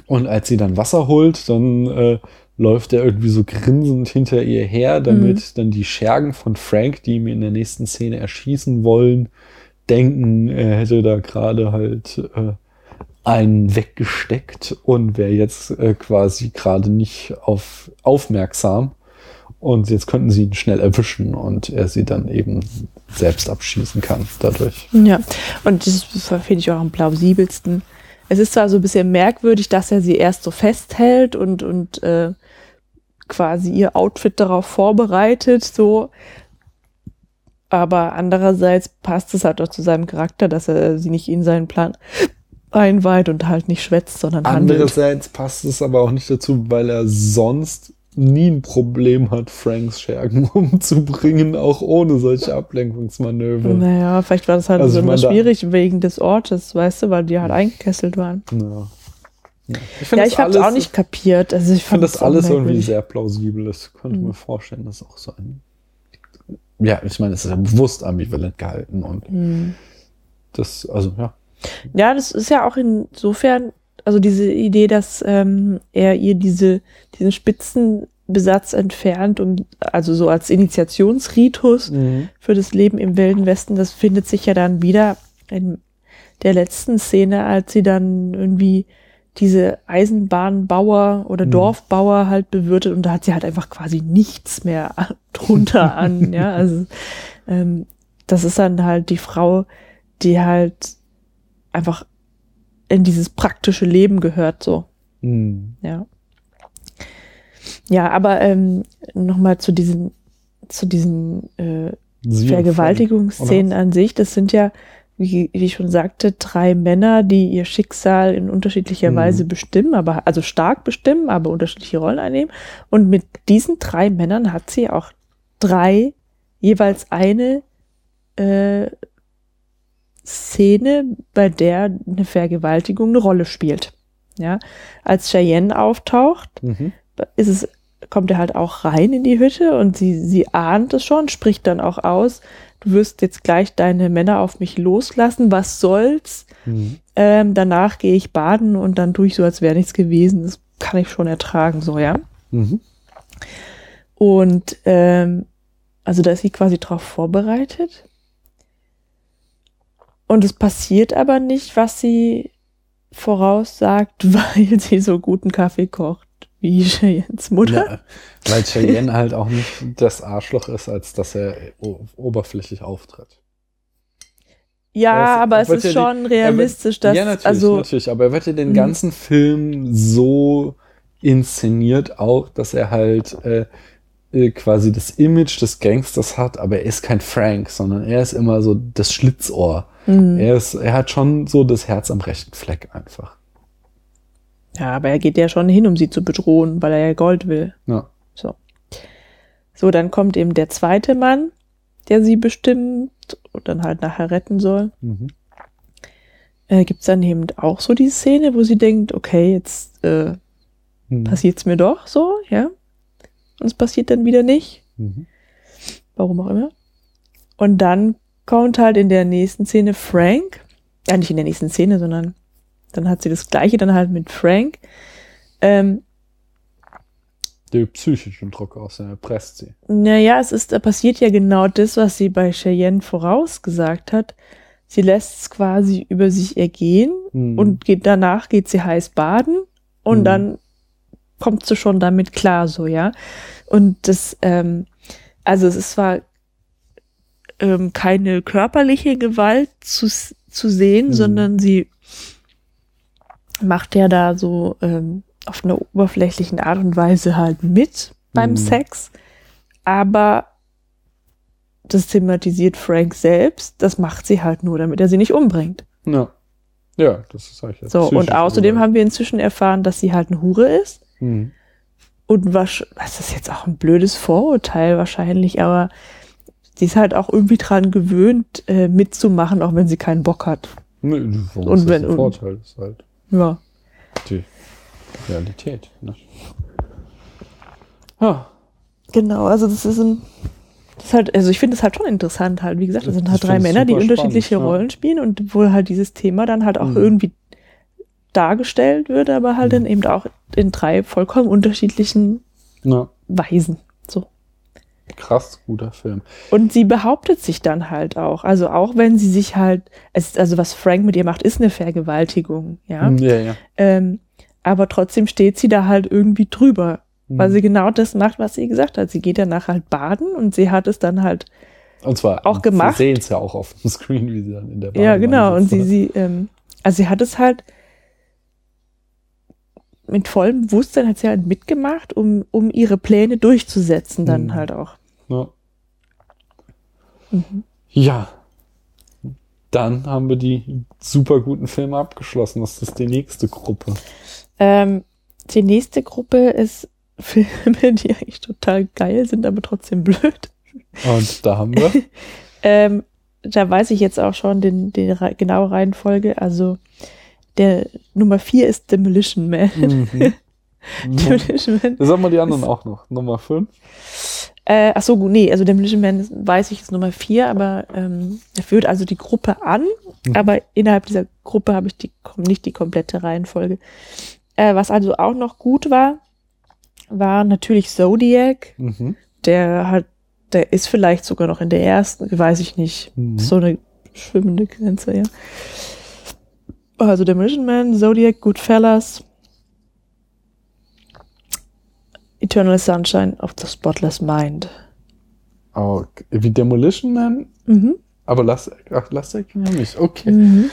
A: und als sie dann Wasser holt, dann äh, läuft er irgendwie so grinsend hinter ihr her, damit mhm. dann die Schergen von Frank, die ihm in der nächsten Szene erschießen wollen, denken, er hätte da gerade halt äh, einen weggesteckt und wäre jetzt äh, quasi gerade nicht auf aufmerksam. Und jetzt könnten sie ihn schnell erwischen und er sie dann eben selbst abschießen kann dadurch.
B: Ja, und das finde ich auch am plausibelsten. Es ist zwar so ein bisschen merkwürdig, dass er sie erst so festhält und, und äh, quasi ihr Outfit darauf vorbereitet, so. Aber andererseits passt es halt auch zu seinem Charakter, dass er sie nicht in seinen Plan einweiht und halt nicht schwätzt, sondern
A: Andererseits handelt. passt es aber auch nicht dazu, weil er sonst nie ein Problem hat, Franks Schergen umzubringen, auch ohne solche Ablenkungsmanöver.
B: Naja, vielleicht war das halt also immer schwierig wegen des Ortes, weißt du, weil die halt eingekesselt waren. Ja. Ja, ich, ja, ich habe es auch nicht kapiert. Also ich
A: finde das alles irgendwie sehr plausibel. Das könnte mhm. mir vorstellen, dass auch so ein. Ja, ich meine, es ist ja bewusst ambivalent gehalten und mhm. das, also ja.
B: Ja, das ist ja auch insofern also diese Idee, dass ähm, er ihr diese, diesen Spitzenbesatz entfernt, um, also so als Initiationsritus mhm. für das Leben im Wilden Westen, das findet sich ja dann wieder in der letzten Szene, als sie dann irgendwie diese Eisenbahnbauer oder mhm. Dorfbauer halt bewirtet und da hat sie halt einfach quasi nichts mehr drunter an, ja, also ähm, das ist dann halt die Frau, die halt einfach in dieses praktische Leben gehört, so. Mhm. Ja. Ja, aber ähm, nochmal zu diesen, zu diesen äh, Vergewaltigungsszenen an sich. Das sind ja, wie, wie ich schon sagte, drei Männer, die ihr Schicksal in unterschiedlicher mhm. Weise bestimmen, aber also stark bestimmen, aber unterschiedliche Rollen einnehmen. Und mit diesen drei Männern hat sie auch drei, jeweils eine äh, Szene, bei der eine Vergewaltigung eine Rolle spielt. Ja, als Cheyenne auftaucht, mhm. ist es, kommt er halt auch rein in die Hütte und sie, sie ahnt es schon, spricht dann auch aus, du wirst jetzt gleich deine Männer auf mich loslassen, was soll's?
A: Mhm.
B: Ähm, danach gehe ich baden und dann tue ich so, als wäre nichts gewesen. Das kann ich schon ertragen, so, ja.
A: Mhm.
B: Und ähm, also da ist sie quasi drauf vorbereitet. Und es passiert aber nicht, was sie voraussagt, weil sie so guten Kaffee kocht wie Cheyennes Mutter.
A: Ja, weil Cheyenne halt auch nicht das Arschloch ist, als dass er oberflächlich auftritt.
B: Ja,
A: ist-
B: aber
A: er
B: es
A: wird
B: ist schon
A: er
B: realistisch, dass
A: ja, natürlich,
B: also
A: natürlich, aber er wird ja den
B: Mhm.
A: ganzen Film so inszeniert auch, dass er halt äh, äh, quasi das Image des Gangsters hat, aber er ist kein Frank, sondern er ist immer so das Schlitzohr.
B: Mhm.
A: Er ist, er hat schon so das Herz am rechten Fleck einfach.
B: ja, aber er geht ja schon hin, um sie zu bedrohen, weil er ja Gold will.
A: Ja.
B: So. So, dann kommt eben der zweite Mann, der sie bestimmt und dann halt nachher retten soll.
A: Mhm.
B: Äh, gibt's dann eben auch so die Szene, wo sie denkt, okay, jetzt äh,
A: Mhm.
B: passiert's mir doch so, ja. Und es passiert dann wieder nicht.
A: Mhm.
B: Warum auch immer. Und dann kommt halt in der nächsten Szene Frank. Ja, nicht in der nächsten Szene, sondern dann hat sie das gleiche dann halt mit Frank. Ähm,
A: Der psychischen Druck aus, er erpresst sie.
B: naja, es ist, da passiert ja genau das, was sie bei Cheyenne vorausgesagt hat. Sie lässt es quasi über sich ergehen
A: Mhm.
B: und geht danach geht sie heiß baden und
A: Mhm.
B: dann kommt sie schon damit klar, so, ja. Und das, ähm, also es ist zwar ähm, keine körperliche Gewalt zu, zu sehen,
A: Mhm.
B: sondern sie macht ja da so ähm, auf einer oberflächlichen Art und Weise halt mit beim
A: Mhm.
B: Sex, aber das thematisiert Frank selbst, das macht sie halt nur, damit er sie nicht umbringt.
A: Ja. Ja, das ist eigentlich
B: So, und außerdem haben wir inzwischen erfahren, dass sie halt eine Hure ist.
A: Mhm.
B: Und was, das ist jetzt auch ein blödes Vorurteil wahrscheinlich, aber sie ist halt auch irgendwie dran gewöhnt, äh, mitzumachen, auch wenn sie keinen Bock hat.
A: Nee,
B: Und wenn-
A: ein Vorteil? Ist halt
B: Ja.
A: die Realität. Ne? Ja.
B: Genau, also das ist ein. Das ist halt, also ich finde es halt schon interessant halt. Wie gesagt, das sind halt
A: Ich
B: drei Männer, die unterschiedliche
A: spannend, ja.
B: Rollen spielen und wo halt dieses Thema dann halt auch
A: Mhm.
B: irgendwie dargestellt wird, aber halt
A: Mhm.
B: dann eben auch in drei vollkommen unterschiedlichen
A: ja.
B: Weisen.
A: Krass guter Film.
B: Und sie behauptet sich dann halt auch. Also auch wenn sie sich halt, es, also was Frank mit ihr macht, ist eine Vergewaltigung, ja.
A: Ja, ja.
B: Ähm, aber trotzdem steht sie da halt irgendwie drüber, weil
A: Mhm.
B: sie genau das macht, was sie gesagt hat. Sie geht danach halt baden und sie hat es dann halt,
A: Und zwar
B: auch gemacht.
A: Wir sehen es ja auch auf dem Screen, wie sie dann in der
B: ja
A: Badewanne
B: genau, und
A: sitzt,
B: sie,
A: ne?
B: sie, ähm, also sie hat es halt mit vollem Bewusstsein hat sie halt mitgemacht, um, um ihre Pläne durchzusetzen dann
A: Mhm.
B: halt auch.
A: Ja.
B: Mhm.
A: ja. Dann haben wir die super guten Filme abgeschlossen. Was ist die nächste Gruppe?
B: Ähm, die nächste Gruppe ist Filme, die eigentlich total geil sind, aber trotzdem blöd.
A: Und da haben wir.
B: Ähm, da weiß ich jetzt auch schon den, die Re- genaue Reihenfolge. Also der Nummer vier ist Demolition Man.
A: mhm.
B: Demolition Man.
A: Sagen wir die anderen auch noch. Nummer 5.
B: Äh, ach so, gut, nee, also Demolition Man ist, weiß ich ist Nummer vier, aber ähm, er führt also die Gruppe an,
A: Mhm.
B: aber innerhalb dieser Gruppe habe ich die nicht die komplette Reihenfolge. Äh, was also auch noch gut war, war natürlich Zodiac.
A: Mhm.
B: Der hat, der ist vielleicht sogar noch in der ersten, weiß ich nicht.
A: Mhm.
B: So eine schwimmende Grenze, ja. Also Demolition Man, Zodiac, Goodfellas, Eternal Sunshine of the Spotless Mind.
A: Okay. Wie Demolition Man?
B: Mhm.
A: Aber Last, ach, Last Action ja nicht. Okay.
B: Mhm.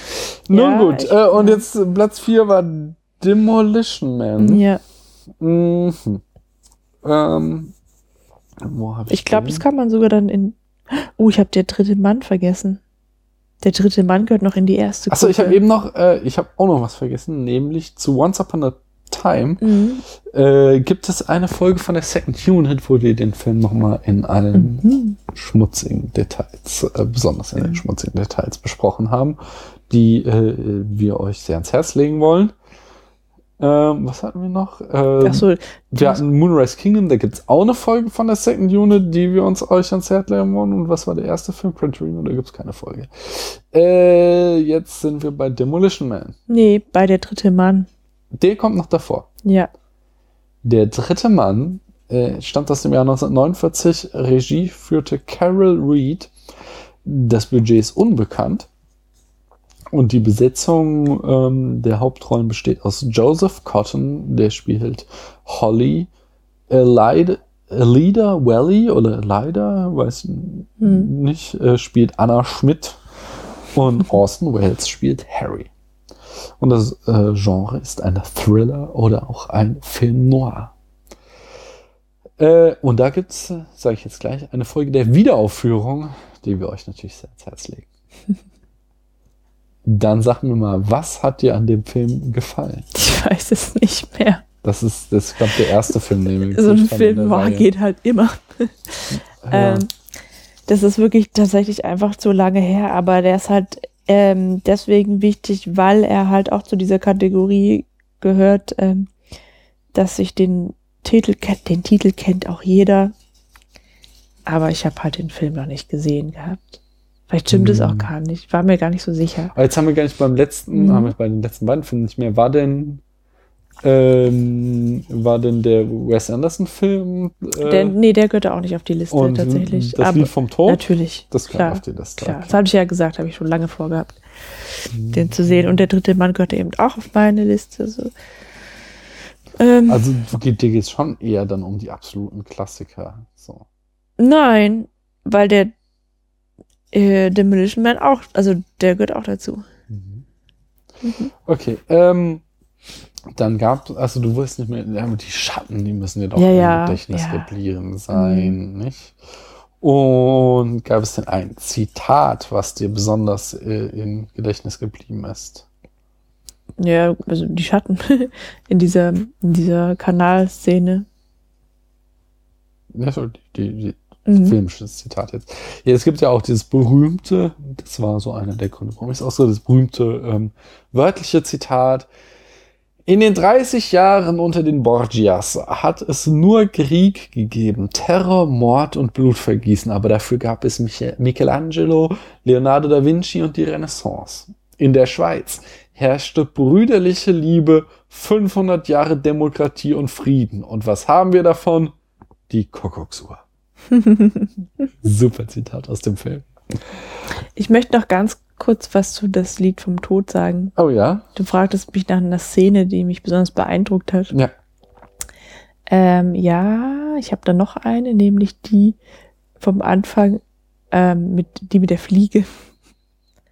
A: Nun
B: Ja,
A: gut.
B: ich-
A: Äh, und jetzt Platz 4 war Demolition Man.
B: Ja,
A: Mhm. Ähm, wo hab ich
B: ich glaube, das kann man sogar dann in. Oh, ich habe der dritte Mann vergessen. Der dritte Mann gehört noch in die erste
A: Achso, ich habe
B: Gruppe.
A: eben noch, äh, ich habe auch noch was vergessen, nämlich zu Once Upon a Time
B: Mhm.
A: äh, gibt es eine Folge von der Second Unit, wo wir den Film nochmal in allen
B: Mhm.
A: schmutzigen Details, äh, besonders in den schmutzigen Details besprochen haben, die äh, wir euch sehr ans Herz legen wollen. Ähm, was hatten wir noch? Ähm,
B: Ach so,
A: wir hatten Moonrise Kingdom, da gibt's auch eine Folge von der Second Unit, die wir uns euch ans Herz legen wollen. Und was war der erste Film? Torino, da gibt's keine Folge. Äh, jetzt sind wir bei Demolition Man.
B: nee, bei der dritte Mann.
A: Der kommt noch davor.
B: Ja.
A: Der dritte Mann äh, stammt aus dem Jahr 1949. Regie führte Carol Reed. Das Budget ist unbekannt. Und die Besetzung ähm, der Hauptrollen besteht aus Joseph Cotton, der spielt Holly, Elida, Elida Welly oder Elida, weiß
B: Hm.
A: nicht, äh, spielt Anna Schmidt und Orson Welles spielt Harry. Und das äh, Genre ist ein Thriller oder auch ein Film noir. Äh, und da gibt's, äh, sage ich jetzt gleich, eine Folge der Wiederaufführung, die wir euch natürlich sehr ans Herz legen. Dann sag mir mal, was hat dir an dem Film gefallen?
B: Ich weiß es nicht mehr.
A: Das ist, das ist glaube der erste Film, den wir
B: So ein Film war,
A: Reihe.
B: geht halt immer.
A: Ja.
B: Ähm, das ist wirklich tatsächlich einfach zu lange her, aber der ist halt ähm, deswegen wichtig, weil er halt auch zu dieser Kategorie gehört, ähm, dass sich den Titel kennt, den Titel kennt auch jeder. Aber ich habe halt den Film noch nicht gesehen gehabt. Vielleicht stimmt es auch
A: Hm.
B: gar nicht. War mir gar nicht so sicher.
A: Aber jetzt haben wir gar nicht beim letzten,
B: Mhm.
A: haben wir bei den letzten beiden Filmen nicht mehr. War denn, ähm, war denn der Wes Anderson-Film? Äh,
B: Der, nee, der gehört auch nicht auf die Liste
A: und
B: tatsächlich.
A: das
B: Aber
A: Lied vom Tod?
B: natürlich.
A: Das
B: klar.
A: auf die Liste.
B: Klar,
A: okay.
B: das habe ich ja gesagt, habe ich schon lange vorgehabt, den zu sehen. Und der dritte Mann gehört eben auch auf meine Liste. So. Ähm,
A: Also dir geht es schon eher dann um die absoluten Klassiker. So.
B: nein, weil der äh, Demolition Man auch, also der gehört auch dazu.
A: Mhm. Okay, ähm, dann gab also du wirst nicht mehr, ja, aber die Schatten, die müssen dir doch
B: Ja,
A: im
B: ja,
A: Gedächtnis
B: ja.
A: geblieben sein, nicht? Und gab es denn ein Zitat, was dir besonders äh, im Gedächtnis geblieben ist?
B: Ja, also die Schatten in dieser, in dieser Kanalszene.
A: Ja, so die, die
B: Mhm.
A: filmisches Zitat jetzt. Ja, es gibt ja auch dieses berühmte, das war so einer der Gründe, warum ich es auch so, das berühmte ähm, wörtliche Zitat. In den 30 Jahren unter den Borgias hat es nur Krieg gegeben, Terror, Mord und Blutvergießen, aber dafür gab es Mich Michelangelo, Leonardo da Vinci und die Renaissance. In der Schweiz herrschte brüderliche Liebe, 500 Jahre Demokratie und Frieden. Und was haben wir davon? Die Kuckucksuhr. Super Zitat aus dem Film.
B: Ich möchte noch ganz kurz was zu das Lied vom Tod sagen.
A: Oh ja?
B: Du fragtest mich nach einer Szene, die mich besonders beeindruckt hat.
A: Ja.
B: Ähm, ja, ich habe da noch eine, nämlich die vom Anfang ähm, mit die mit der Fliege.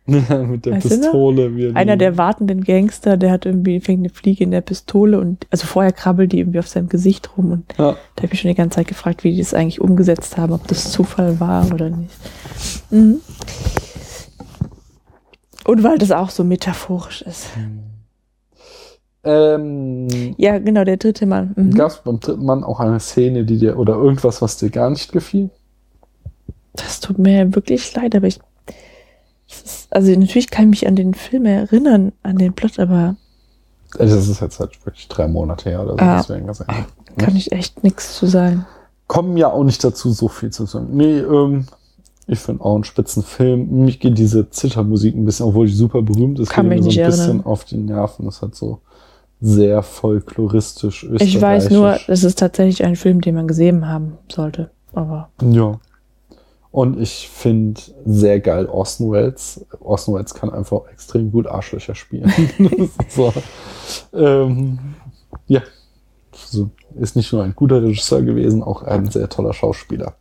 A: Mit der
B: Weißt?
A: Pistole. er
B: Einer der wartenden Gangster, der hat irgendwie fängt eine Fliege in der Pistole und also vorher krabbelt die irgendwie auf seinem Gesicht rum und
A: Ja.
B: da habe ich mich schon die ganze Zeit gefragt, wie die das eigentlich umgesetzt haben, ob das Zufall war oder nicht. Mhm. Und weil das auch so metaphorisch ist.
A: Ähm,
B: Ja, genau, der dritte Mann. Mhm.
A: Gab es beim dritten Mann auch eine Szene, die dir oder irgendwas, was dir gar nicht gefiel?
B: Das tut mir wirklich leid, aber ich. Also natürlich kann ich mich an den Film erinnern, an den Plot, aber
A: Also Das ist jetzt halt wirklich drei Monate her oder so.
B: Ah.
A: Deswegen ganz ehrlich.
B: kann ich echt nichts zu sagen.
A: Kommen ja auch nicht dazu, so viel zu sagen. Nee, ähm, ich finde auch einen Spitzenfilm. Mich geht diese Zittermusik ein bisschen, obwohl die super berühmt ist,
B: Kann
A: geht
B: mich
A: mir so ein
B: nicht
A: bisschen
B: erinnern.
A: auf die Nerven. Das hat so sehr folkloristisch
B: Ich weiß nur, es ist tatsächlich ein Film, den man gesehen haben sollte. Aber
A: Ja. Und ich finde sehr geil Orson Welles. Orson Welles kann einfach extrem gut Arschlöcher spielen. So, ähm, ja. So, ist nicht nur ein guter Regisseur gewesen, auch ein sehr toller Schauspieler.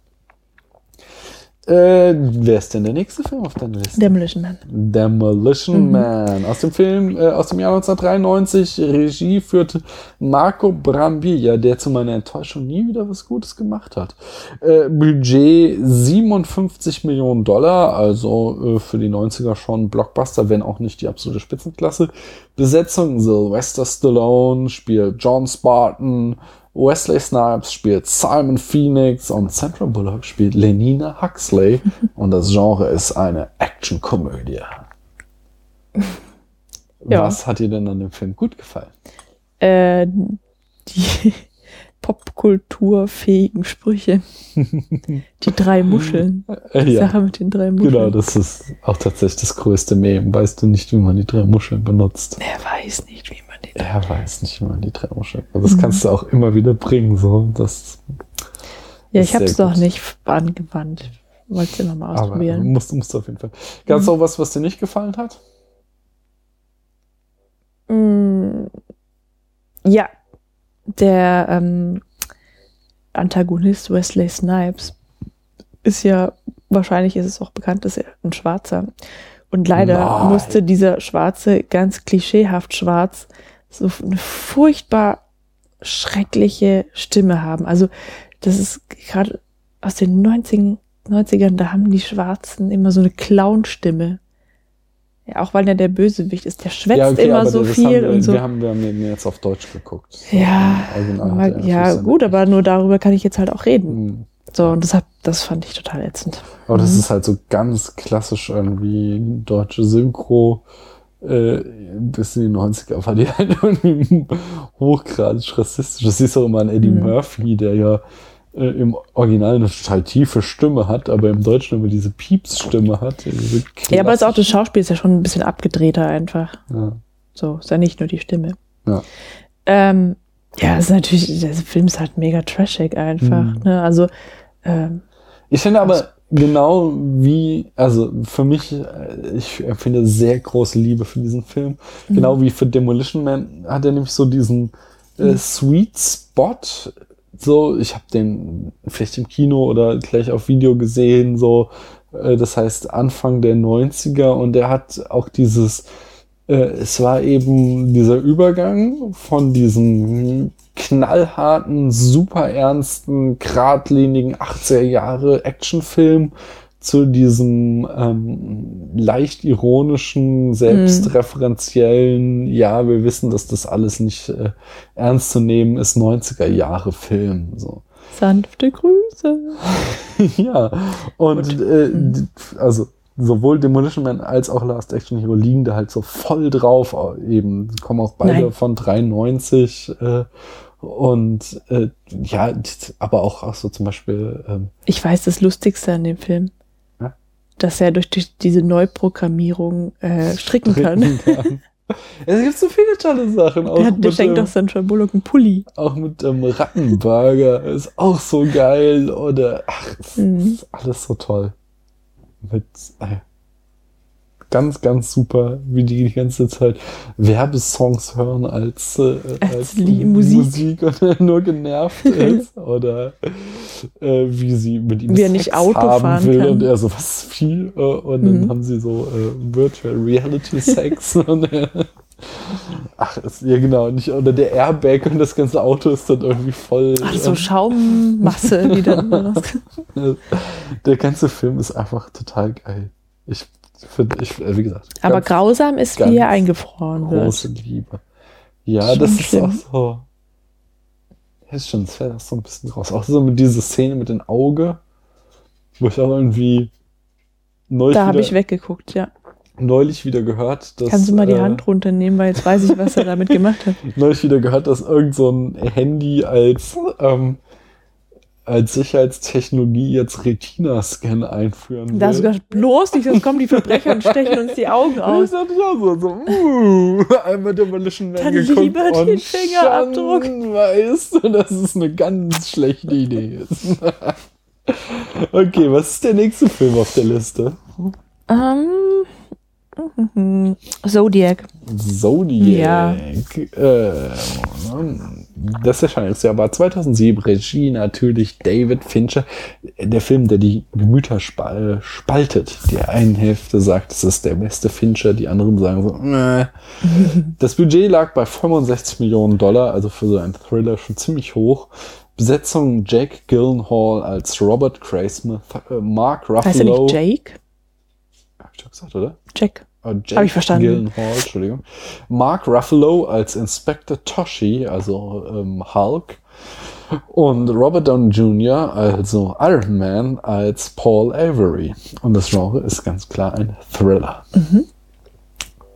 A: Äh, wer ist denn der nächste Film auf deiner Liste?
B: Demolition Man.
A: Demolition
B: Mhm.
A: Man. Aus dem Film, äh, aus dem Jahr 1993. Regie führte Marco Brambilla, der zu meiner Enttäuschung nie wieder was Gutes gemacht hat. Äh, Budget 57 Millionen Dollar, also äh, für die 90er schon Blockbuster, wenn auch nicht die absolute Spitzenklasse. Besetzung Sylvester Stallone spielt John Spartan, Wesley Snipes spielt Simon Phoenix und Sandra Bullock spielt Lenina Huxley. und das Genre ist eine Actionkomödie.
B: Ja.
A: Was hat dir denn an dem Film gut gefallen?
B: äh, die popkulturfähigen Sprüche. Die drei Muscheln.
A: Äh,
B: Die
A: ja.
B: Sache mit den drei Muscheln.
A: Genau, das ist auch tatsächlich das größte Meme. Weißt du nicht, wie man die drei Muscheln benutzt?
B: Er weiß nicht, wie man den.
A: Er weiß nicht, wie man die drei Muscheln benutzt. Das
B: Mhm.
A: kannst du auch immer wieder bringen. So. Das,
B: Ja,
A: ist
B: ich habe es
A: sehr
B: noch
A: gut.
B: nicht angewandt. Wollte es immer mal
A: aber
B: ausprobieren.
A: musst, musst du auf jeden Fall. Gab es
B: Mhm.
A: auch was, was dir nicht gefallen hat?
B: Mm, Ja, der ähm, Antagonist Wesley Snipes ist ja, wahrscheinlich ist es auch bekannt, dass er ein Schwarzer. Und leider
A: Nein.
B: musste dieser Schwarze ganz klischeehaft schwarz so eine furchtbar schreckliche Stimme haben. Also das ist gerade aus den 90 90ern, da haben die Schwarzen immer so eine Clown-Stimme. Ja, auch weil er der Bösewicht ist. Der schwätzt immer
A: aber
B: so
A: das
B: viel
A: wir,
B: und so.
A: Wir haben, wir haben jetzt auf Deutsch geguckt.
B: Ja, mal, ja gut, aber nur darüber kann ich jetzt halt auch reden.
A: Mhm.
B: So, und deshalb, das fand ich total ätzend.
A: Aber das
B: Mhm.
A: ist halt so ganz klassisch irgendwie deutsche Synchro. Äh, bis in die 90er war die halt irgendwie hochgradig rassistisch. Das du auch immer an Eddie
B: Mhm.
A: Murphy, der ja äh, im Original eine total tiefe Stimme hat, aber im Deutschen immer diese Pieps-Stimme hat. Diese
B: Ja, aber das auch das Schauspiel ist ja schon ein bisschen abgedrehter einfach.
A: Ja.
B: So, ist ja nicht nur die Stimme.
A: Ja.
B: Ähm, ja, ist natürlich, der Film ist halt mega trashig einfach.
A: Mhm.
B: Ne? Also, ähm,
A: Ich finde aber genau wie, also für mich, äh, ich empfinde sehr große Liebe für diesen Film.
B: Mhm.
A: Genau wie für Demolition Man hat er nämlich so diesen äh,
B: Mhm.
A: Sweet Spot. So, ich habe den vielleicht im Kino oder gleich auf Video gesehen, so, äh, das heißt Anfang der 90er und er hat auch dieses, es war eben dieser Übergang von diesem knallharten, super ernsten, geradlinigen 80er Jahre Actionfilm zu diesem ähm, leicht ironischen, selbstreferenziellen, ja, wir wissen, dass das alles nicht äh, ernst zu nehmen ist, 90er Jahre Film. So.
B: sanfte Grüße.
A: ja, und äh,
B: Mhm.
A: also sowohl Demolition Man als auch Last Action Hero liegen da halt so voll drauf. Eben Die kommen auch beide
B: Nein.
A: von 93 äh, und äh, ja, aber auch, auch so zum Beispiel ähm,
B: Ich weiß das Lustigste an dem Film.
A: Ja?
B: Dass er durch die, diese Neuprogrammierung äh, stricken kann.
A: treten kann. Es gibt so viele tolle Sachen. Auch
B: Der, hat- der schenkt
A: ähm,
B: doch Sandra Bullock einen Pulli.
A: auch mit dem Rattenburger ist auch so geil. Oder ach, es
B: Mhm.
A: ist alles so toll. Mit äh, ganz, ganz super, wie die die ganze Zeit Werbesongs hören als, äh,
B: Als Lie- Musik.
A: Musik und nur genervt ist. Oder äh, wie sie mit ihm
B: Wie er nicht Auto
A: haben will
B: kann.
A: und er so was viel äh, und dann
B: Mhm.
A: haben sie so äh, Virtual Reality Sex und äh, Ach, ist, ja genau, nicht oder der Airbag und das ganze Auto ist dann irgendwie voll.
B: Ach, so
A: ähm,
B: Schaummasse, dann
A: der ganze Film ist einfach total geil. Ich finde, ich, äh, wie gesagt,
B: Aber
A: ganz
B: grausam ist, wie er eingefroren wird.
A: große Liebe. Ja,
B: Schon
A: das ist
B: schlimm.
A: auch so. Ja, ist schon, das fällt auch so ein bisschen raus. Auch so mit dieser Szene mit dem Auge, wo ich auch irgendwie neulich,
B: Da habe ich weggeguckt, ja.
A: Neulich wieder gehört, dass.
B: Kannst du mal die
A: äh,
B: Hand runternehmen, weil jetzt weiß ich, was er damit gemacht hat.
A: neulich wieder gehört, dass irgend so ein Handy als, ähm, als Sicherheitstechnologie jetzt Retina-Scan einführen will.
B: Da hast du gedacht, bloß nicht, sonst kommen die Verbrecher und stechen uns die Augen
A: Und ich
B: aus.
A: dachte ja so, so uh, einmal Demolition Man
B: Dann
A: geguckt
B: lieber
A: und
B: den Fingerabdruck.
A: schon weißt du, dass es eine ganz schlechte Idee ist. okay, was ist der nächste Film auf der Liste?
B: Ähm, mhm. Zodiac.
A: Zodiac. Äh, das Erscheinungsjahr war 2007. Regie natürlich David Fincher. Der Film, der die Gemüter spa- spaltet. Die eine Hälfte sagt, es ist der beste Fincher, die anderen sagen so, äh. Das Budget lag bei 65 Millionen Dollar, also für so einen Thriller schon ziemlich hoch. Besetzung Jake Gyllenhaal als Robert Graysmith, äh, Mark
B: Heißt er
A: Ruffalo.
B: nicht Jake?
A: Hab ich doch gesagt, oder?
B: Jack.
A: Oh, Jake
B: Hab ich verstanden.
A: Gyllenhaal, Entschuldigung. Mark Ruffalo als Inspector Toshi, also ähm, Hulk. Und Robert Downey Jr., also Iron Man, als Paul Avery. Und das Genre ist ganz klar ein Thriller.
B: Mhm.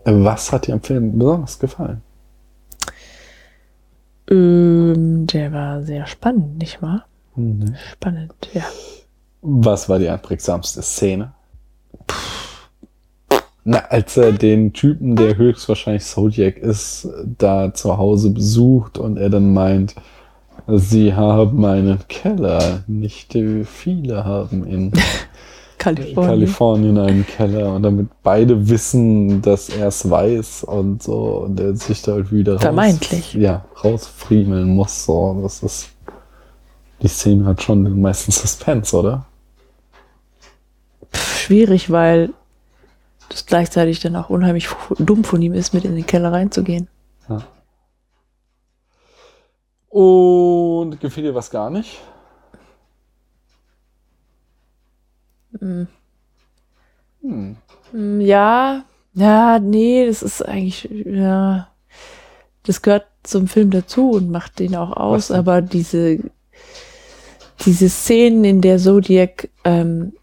A: Was hat dir am Film besonders gefallen?
B: Ähm, der war sehr spannend, nicht wahr?
A: Mhm.
B: Spannend, ja.
A: Was war die einprägsamste Szene? Na, als er den Typen, der höchstwahrscheinlich Zodiac ist, da zu Hause besucht und er dann meint, sie haben einen Keller, nicht viele haben in
B: Kalifornien.
A: Kalifornien einen Keller und damit beide wissen, dass er es weiß und so und er sich da halt wieder raus,
B: Vermeintlich.
A: ja, rausfriemeln muss. So. Das ist die Szene hat schon den meisten Suspense, oder?
B: Pff, schwierig, weil das gleichzeitig dann auch unheimlich dumm von ihm ist, mit in den Keller reinzugehen.
A: Und gefiel dir was gar nicht?
B: Hm.
A: Hm.
B: Ja, ja, nee, das ist eigentlich, ja, das gehört zum Film dazu und macht den auch aus, aber diese, diese Szenen, in der Zodiac ähm,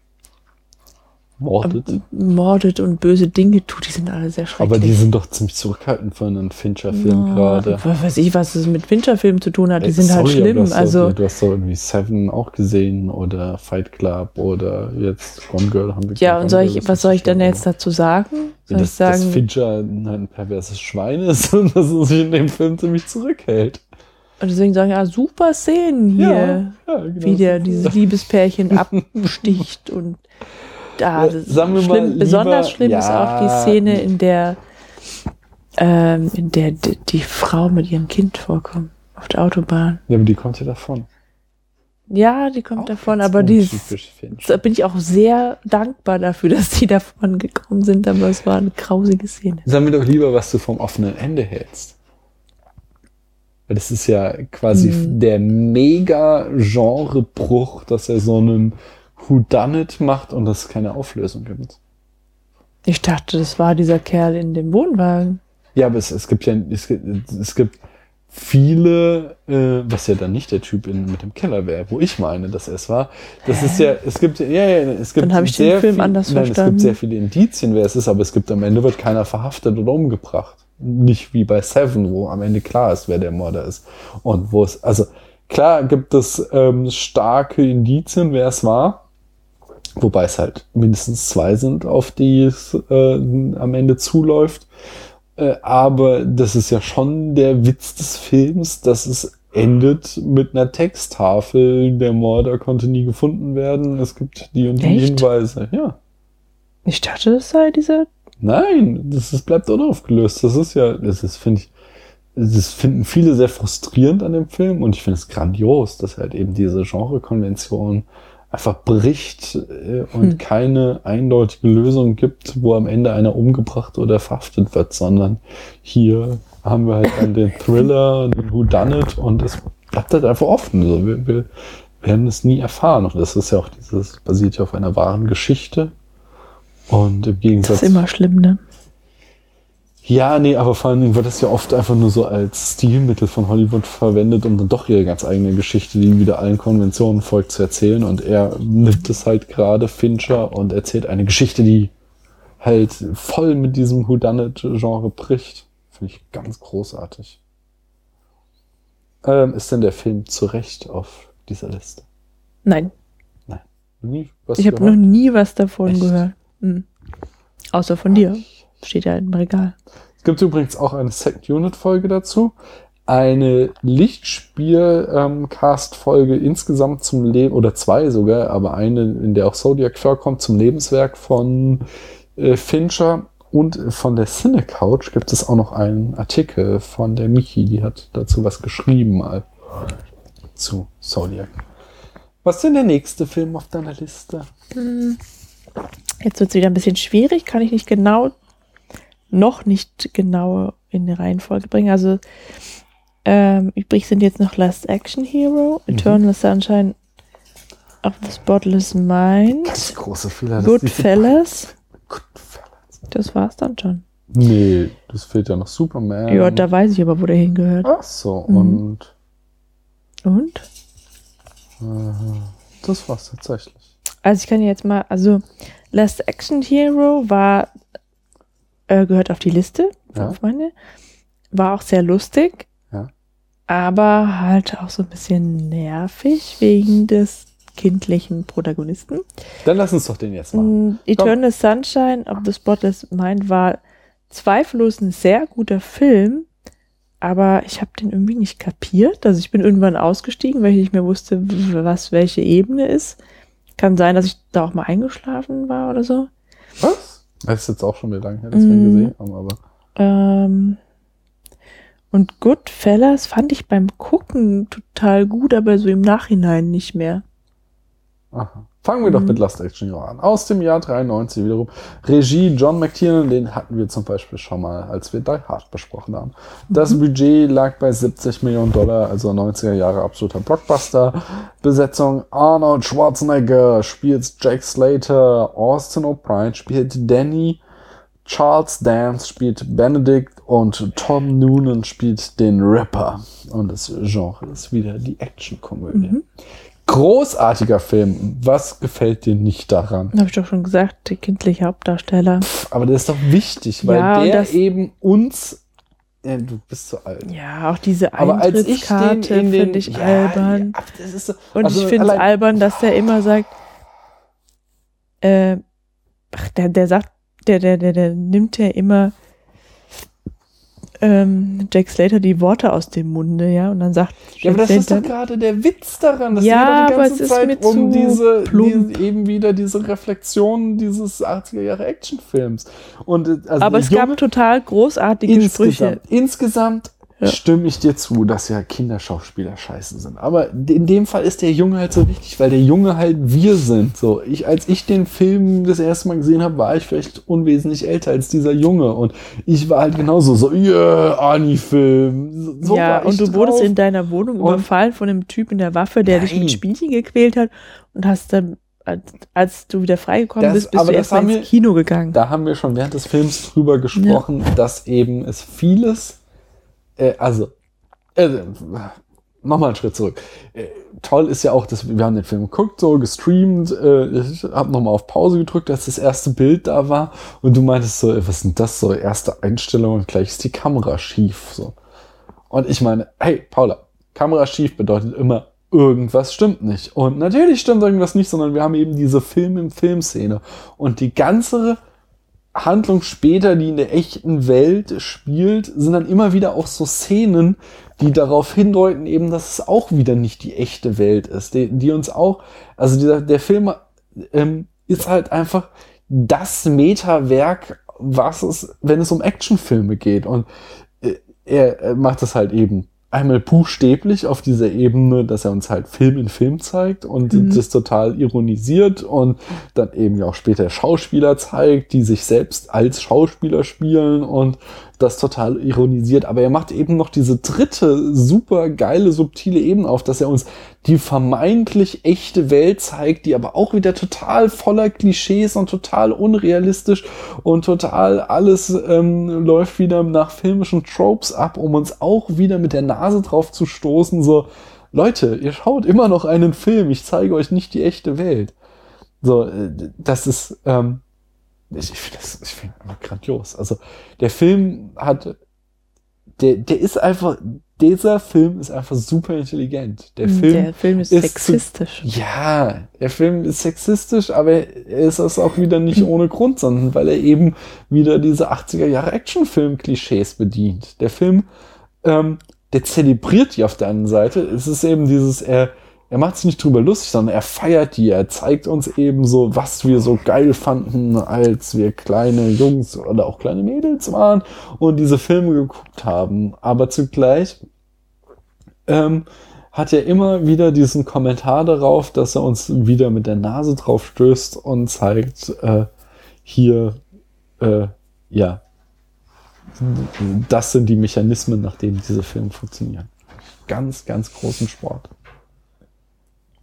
A: Mordet.
B: ähm, mordet und böse Dinge tut, die sind alle sehr schrecklich.
A: Aber die sind doch ziemlich zurückhaltend für einen Fincher-Film
B: Ja,
A: gerade.
B: Weiß ich, was es mit Fincher-Filmen zu tun hat. Die
A: Ey,
B: sind halt
A: sorry, aber
B: schlimm.
A: Du hast,
B: also,
A: doch, du hast doch irgendwie Seven auch gesehen oder Fight Club oder jetzt Gone Girl haben wir
B: ja, und soll ich, was soll ich
A: so
B: denn jetzt dazu sagen? Soll
A: dass,
B: ich sagen,
A: dass Fincher ein, ein perverses Schwein ist und dass er sich in dem Film ziemlich zurückhält.
B: und deswegen sagen, ja, super Szenen hier,
A: ja genau.
B: wie der dieses Liebespärchen absticht und ist
A: sagen wir mal
B: schlimm,
A: lieber-
B: besonders schlimm ist
A: ja.
B: auch die Szene, in der, ähm, in der die, die Frau mit ihrem Kind vorkommt, auf der Autobahn.
A: Ja, aber die kommt ja davon.
B: Ja, die kommt
A: Auch
B: davon, aber die ist, da bin ich auch sehr dankbar dafür, dass die davon gekommen sind, aber es war eine grausige Szene.
A: Sag mir doch lieber, was du vom offenen Ende hältst. Weil das ist ja quasi
B: Hm.
A: der mega Genrebruch, dass er so einen Whodunit macht und es keine Auflösung gibt.
B: Ich dachte, das war dieser Kerl in dem Wohnwagen.
A: Ja, aber es, es gibt ja, es gibt, es gibt viele, äh, was ja dann nicht der Typ in, mit dem Keller wäre, wo ich meine, dass er es war. Das ist ja, es gibt, ja, ja, es gibt
B: Dann habe ich den
A: sehr
B: Film
A: viel,
B: anders
A: nein, es
B: verstanden.
A: gibt sehr viele Indizien, wer es ist, aber es gibt am Ende wird keiner verhaftet oder umgebracht. Nicht wie bei Seven, wo am Ende klar ist, wer der Mörder ist. Und wo es, also klar gibt es ähm, starke Indizien, wer es war. Wobei es halt mindestens zwei sind, auf die es äh, am Ende zuläuft. Äh, aber das ist ja schon der Witz des Films, dass es endet mit einer Texttafel. Der Mörder konnte nie gefunden werden. Es gibt die und die
B: Echt?
A: Hinweise. Ja.
B: Ich dachte, das sei dieser.
A: Nein, das ist, bleibt unaufgelöst. Das ist ja, das ist, finde ich, das finden viele sehr frustrierend an dem Film und ich finde es grandios, dass halt eben diese Genrekonvention einfach bricht äh, und
B: Hm.
A: keine eindeutige Lösung gibt, wo am Ende einer umgebracht oder verhaftet wird, sondern hier haben wir halt dann den Thriller, den Whodunit und es bleibt halt einfach offen. So. Wir, wir werden es nie erfahren. Und das ist ja auch dieses, basiert ja auf einer wahren Geschichte. Und im
B: Das
A: Gegensatz
B: ist immer schlimm, ne?
A: Ja, nee, aber vor allen Dingen wird das ja oft einfach nur so als Stilmittel von Hollywood verwendet, um dann doch ihre ganz eigene Geschichte, die wieder allen Konventionen folgt, zu erzählen. Und er nimmt es halt gerade, Fincher, und erzählt eine Geschichte, die halt voll mit diesem Whodunit-Genre bricht. Finde ich ganz großartig. Ähm, ist denn der Film zu Recht auf dieser Liste?
B: Nein,
A: Nie was
B: ich habe noch nie was davon
A: Echt?
B: gehört. Hm. Außer von dir. Steht ja im Regal.
A: Es gibt übrigens auch eine Second-Unit-Folge dazu. Eine Lichtspiel-Cast-Folge insgesamt zum Leben, oder zwei sogar, aber eine, in der auch Zodiac vorkommt, zum Lebenswerk von äh, Fincher. Und von der Cine Couch gibt es auch noch einen Artikel von der Michi, die hat dazu was geschrieben mal zu Zodiac. Was ist denn der nächste Film auf deiner Liste?
B: Jetzt wird es wieder ein bisschen schwierig, kann ich nicht genau, noch nicht genau in die Reihenfolge bringen. Also ähm, übrig sind jetzt noch Last Action Hero, Eternal Sunshine of the Spotless Mind,
A: Ganz große Fehler.
B: Goodfellas.
A: Goodfellas.
B: Das war's dann schon.
A: Nee, das fehlt ja noch Superman.
B: Ja, da weiß ich aber, wo der hingehört.
A: Ach so,
B: Mhm.
A: und
B: Und?
A: das war's tatsächlich.
B: Also ich kann jetzt mal, also Last Action Hero war, äh, gehört auf die Liste,
A: Ja.
B: auf meine, war auch sehr lustig.
A: Ja.
B: aber halt auch so ein bisschen nervig wegen des kindlichen Protagonisten.
A: Dann lass uns doch den jetzt machen.
B: Mm, Eternal Sunshine of the Spotless Mind war zweifellos ein sehr guter Film, aber ich habe den irgendwie nicht kapiert. Also ich bin irgendwann ausgestiegen, weil ich nicht mehr wusste, was welche Ebene ist. Kann sein, dass ich da auch mal eingeschlafen war oder so.
A: Was? Das ist jetzt auch schon wieder lange her, dass wir ihn
B: Mm.
A: gesehen haben, aber.
B: Ähm, und Goodfellas fand ich beim Gucken total gut, aber so im Nachhinein nicht mehr.
A: Aha. Fangen wir doch
B: Mhm.
A: mit Last Action Hero an. Aus dem Jahr 93 wiederum. Regie John McTiernan, den hatten wir zum Beispiel schon mal, als wir Die Hard besprochen haben. Das Budget lag bei 70 Millionen Dollar, also 90er Jahre absoluter Blockbuster. Besetzung Arnold Schwarzenegger spielt Jack Slater, Austin O'Brien spielt Danny, Charles Dance spielt Benedict und Tom Noonan spielt den Rapper. Und das Genre ist wieder die Actionkomödie. Großartiger Film. Was gefällt dir nicht daran?
B: Habe ich doch schon gesagt, der kindliche Hauptdarsteller.
A: Aber der ist doch wichtig, weil
B: Ja,
A: der eben uns. Ja, du bist so alt.
B: Ja, auch diese Eintrittskarte finde ich
A: ja,
B: albern.
A: Ja, so,
B: Und
A: also
B: ich finde es albern, dass der immer sagt, äh, ach, der, der sagt, der, der, der, der nimmt ja immer ähm, Jack Slater die Worte aus dem Munde, ja, und dann sagt
A: Ja, aber
B: Jack
A: das ist doch
B: Slater,
A: gerade der Witz daran. Das
B: Ja,
A: geht doch die ganze Zeit um diese, diese eben wieder diese Reflexion dieses 80er Jahre Actionfilms. Und äh, also
B: aber es gab total großartige Sprüche.
A: insgesamt, insgesamt
B: Ja.
A: stimme ich dir zu, dass ja Kinderschauspieler scheiße sind. Aber in dem Fall ist der Junge halt so wichtig, weil der Junge halt wir sind. So, ich, als ich den Film das erste Mal gesehen habe, war ich vielleicht unwesentlich älter als dieser Junge. Und ich war halt genauso so, yeah, Ani-Film. So,
B: ja, und du wurdest
A: drauf.
B: in deiner Wohnung
A: Und-
B: überfallen von einem Typ in der Waffe, der dich
A: Nein.
B: mit Spielchen gequält hat und hast dann, als, du wieder freigekommen
A: Das-
B: bist, bist du erstmal ins Kino gegangen.
A: da haben wir schon während des Films drüber gesprochen, dass eben es vieles, äh, also, äh, nochmal einen Schritt zurück. Äh, toll ist ja auch, dass wir, haben den Film geguckt, so gestreamt, äh, ich habe nochmal auf Pause gedrückt, als das erste Bild da war und du meintest so, was denn das so, erste Einstellung und gleich ist die Kamera schief, so. Und ich meine, hey, Paula, Kamera schief bedeutet immer, irgendwas stimmt nicht. Und natürlich stimmt irgendwas nicht, sondern wir haben eben diese Film im Filmszene. Und die ganze Handlung später, die in der echten Welt spielt, sind dann immer wieder auch so Szenen, die darauf hindeuten, eben, dass es auch wieder nicht die echte Welt ist, die, die uns auch, also dieser, der Film ähm, ist halt einfach das Metawerk, was es, wenn es um Actionfilme geht. Und äh, er, macht das halt eben einmal buchstäblich auf dieser Ebene, dass er uns halt Film in Film zeigt und
B: Mhm.
A: das total ironisiert und dann eben ja auch später Schauspieler zeigt, die sich selbst als Schauspieler spielen und das total ironisiert. Aber er macht eben noch diese dritte super geile, subtile Ebene auf, dass er uns die vermeintlich echte Welt zeigt, die aber auch wieder total voller Klischees und total unrealistisch und total alles ähm, läuft wieder nach filmischen Tropes ab, um uns auch wieder mit der Nase drauf zu stoßen, so, Leute, ihr schaut immer noch einen Film, ich zeige euch nicht die echte Welt. So, äh, das ist, ähm, ich, ich finde das, ich finde einfach grandios. Also, der Film hat, der, der ist einfach, dieser Film ist einfach super intelligent. Der Film,
B: der Film ist,
A: ist
B: sexistisch.
A: ja, der Film ist sexistisch, aber er ist es auch wieder nicht ohne Grund, sondern weil er eben wieder diese 80er Jahre Actionfilm-Klischees bedient. Der Film, ähm, der zelebriert die auf der anderen Seite. Es ist eben dieses, er, er macht sich nicht drüber lustig, sondern er feiert die. Er zeigt uns eben so, was wir so geil fanden, als wir kleine Jungs oder auch kleine Mädels waren und diese Filme geguckt haben. Aber zugleich ähm, hat er immer wieder diesen Kommentar darauf, dass er uns wieder mit der Nase drauf stößt und zeigt, äh, hier, äh, ja, das sind die Mechanismen, nach denen diese Filme funktionieren. Ganz, ganz großen Sport.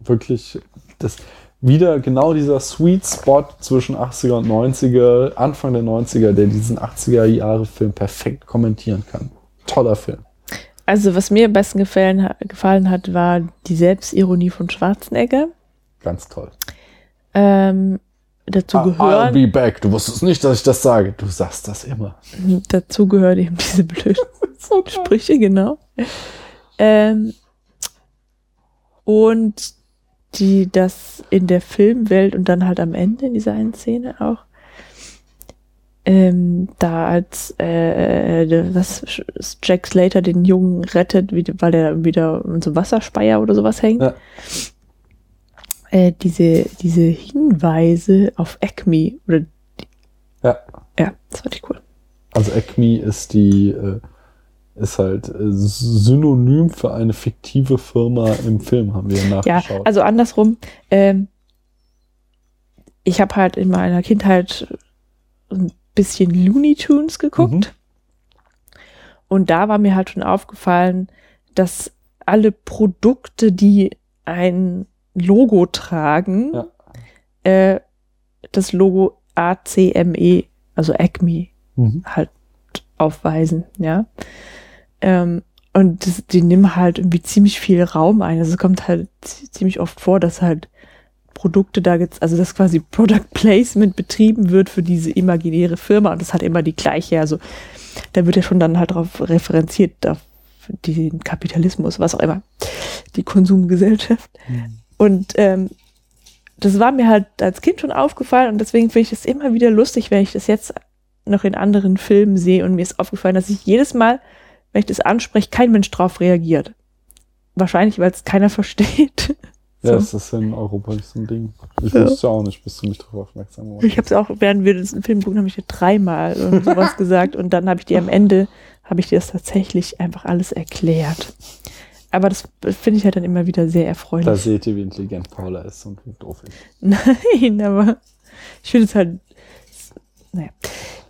A: Wirklich, das wieder genau dieser Sweet Spot zwischen 80er und 90er, Anfang der 90er, der diesen 80er Jahre Film perfekt kommentieren kann. Toller Film.
B: Also, was mir am besten gefallen, gefallen hat, war die Selbstironie von Schwarzenegger.
A: Ganz toll.
B: Ähm, dazu
A: Ah, I'll be back. Du wusstest nicht, dass ich das sage. Du sagst das immer.
B: dazu gehört eben diese blöden
A: So.
B: Sprüche, genau. Ähm, und die das in der Filmwelt und dann halt am Ende in dieser einen Szene auch ähm, da als äh, äh was Jack Slater den Jungen rettet, wie, weil er wieder in so Wasserspeier oder sowas hängt. Ja. Äh, diese, diese Hinweise auf Acme oder
A: ja.
B: Ja, das fand ich cool.
A: Also Acme ist die äh, ist halt äh, synonym für eine fiktive Firma im Film, haben wir nachgeschaut.
B: Ja, also andersrum, ähm, ich habe halt in meiner Kindheit ein bisschen Looney Tunes geguckt. Mhm. Und da war mir halt schon aufgefallen, dass alle Produkte, die ein Logo tragen, ja. äh, das Logo ACME, also Acme, mhm. halt aufweisen, ja. Ähm, und das, die nehmen halt irgendwie ziemlich viel Raum ein. Also es kommt halt ziemlich oft vor, dass halt Produkte da jetzt, also dass quasi Product Placement betrieben wird für diese imaginäre Firma und das hat immer die gleiche, also da wird ja schon dann halt darauf referenziert, auf den Kapitalismus, was auch immer, die Konsumgesellschaft. Mhm. Und ähm, das war mir halt als Kind schon aufgefallen und deswegen finde ich es immer wieder lustig, wenn ich das jetzt noch in anderen Filmen sehe und mir ist aufgefallen, dass ich jedes Mal wenn ich das anspreche, kein Mensch drauf reagiert. Wahrscheinlich, weil es keiner versteht.
A: Ja, so. das ist in Europa nicht so ein Ding. Ich ja. wusste auch nicht, bis du mich darauf aufmerksam
B: gemacht Ich habe es auch, während wir den Film gucken, habe ich dir dreimal sowas gesagt und dann habe ich dir am Ende, habe ich dir das tatsächlich einfach alles erklärt. Aber das finde ich halt dann immer wieder sehr erfreulich.
A: Da seht ihr, wie intelligent Paula ist und wie doof ich.
B: Nein, aber ich finde es halt naja.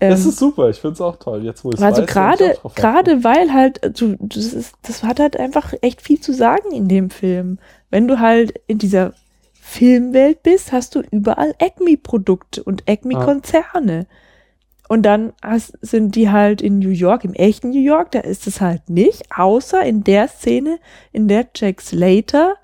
A: Ähm, das ist super, ich finde es auch toll. Jetzt, wo ich
B: Also gerade, gerade weil halt, du, das, ist, das hat halt einfach echt viel zu sagen in dem Film. Wenn du halt in dieser Filmwelt bist, hast du überall Acme-Produkte und Acme-Konzerne. Ah. Und dann hast, sind die halt in New York, im echten New York, da ist es halt nicht, außer in der Szene, in der Jack Slater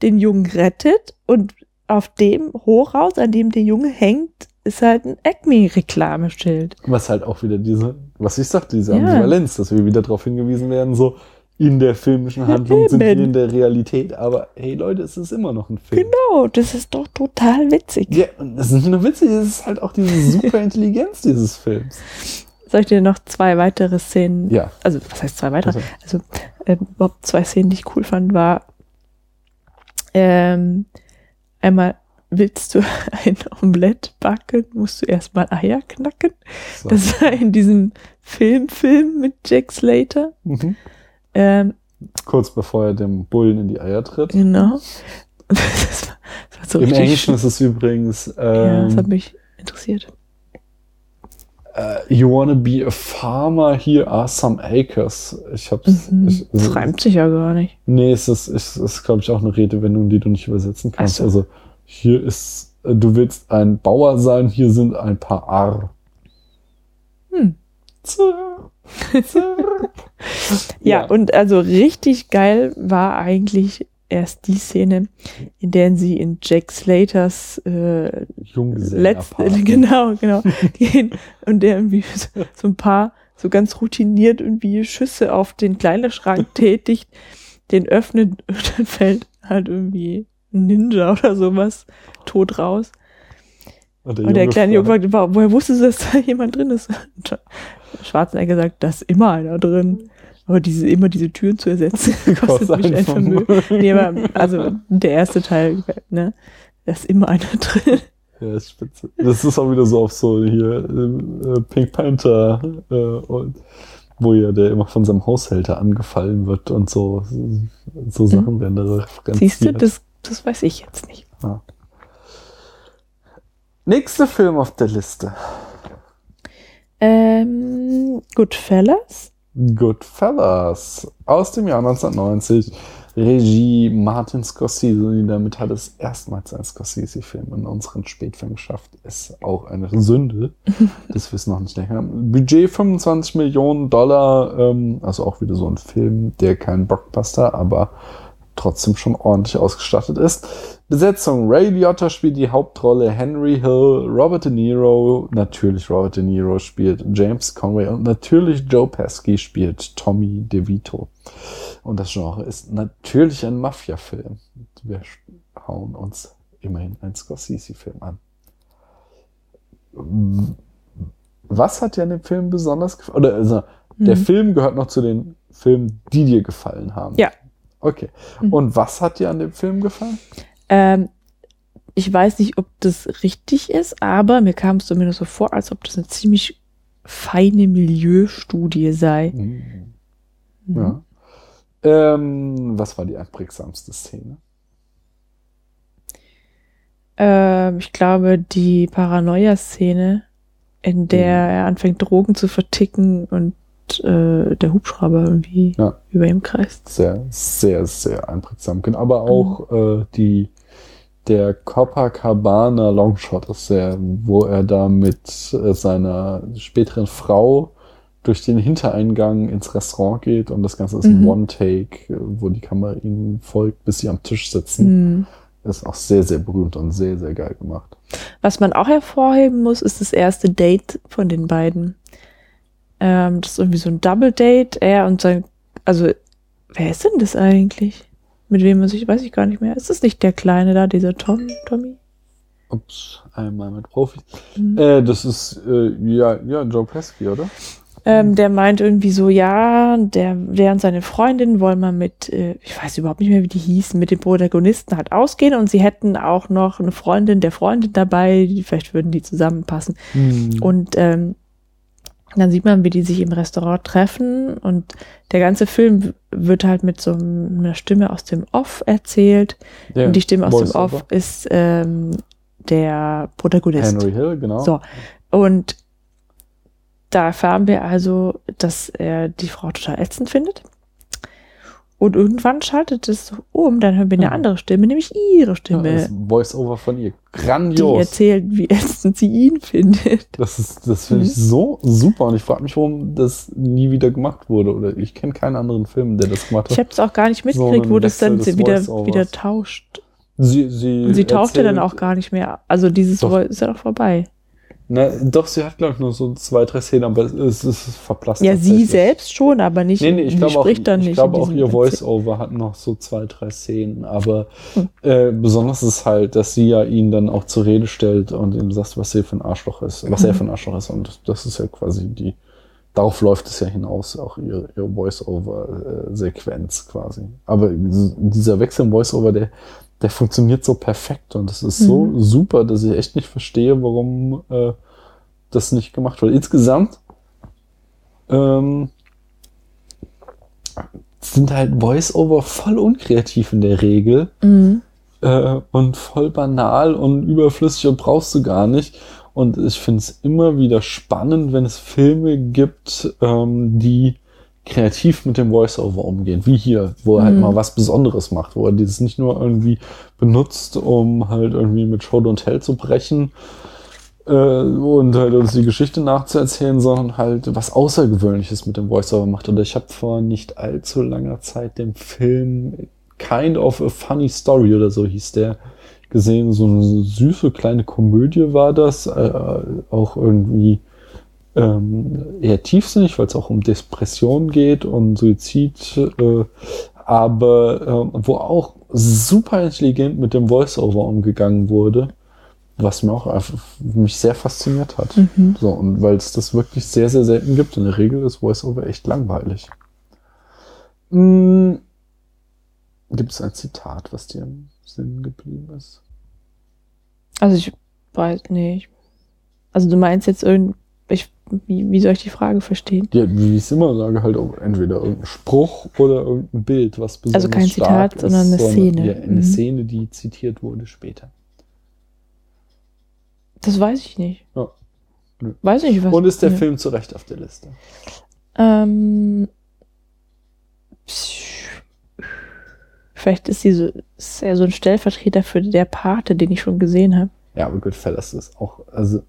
B: den Jungen rettet und auf dem Hochhaus, an dem der Junge hängt, ist halt ein Acme-Reklameschild.
A: Was halt auch wieder diese, was ich sagte, diese ja. Ambivalenz, dass wir wieder darauf hingewiesen werden, so in der filmischen Handlung ja, sind wir in der Realität, aber hey Leute, es ist immer noch ein Film.
B: Genau, das ist doch total witzig.
A: Ja, und das ist nicht nur witzig, es ist halt auch diese super Intelligenz dieses Films.
B: Soll ich dir noch zwei weitere Szenen?
A: Ja.
B: Also, was heißt zwei weitere? Also, also äh, überhaupt zwei Szenen, die ich cool fand, war ähm, einmal willst du ein Omelett backen, musst du erstmal Eier knacken. So. Das war in diesem Filmfilm mit Jack Slater. Mhm.
A: Ähm, Kurz bevor er dem Bullen in die Eier tritt.
B: Genau.
A: Das war, das war so Im Englischen ist es übrigens. Ähm,
B: ja, das hat mich interessiert.
A: Uh, you wanna be a farmer? Here are some acres. Ich hab's.
B: Mhm. Ich, also, das reimt sich ja gar nicht.
A: Nee, es ist, es ist glaube ich, auch eine Redewendung, die du nicht übersetzen kannst. So. Also hier ist, äh, du willst ein Bauer sein, hier sind ein paar Ar.
B: Hm. Zirp, zirp. ja, ja, und also richtig geil war eigentlich erst die Szene, in der sie in Jack Slaters äh, letzten, genau, genau, gehen und der irgendwie so, so ein paar so ganz routiniert irgendwie Schüsse auf den Kleiderschrank tätigt, den öffnet und dann fällt halt irgendwie Ninja oder sowas tot raus. Und der, und der kleine Junge fragt, woher wusstest du, dass da jemand drin ist? Schwarzenegger sagt, da ist immer einer drin. Aber diese, immer diese Türen zu ersetzen, kostet mich ein Vermögen. Nee, aber, also, der erste Teil, ne, da ist immer einer drin.
A: Ja, ist spitze. Das ist auch wieder so auf so hier, äh, Pink Panther, äh, und, wo ja der immer von seinem Haushälter angefallen wird und so, so Sachen mhm. werden da
B: referenziert. Siehst du, das das weiß ich jetzt nicht. Ja.
A: Nächster Film auf der Liste.
B: Ähm, Goodfellas.
A: Goodfellas aus dem Jahr 1990. Regie Martin Scorsese. Damit hat es erstmals ein Scorsese-Film in unseren Spätfilm geschafft. Ist auch eine Sünde, dass wir es noch nicht länger haben. Budget 25 Millionen Dollar. Ähm, also auch wieder so ein Film, der kein Blockbuster, aber trotzdem schon ordentlich ausgestattet ist. Besetzung. Ray Liotta spielt die Hauptrolle, Henry Hill, Robert De Niro, natürlich Robert De Niro spielt James Conway und natürlich Joe Pesci spielt Tommy DeVito. Und das Genre ist natürlich ein Mafia-Film. Wir hauen uns immerhin einen Scorsese-Film an. Was hat dir an dem Film besonders gefallen? Oder also, der
B: Mhm.
A: Film gehört noch zu den Filmen, die dir gefallen haben.
B: Ja.
A: Okay.
B: Mhm.
A: Und was hat dir an dem Film gefallen?
B: Ähm, ich weiß nicht, ob das richtig ist, aber mir kam es zumindest so vor, als ob das eine ziemlich feine Milieustudie sei. Mhm.
A: Ja. Ähm, was war die einprägsamste Szene?
B: Ähm, ich glaube, die Paranoia-Szene, in der
A: Mhm.
B: er anfängt, Drogen zu verticken und äh, der Hubschrauber irgendwie
A: Ja.
B: über ihm kreist.
A: Sehr, sehr, sehr einprägsam. Genau, Aber auch äh, die der Copacabana Longshot ist sehr, wo er da mit äh, seiner späteren Frau durch den Hintereingang ins Restaurant geht und das Ganze ist ein
B: Mhm.
A: One-Take, äh, wo die Kamera ihnen folgt, bis sie am Tisch sitzen.
B: Mhm.
A: Ist auch sehr, sehr berühmt und sehr, sehr geil gemacht.
B: Was man auch hervorheben muss, ist das erste Date von den beiden. Ähm, das ist irgendwie so ein Double Date. Er und sein, also, wer ist denn das eigentlich? Mit wem man sich, weiß ich gar nicht mehr. Ist das nicht der Kleine da, dieser Tom, Tommy?
A: Ups, einmal mit Profis.
B: Mhm.
A: Äh, das ist, äh, ja, ja, Joe Pesci, oder?
B: Ähm, der meint irgendwie so, ja, der, der und seine Freundin wollen mal mit, äh, ich weiß überhaupt nicht mehr, wie die hießen, mit den Protagonisten halt ausgehen und sie hätten auch noch eine Freundin der Freundin dabei, die, vielleicht würden die zusammenpassen. Und ähm, dann sieht man, wie die sich im Restaurant treffen und der ganze Film wird halt mit so einer Stimme aus dem Off erzählt.
A: Ja,
B: und die Stimme aus dem. Off ist ähm, der Protagonist.
A: Henry Hill, genau.
B: So. Und da erfahren wir also, dass er die Frau total ätzend findet. Und irgendwann schaltet es so um, dann hören wir eine
A: Mhm.
B: andere Stimme, nämlich ihre
A: Ja,
B: Stimme,
A: das Voice-Over von ihr.
B: die
A: Grandios.
B: erzählt, wie ätzend sie ihn findet.
A: Das ist, das finde ich
B: Mhm.
A: so super und ich frage mich, warum das nie wieder gemacht wurde. Oder ich kenne keinen anderen Film, der das gemacht
B: Ich
A: hat.
B: habe es auch gar nicht
A: So
B: mitgekriegt,
A: ein
B: wo das dann wieder, wieder tauscht.
A: Sie, sie,
B: Und sie tauchte dann auch gar nicht mehr. Also dieses
A: Doch.
B: Voice ist ja doch vorbei.
A: Na, doch, sie hat, glaube ich, nur so zwei, drei Szenen, aber es ist, verblasst.
B: Ja, sie selbst schon, aber nicht.
A: Nee, nee, ich
B: sie
A: glaube auch, ich
B: in
A: auch ihr Voice-Over hat noch so zwei, drei Szenen, aber
B: Hm.
A: äh, besonders ist halt, dass sie ja ihn dann auch zur Rede stellt und ihm sagt, was er für ein Arschloch ist, was er
B: Mhm.
A: für ein Arschloch ist und das ist ja quasi die, darauf läuft es ja hinaus, auch ihre, ihre Voice-Over-Sequenz quasi. Aber dieser Wechsel im Voice-Over, der, der funktioniert so perfekt und es ist so
B: Mhm.
A: super, dass ich echt nicht verstehe, warum äh, das nicht gemacht wird. Insgesamt ähm, sind halt Voice-Over voll unkreativ in der Regel
B: Mhm.
A: äh, und voll banal und überflüssig und brauchst du gar nicht. Und ich finde es immer wieder spannend, wenn es Filme gibt, ähm, die kreativ mit dem Voice-Over umgehen, wie hier, wo er halt
B: Mhm.
A: mal was Besonderes macht, wo er dieses nicht nur irgendwie benutzt, um halt irgendwie mit Show und Tell zu brechen äh, und halt uns die Geschichte nachzuerzählen, sondern halt was Außergewöhnliches mit dem Voice-Over macht. Oder ich habe vor nicht allzu langer Zeit den Film Kind of a Funny Story oder so hieß der gesehen. So eine süße kleine Komödie war das, äh, auch irgendwie ähm, eher tiefsinnig, weil es auch um Depression geht und Suizid, äh, aber äh, wo auch super intelligent mit dem Voice-Over umgegangen wurde, was mir auch einfach mich sehr fasziniert hat.
B: Mhm.
A: So, und weil es das wirklich sehr, sehr selten gibt. In der Regel ist Voice-Over echt langweilig. Mm, Gibt es ein Zitat, was dir im Sinn geblieben ist?
B: Also ich weiß nicht. Also du meinst jetzt irgend, ich, wie, wie soll ich die Frage verstehen?
A: Ja, wie ich es immer sage, halt auch entweder irgendein Spruch oder irgendein Bild, was besonders
B: Also kein Zitat, sondern eine Szene.
A: Ja, eine
B: Mhm.
A: Szene, die zitiert wurde später.
B: Das weiß ich nicht.
A: Ja. Nö.
B: Weiß nicht, was.
A: Und ist der
B: ja.
A: Film zu Recht auf der Liste?
B: Ähm, vielleicht ist sie so, ist er so ein Stellvertreter für der Pate, den ich schon gesehen habe.
A: Ja, aber Goodfellas ist auch, also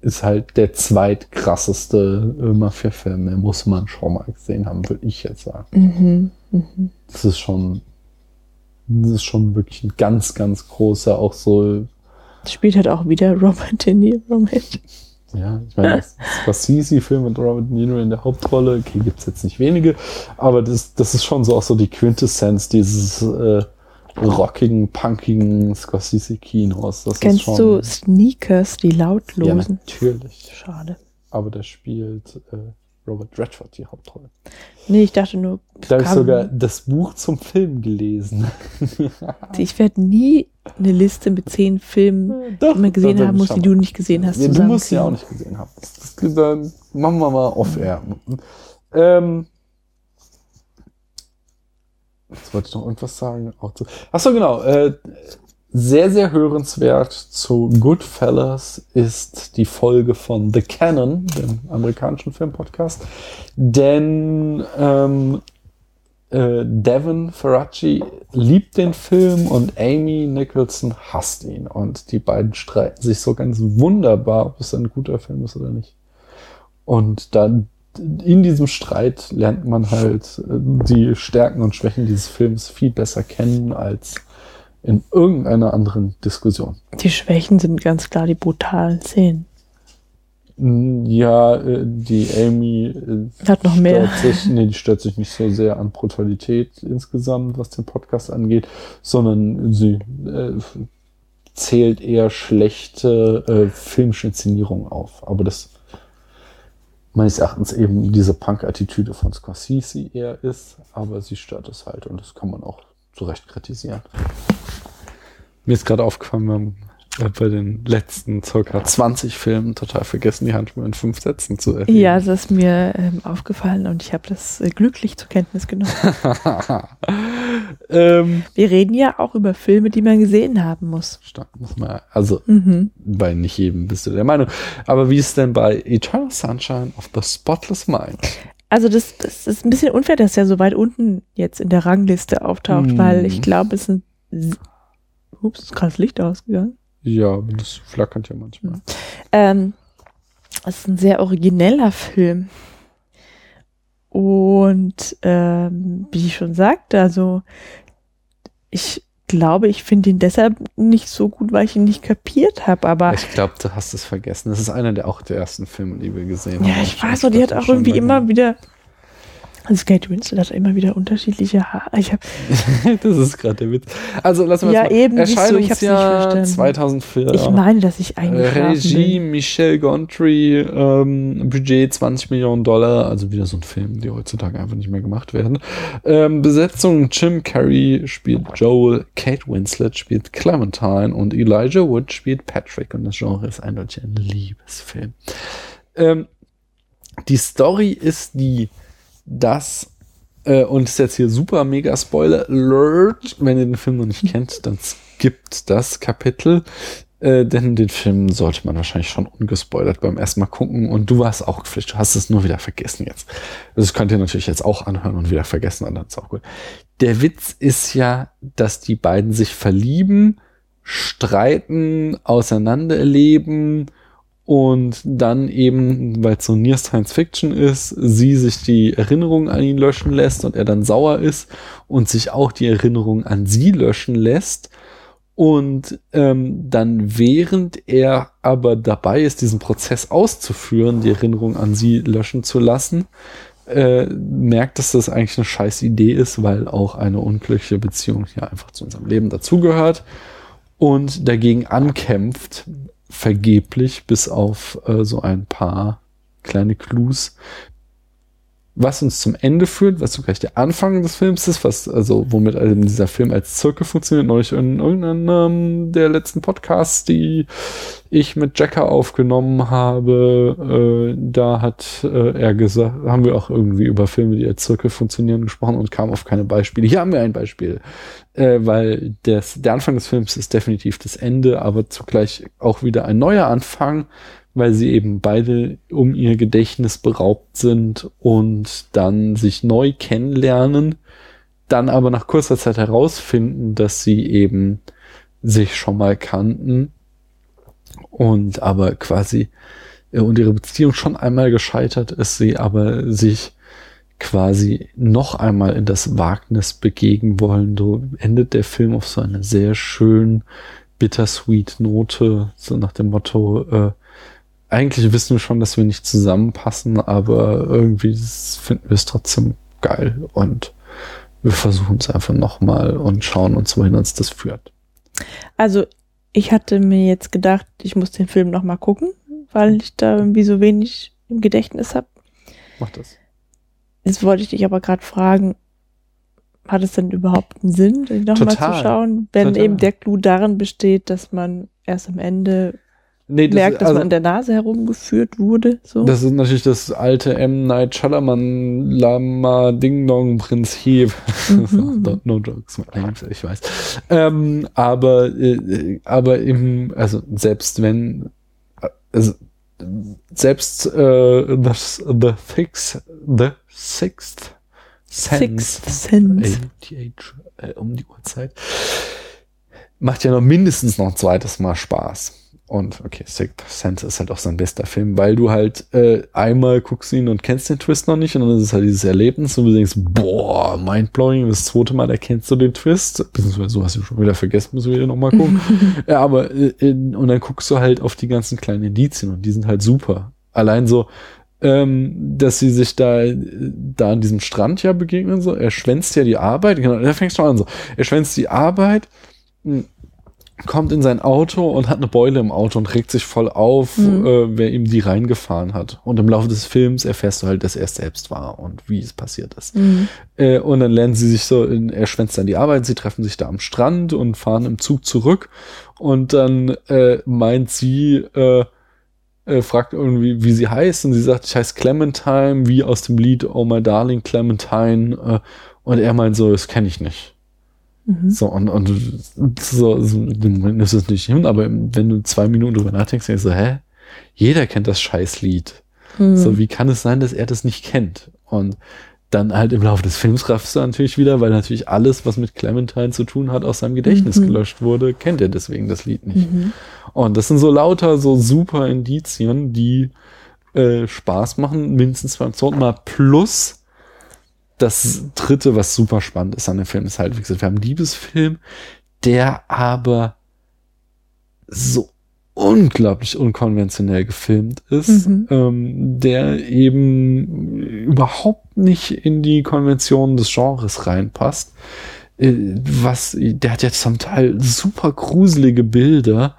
A: ist halt der zweitkrasseste äh, Mafia-Film, den muss man schon mal gesehen haben, würde ich jetzt sagen.
B: Mhm. Mhm.
A: Das ist schon das ist schon wirklich ein ganz, ganz großer, auch so.
B: Spielt halt auch wieder Robert De Niro mit.
A: Ja, ich meine, das Scorsese-Film mit Robert De Niro in der Hauptrolle, okay, gibt's jetzt nicht wenige, aber das, das ist schon so auch so die Quintessenz dieses äh, rockigen, punkigen Scorsese-Kinos. Das
B: Kennst
A: schon,
B: du Sneakers, die
A: Ja,
B: lautlosen?
A: natürlich.
B: Schade.
A: Aber da spielt äh, Robert Redford die Hauptrolle.
B: Nee, ich dachte nur,
A: Da habe ich sogar das Buch zum Film gelesen.
B: ich werde nie eine Liste mit zehn Filmen,
A: Doch,
B: die man gesehen haben muss, die du nicht gesehen hast.
A: Ja, du musst sie auch nicht gesehen haben. Das, das, dann machen wir mal off-air. Ähm, jetzt wollte ich noch irgendwas sagen. Achso, genau. Äh, sehr, sehr hörenswert zu Goodfellas ist die Folge von The Canon, dem amerikanischen Filmpodcast. Denn ähm, äh, Devin Ferracci liebt den Film und Amy Nicholson hasst ihn. Und die beiden streiten sich so ganz wunderbar, ob es ein guter Film ist oder nicht. Und dann in diesem Streit lernt man halt äh, die Stärken und Schwächen dieses Films viel besser kennen als in irgendeiner anderen Diskussion.
B: Die Schwächen sind ganz klar die brutalen Szenen.
A: Mm, Ja, äh, die Amy äh,
B: Hat noch mehr.
A: stört sich, nee, die stört sich nicht so sehr an Brutalität insgesamt, was den Podcast angeht, sondern sie äh, zählt eher schlechte äh, filmische Inszenierungen auf. Aber das meines Erachtens eben diese Punk-Attitüde von Scorsese eher ist, aber sie stört es halt und das kann man auch zu Recht kritisieren. Mir ist gerade aufgefallen, äh, bei den letzten circa 20 Filmen total vergessen, die Handschule in fünf Sätzen zu erwähnen.
B: Ja, das ist mir ähm, aufgefallen und ich habe das äh, glücklich zur Kenntnis genommen.
A: ähm,
B: Wir reden ja auch über Filme, die man gesehen haben muss.
A: stark, muss man, also
B: Mhm.
A: bei nicht jedem bist du der Meinung. Aber wie ist denn bei Eternal Sunshine of the Spotless Mind?
B: Also das, das ist ein bisschen unfair, dass er so weit unten jetzt in der Rangliste auftaucht,
A: Hm.
B: weil ich glaube, es sind... Ups, ist gerade das Licht ausgegangen.
A: Ja, das flackert ja manchmal.
B: Ähm, es ist ein sehr origineller Film. Und ähm, wie ich schon sagte, also ich glaube, ich finde ihn deshalb nicht so gut, weil ich ihn nicht kapiert habe. Aber
A: Ich glaube, du hast es vergessen. Das ist einer der auch der ersten Filme, die wir gesehen haben.
B: ja, ich weiß noch, die hat auch irgendwie immer wieder. Also Kate Winslet hat immer wieder unterschiedliche Haare. Ich habe
A: das ist gerade der Witz. Also lassen wir
B: Ja,
A: mal.
B: eben, siehst du, ich hab's nicht
A: Erscheinungsjahr
B: verstanden.
A: 2004.
B: ich meine, dass ich eingeschlafen
A: Regie
B: bin.
A: Michel Gondry, ähm, Budget 20 Millionen Dollar, also wieder so ein Film, die heutzutage einfach nicht mehr gemacht werden. Ähm, Besetzung Jim Carrey spielt Joel, Kate Winslet spielt Clementine und Elijah Wood spielt Patrick und das Genre ist eindeutig ein Liebesfilm. Ähm, die Story ist die, dass äh, und ist jetzt hier super mega Spoiler Alert. Wenn ihr den Film noch nicht kennt, dann skippt das Kapitel. Äh, denn den Film sollte man wahrscheinlich schon ungespoilert beim ersten Mal gucken. Und du warst auch geflasht. Du hast es nur wieder vergessen jetzt. Das könnt ihr natürlich jetzt auch anhören und wieder vergessen. Und dann ist auch gut. Der Witz ist ja, dass die beiden sich verlieben, streiten, auseinanderleben und dann eben, weil es so Near Science Fiction ist, sie sich die Erinnerung an ihn löschen lässt und er dann sauer ist und sich auch die Erinnerung an sie löschen lässt. Und ähm, dann, während er aber dabei ist, diesen Prozess auszuführen, die Erinnerung an sie löschen zu lassen, äh, merkt, dass das eigentlich eine scheiß Idee ist, weil auch eine unglückliche Beziehung ja einfach zu unserem Leben dazugehört und dagegen ankämpft, vergeblich, bis auf äh, so ein paar kleine Clues, was uns zum Ende führt, was zugleich der Anfang des Films ist, was, also, womit also dieser Film als Zirkel funktioniert, neulich in irgendeinem der letzten Podcasts, die ich mit Jacker aufgenommen habe, äh, da hat äh, er gesagt, haben wir auch irgendwie über Filme, die als Zirkel funktionieren, gesprochen und kamen auf keine Beispiele. Hier haben wir ein Beispiel, äh, weil das, der Anfang des Films ist definitiv das Ende, aber zugleich auch wieder ein neuer Anfang, weil sie eben beide um ihr Gedächtnis beraubt sind und dann sich neu kennenlernen, dann aber nach kurzer Zeit herausfinden, dass sie eben sich schon mal kannten und aber quasi äh, und ihre Beziehung schon einmal gescheitert ist, sie aber sich quasi noch einmal in das Wagnis begegnen wollen. So endet der Film auf so eine sehr schön bittersweet Note, so nach dem Motto, äh, eigentlich wissen wir schon, dass wir nicht zusammenpassen, aber irgendwie finden wir es trotzdem geil und wir versuchen es einfach nochmal und schauen uns, wohin uns das führt.
B: Also ich hatte mir jetzt gedacht, ich muss den Film nochmal gucken, weil ich da irgendwie so wenig im Gedächtnis habe.
A: Mach das.
B: Jetzt wollte ich dich aber gerade fragen, hat es denn überhaupt einen Sinn, nochmal zu schauen, wenn
A: Total.
B: eben der Clou darin besteht, dass man erst am Ende
A: Nee,
B: merkt, dass
A: also,
B: man an der Nase herumgeführt wurde? So?
A: das ist natürlich das alte M. Night Shyamalan Lama Ding Dong Prinzip.
B: Mhm.
A: no, jokes, ich weiß. Ähm, aber, äh, aber im, also selbst wenn, äh, also, selbst äh, the, the, six, the Sixth Sense
B: Sixth Sense.
A: ATH, äh, um die Uhrzeit. Macht ja noch mindestens noch ein zweites Mal Spaß. Und okay, Sixth Sense ist halt auch sein bester Film, weil du halt äh, einmal guckst ihn und kennst den Twist noch nicht und dann ist es halt dieses Erlebnis und du denkst, boah, mindblowing, das zweite Mal erkennst du den Twist, beziehungsweise so hast du schon wieder vergessen, müssen wir wieder nochmal gucken. ja, aber äh, in, und dann guckst du halt auf die ganzen kleinen Indizien und die sind halt super. Allein so, ähm, dass sie sich da, da an diesem Strand ja begegnen, so. Er schwänzt ja die Arbeit, genau, da fängst du an so. Er schwänzt die Arbeit, mh, kommt in sein Auto und hat eine Beule im Auto und regt sich voll auf,
B: Mhm.
A: äh, wer ihm die reingefahren hat. Und im Laufe des Films erfährst du halt, dass er es selbst war und wie es passiert ist.
B: Mhm.
A: Äh, und dann lernen sie sich so, in, er schwänzt dann die Arbeit, sie treffen sich da am Strand und fahren im Zug zurück. Und dann äh, meint sie, äh, äh, fragt irgendwie, wie sie heißt. Und sie sagt, ich heiße Clementine, wie aus dem Lied Oh My Darling Clementine. Äh, und er meint so, das kenne ich nicht.
B: Mhm.
A: So, und, und so, so im Moment du es nicht hin, aber wenn du zwei Minuten drüber nachdenkst, denkst du, hä? Jeder kennt das Scheißlied.
B: Mhm.
A: So, wie kann es sein, dass er das nicht kennt? Und dann halt im Laufe des Films raffst du natürlich wieder, weil natürlich alles, was mit Clementine zu tun hat, aus seinem Gedächtnis
B: Mhm.
A: gelöscht wurde, kennt er deswegen das Lied nicht.
B: Mhm.
A: Und das sind so lauter, so super Indizien, die äh, Spaß machen, mindestens beim zweiten Mal. Plus das dritte, was super spannend ist an dem Film, ist halt, wie gesagt, wir haben einen Liebesfilm, der aber so unglaublich unkonventionell gefilmt ist,
B: Mhm.
A: ähm, der eben überhaupt nicht in die Konventionen des Genres reinpasst. Äh, was, der hat jetzt zum Teil super gruselige Bilder,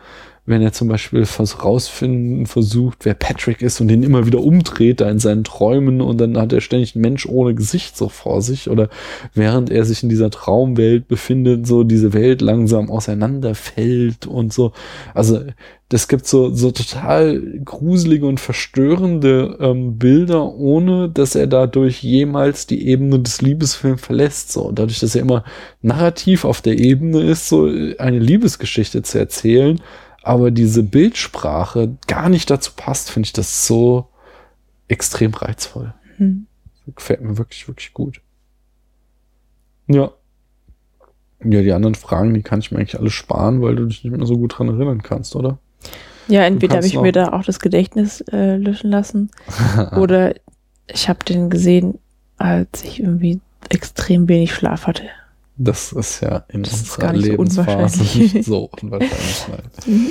A: wenn er zum Beispiel rausfinden versucht, wer Patrick ist und den immer wieder umdreht da in seinen Träumen und dann hat er ständig einen Mensch ohne Gesicht so vor sich oder während er sich in dieser Traumwelt befindet, so diese Welt langsam auseinanderfällt und so. Also das gibt so, so total gruselige und verstörende ähm, Bilder, ohne dass er dadurch jemals die Ebene des Liebesfilms verlässt. So, dadurch, dass er immer narrativ auf der Ebene ist, so eine Liebesgeschichte zu erzählen, aber diese Bildsprache gar nicht dazu passt, finde ich das so extrem reizvoll.
B: Mhm.
A: Gefällt mir wirklich, wirklich gut. Ja. Ja, die anderen Fragen, die kann ich mir eigentlich alle sparen, weil du dich nicht mehr so gut dran erinnern kannst, oder?
B: Ja, entweder habe ich mir da auch das Gedächtnis äh, löschen lassen oder ich habe den gesehen, als ich irgendwie extrem wenig Schlaf hatte.
A: Das ist ja in
B: Das
A: unserer
B: nicht so
A: Lebensphase
B: unwahrscheinlich.
A: nicht so unwahrscheinlich.
B: Mhm.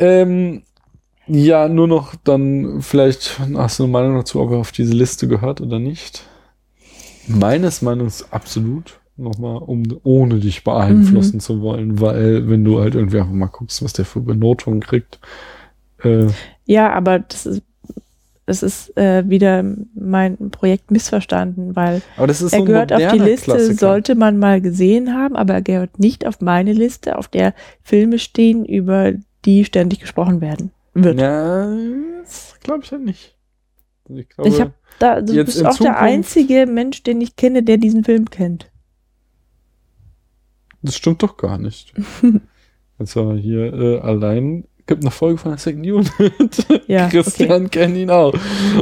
A: Ähm, ja, nur noch dann vielleicht hast du eine Meinung dazu, ob er auf diese Liste gehört oder nicht. Meines Meinungs absolut. Nochmal, um ohne dich beeinflussen
B: Mhm.
A: zu wollen, weil wenn du halt irgendwie einfach mal guckst, was der für Benotungen kriegt, äh,
B: Ja, aber das ist, es ist äh, wieder mein Projekt missverstanden, weil
A: das
B: er
A: so
B: gehört auf die Liste,
A: Klassiker.
B: sollte man mal gesehen haben, aber er gehört nicht auf meine Liste, auf der Filme stehen, über die ständig gesprochen werden wird.
A: Ja, das glaube ich ja nicht. Ich glaube,
B: Ich hab Da, du
A: Jetzt
B: bist auch der
A: Zukunft-
B: einzige Mensch, den ich kenne, der diesen Film kennt.
A: Das stimmt doch gar nicht. Also hier äh, allein gibt eine Folge von der Second Unit.
B: Ja,
A: Christian kennt ihn auch.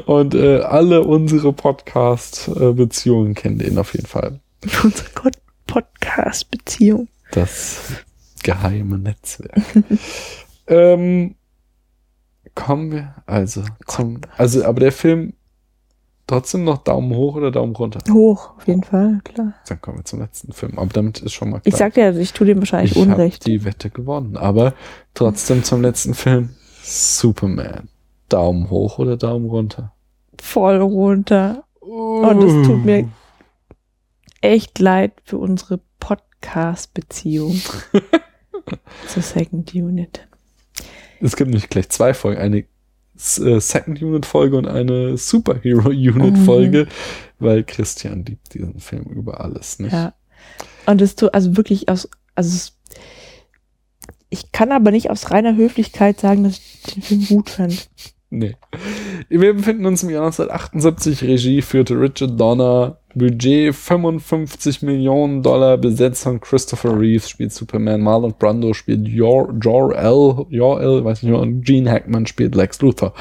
A: Und äh, alle unsere Podcast-Beziehungen kennen den auf jeden Fall.
B: Unsere Podcast-Beziehung.
A: Das geheime Netzwerk. ähm, kommen wir also zum. Also, aber der Film trotzdem noch Daumen hoch oder Daumen runter?
B: Hoch, auf jeden Fall, klar.
A: Dann kommen wir zum letzten Film. Aber damit ist schon mal klar.
B: Ich sagte ja, ich tue dem wahrscheinlich
A: ich
B: Unrecht.
A: die Wette gewonnen. Aber trotzdem zum letzten Film. Superman. Daumen hoch oder Daumen runter?
B: Voll runter. Und es tut mir echt leid für unsere Podcast-Beziehung zur Second Unit.
A: Es gibt nämlich gleich zwei Folgen. Eine Second Unit Folge und eine Superhero Unit Folge,
B: Mhm.
A: weil Christian liebt diesen Film über alles, nicht?
B: Ja. Und es tut also wirklich aus, also ich kann aber nicht aus reiner Höflichkeit sagen, dass ich den Film gut fand.
A: Nee. Wir befinden uns im Jahr 1978. Regie führte Richard Donner. Budget 55 Millionen Dollar. Besetzung Christopher Reeves spielt Superman. Marlon Brando spielt Jor- Jor-El. Jor-El, weiß nicht mehr. Und Gene Hackman spielt Lex Luthor.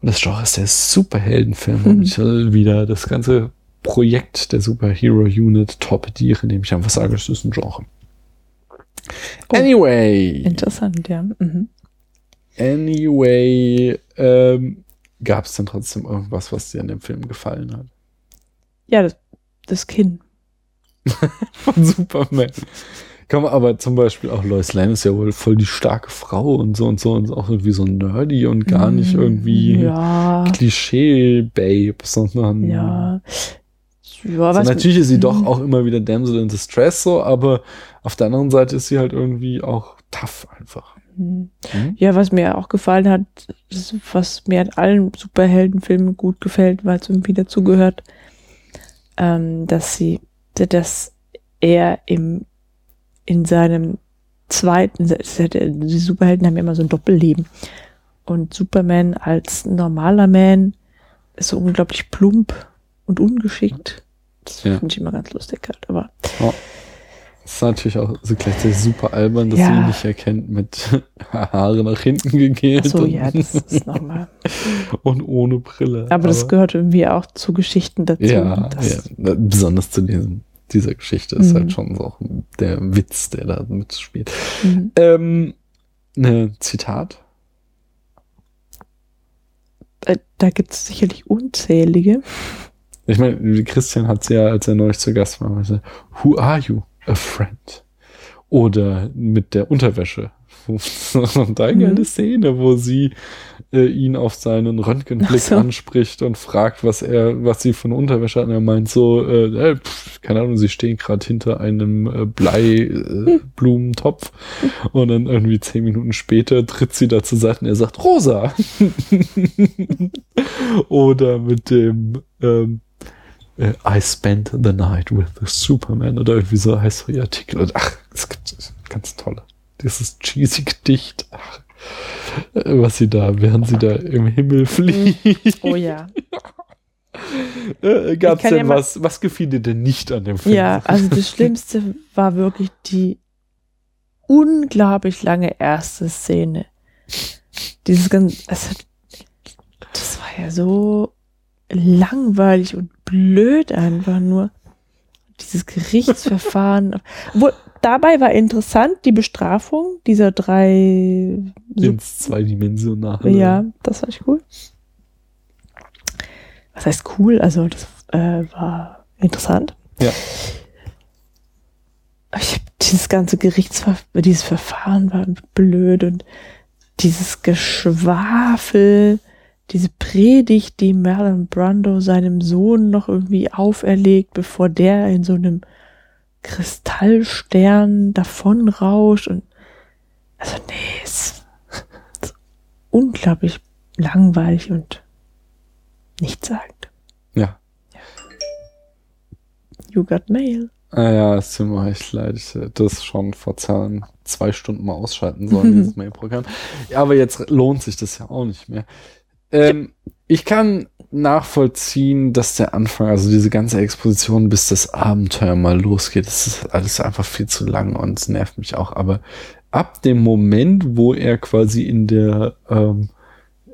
A: Und das Genre ist der Superheldenfilm. Und ich will wieder das ganze Projekt der Superhero Unit torpedieren, indem ich einfach sage, es ist ein Genre.
B: Oh.
A: Anyway.
B: Interessant, ja. Mhm.
A: Anyway, ähm, gab es denn trotzdem irgendwas, was dir an dem Film gefallen hat?
B: Ja, das, das Kinn.
A: Von Superman. Komm, aber zum Beispiel auch Lois Lane ist ja wohl voll die starke Frau und so und so und auch irgendwie so nerdy und gar nicht irgendwie
B: Mm, Ja.
A: Klischee-Babe, sondern
B: Ja. Ja,
A: so,
B: was,
A: natürlich ist sie doch auch immer wieder Damsel in Distress so, aber auf der anderen Seite ist sie halt irgendwie auch tough einfach.
B: Mhm.
A: Hm?
B: Ja, was mir auch gefallen hat, was mir an allen Superheldenfilmen gut gefällt, weil es irgendwie dazugehört, ähm, dass sie, dass er im, in seinem zweiten, die Superhelden haben ja immer so ein Doppelleben. Und Superman als normaler Man ist so unglaublich plump und ungeschickt. Das
A: Ja.
B: finde ich immer ganz lustig halt, aber
A: Das ist natürlich auch so gleichzeitig super albern, dass sie
B: Ja.
A: ihn nicht erkennt mit Haare nach hinten gegelt
B: so,
A: und,
B: ja, das ist nochmal.
A: und ohne Brille.
B: Aber das gehört irgendwie auch zu Geschichten dazu.
A: ja, ja, besonders zu diesem, dieser Geschichte ist
B: Mhm.
A: halt schon so auch der Witz, der da mitspielt.
B: Mhm.
A: Ähm, ne Zitat.
B: Äh, Da gibt es sicherlich unzählige.
A: Ich meine, Christian hat sie ja, als er neulich zu Gast war, meinte, Who are you? A friend. Oder mit der Unterwäsche. Da
B: Mhm.
A: geile Szene, wo sie äh, ihn auf seinen Röntgenblick
B: so.
A: anspricht und fragt, was er, was sie eine Unterwäsche hat. Und er meint so, äh, äh, pff, keine Ahnung, sie stehen gerade hinter einem äh, Bleiblumentopf. Und dann irgendwie zehn Minuten später tritt sie da zur Seite und er sagt, Rosa. Oder mit dem ähm, äh, I spent the night with the Superman oder irgendwie so heißt so ihr Artikel. Und ach, es gibt ganz tolle. Dieses cheesy Gedicht. Ach, äh, was sie da, während sie da im Himmel fliegt.
B: Oh ja.
A: Äh, Gab's
B: Ich kann
A: denn
B: ja
A: was, was gefiel dir denn nicht an dem Film?
B: Ja, also das Schlimmste war wirklich die unglaublich lange erste Szene. Dieses ganz, es hat, das war ja so langweilig und blöd einfach nur. Dieses Gerichtsverfahren. Wo, dabei war interessant die Bestrafung dieser drei
A: Ins zweidimensionale.
B: Ja, das fand ich cool. Was heißt cool? Also, das äh, war interessant.
A: Ja.
B: Ich hab dieses ganze Gerichtsverfahren, dieses Verfahren war blöd und dieses Geschwafel, diese Predigt, die Marlon Brando seinem Sohn noch irgendwie auferlegt, bevor der in so einem Kristallstern davonrauscht und also nee, es ist unglaublich langweilig und nichtssagend.
A: Ja.
B: You got mail.
A: Ah ja, es tut mir echt leid. Ich hätte das schon vor Zahlen zwei Stunden mal ausschalten sollen, dieses Mail-Programm. Ja, aber jetzt lohnt sich das ja auch nicht mehr. Ähm, ich kann nachvollziehen, dass der Anfang, also diese ganze Exposition, bis das Abenteuer mal losgeht, das ist alles einfach viel zu lang und es nervt mich auch. Aber ab dem Moment, wo er quasi in der ähm,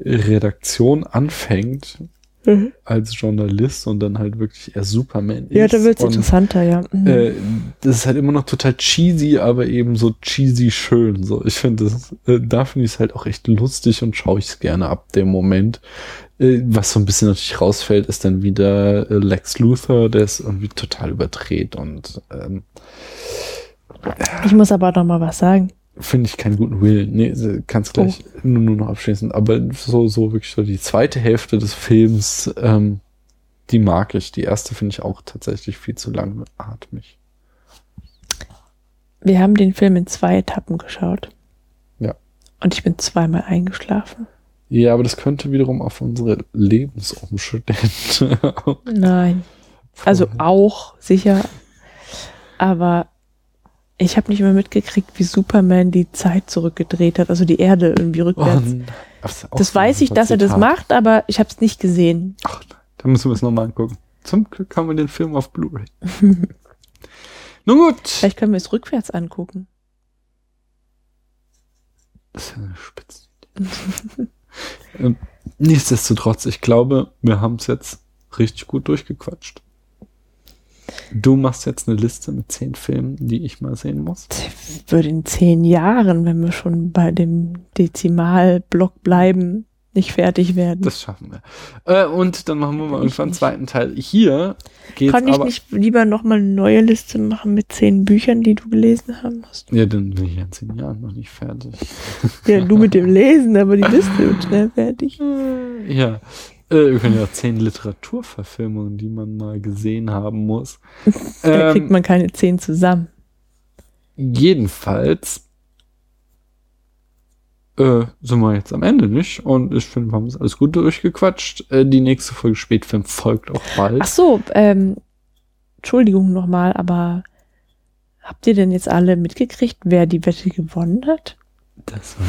A: Redaktion anfängt,
B: Mhm.
A: als Journalist und dann halt wirklich er Superman ist.
B: Ja, da wird's
A: und,
B: interessanter, ja. Mhm.
A: Äh, das ist halt immer noch total cheesy, aber eben so cheesy schön. So, ich finde das, äh, da finde ich es halt auch echt lustig und schaue ich es gerne ab dem Moment. Äh, was so ein bisschen natürlich rausfällt, ist dann wieder äh, Lex Luthor, der ist irgendwie total überdreht und ähm,
B: Ich muss aber noch mal was sagen.
A: Finde ich keinen guten Willen. Nee, kannst gleich nur, nur noch abschließen. Aber so, so wirklich so die zweite Hälfte des Films, ähm, die mag ich. Die erste finde ich auch tatsächlich viel zu langatmig.
B: Wir haben den Film in zwei Etappen geschaut.
A: Ja.
B: Und ich bin zweimal eingeschlafen.
A: Ja, aber das könnte wiederum auf unsere Lebensumstände.
B: Nein. Also auch sicher. Aber ich habe nicht mehr mitgekriegt, wie Superman die Zeit zurückgedreht hat, also die Erde irgendwie rückwärts.
A: Und- das
B: das weiß ich, dass er das macht, aber ich habe es nicht gesehen.
A: Ach, da müssen wir es nochmal angucken. Zum Glück haben wir den Film auf Blu-ray. Nun gut.
B: Vielleicht können wir es rückwärts angucken.
A: Das ist ja eine Spitze. ähm, nichtsdestotrotz, ich glaube, wir haben es jetzt richtig gut durchgequatscht. Du machst jetzt eine Liste mit zehn Filmen, die ich mal sehen muss.
B: Würde in zehn Jahren, wenn wir schon bei dem Dezimalblock bleiben, nicht fertig werden.
A: Das schaffen wir. Äh, und dann machen wir mal
B: Ich
A: irgendwann einen zweiten Teil. Hier geht's
B: Kann ich
A: aber.
B: nicht lieber nochmal eine neue Liste machen mit zehn Büchern, die du gelesen haben musst?
A: Ja, dann bin ich ja in zehn Jahren noch nicht fertig.
B: Ja, du mit dem Lesen, aber die Liste wird schnell fertig.
A: Ja. Äh, wir können ja zehn Literaturverfilmungen, die man mal gesehen haben muss.
B: Da
A: Ähm,
B: kriegt man keine zehn zusammen.
A: Jedenfalls äh, sind wir jetzt am Ende, nicht? Und ich finde, wir haben es alles gut durchgequatscht. Äh, die nächste Folge Spätfilm folgt auch bald.
B: Ach so, ähm, Entschuldigung nochmal, aber habt ihr denn jetzt alle mitgekriegt, wer die Wette gewonnen hat?
A: Das war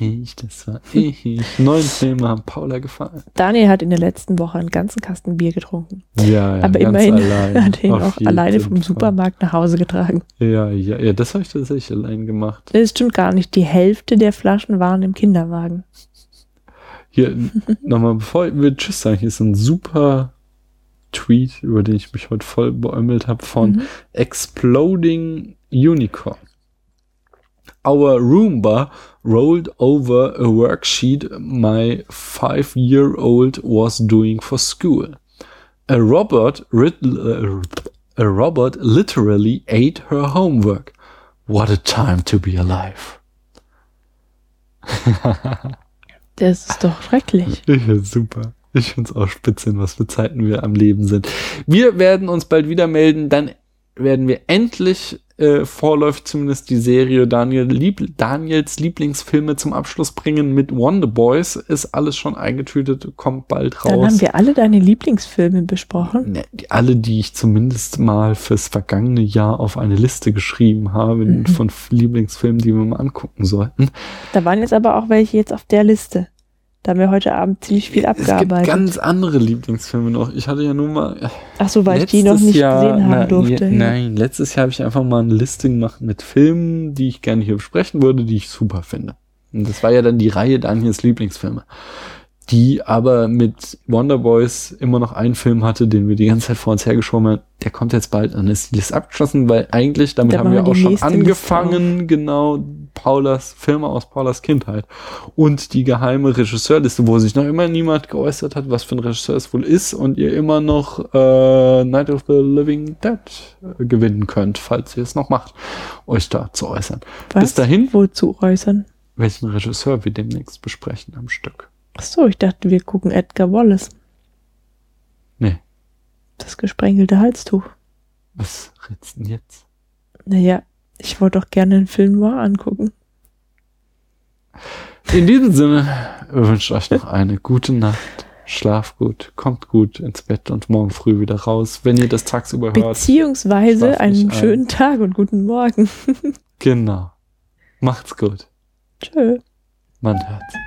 A: ich, das war ich. Neun Filme haben Paula gefallen.
B: Daniel hat in der letzten Woche einen ganzen Kasten Bier getrunken.
A: Ja, ja
B: aber immerhin
A: allein,
B: hat er ihn
A: auf
B: auch alleine vom
A: Fall.
B: Supermarkt nach Hause getragen.
A: Ja, ja, ja, das habe ich tatsächlich allein gemacht.
B: Das stimmt gar nicht. Die Hälfte der Flaschen waren im Kinderwagen.
A: Hier, nochmal, bevor wir Tschüss sagen, hier ist ein super Tweet, über den ich mich heute voll beäumelt habe, von
B: Mhm.
A: Exploding Unicorn. Our Roomba rolled over a worksheet my five-year-old was doing for school. A robot, uh, a robot literally ate her homework. What a time to be alive.
B: Das ist doch schrecklich.
A: Ich find's super. Ich find's auch spitze, in was für Zeiten wir am Leben sind. Wir werden uns bald wieder melden, dann werden wir endlich äh, vorläuft zumindest die Serie Daniel Lieb Daniels Lieblingsfilme zum Abschluss bringen mit Wonder Boys. Ist alles schon eingetütet, kommt bald raus.
B: Dann haben wir alle deine Lieblingsfilme besprochen.
A: Ne, die, alle, die ich zumindest mal fürs vergangene Jahr auf eine Liste geschrieben habe
B: Mhm.
A: von Lieblingsfilmen, die wir mal angucken sollten.
B: Da waren jetzt aber auch welche jetzt auf der Liste. Da haben wir heute Abend ziemlich viel
A: Es gibt
B: abgearbeitet.
A: ganz andere Lieblingsfilme noch. Ich hatte ja nur mal
B: Ach so, weil ich die noch nicht gesehen haben
A: na,
B: durfte.
A: ja. Nein, letztes Jahr habe ich einfach mal eine Liste gemacht mit Filmen, die ich gerne hier besprechen würde, die ich super finde. Und das war ja dann die Reihe Daniels Lieblingsfilme. Die aber mit Wonder Boys immer noch einen Film hatte, den wir die ganze Zeit vor uns hergeschoben haben. Der kommt jetzt bald, dann ist die Liste abgeschlossen, weil eigentlich, damit
B: Da
A: haben wir auch schon angefangen, genau, Paulas Filme aus Paulas Kindheit. Und die geheime Regisseurliste, wo sich noch immer niemand geäußert hat, was für ein Regisseur es wohl ist und ihr immer noch äh, Night of the Living Dead äh, gewinnen könnt, falls ihr es noch macht, euch da zu äußern.
B: Was?
A: Bis dahin,
B: Wozu äußern?
A: welchen Regisseur wir demnächst besprechen am Stück.
B: Ach so, ich dachte, wir gucken Edgar Wallace.
A: Nee,
B: Das gesprengelte Halstuch.
A: was redst denn jetzt?
B: Naja, ich wollte doch gerne einen Film noir angucken.
A: In diesem Sinne wünsche ich euch noch eine gute Nacht. Schlaf gut, kommt gut ins Bett und morgen früh wieder raus. Wenn ihr das tagsüber hört,
B: Beziehungsweise einen
A: ein.
B: schönen Tag und guten Morgen.
A: genau. Macht's gut.
B: Tschö.
A: Man hört sich.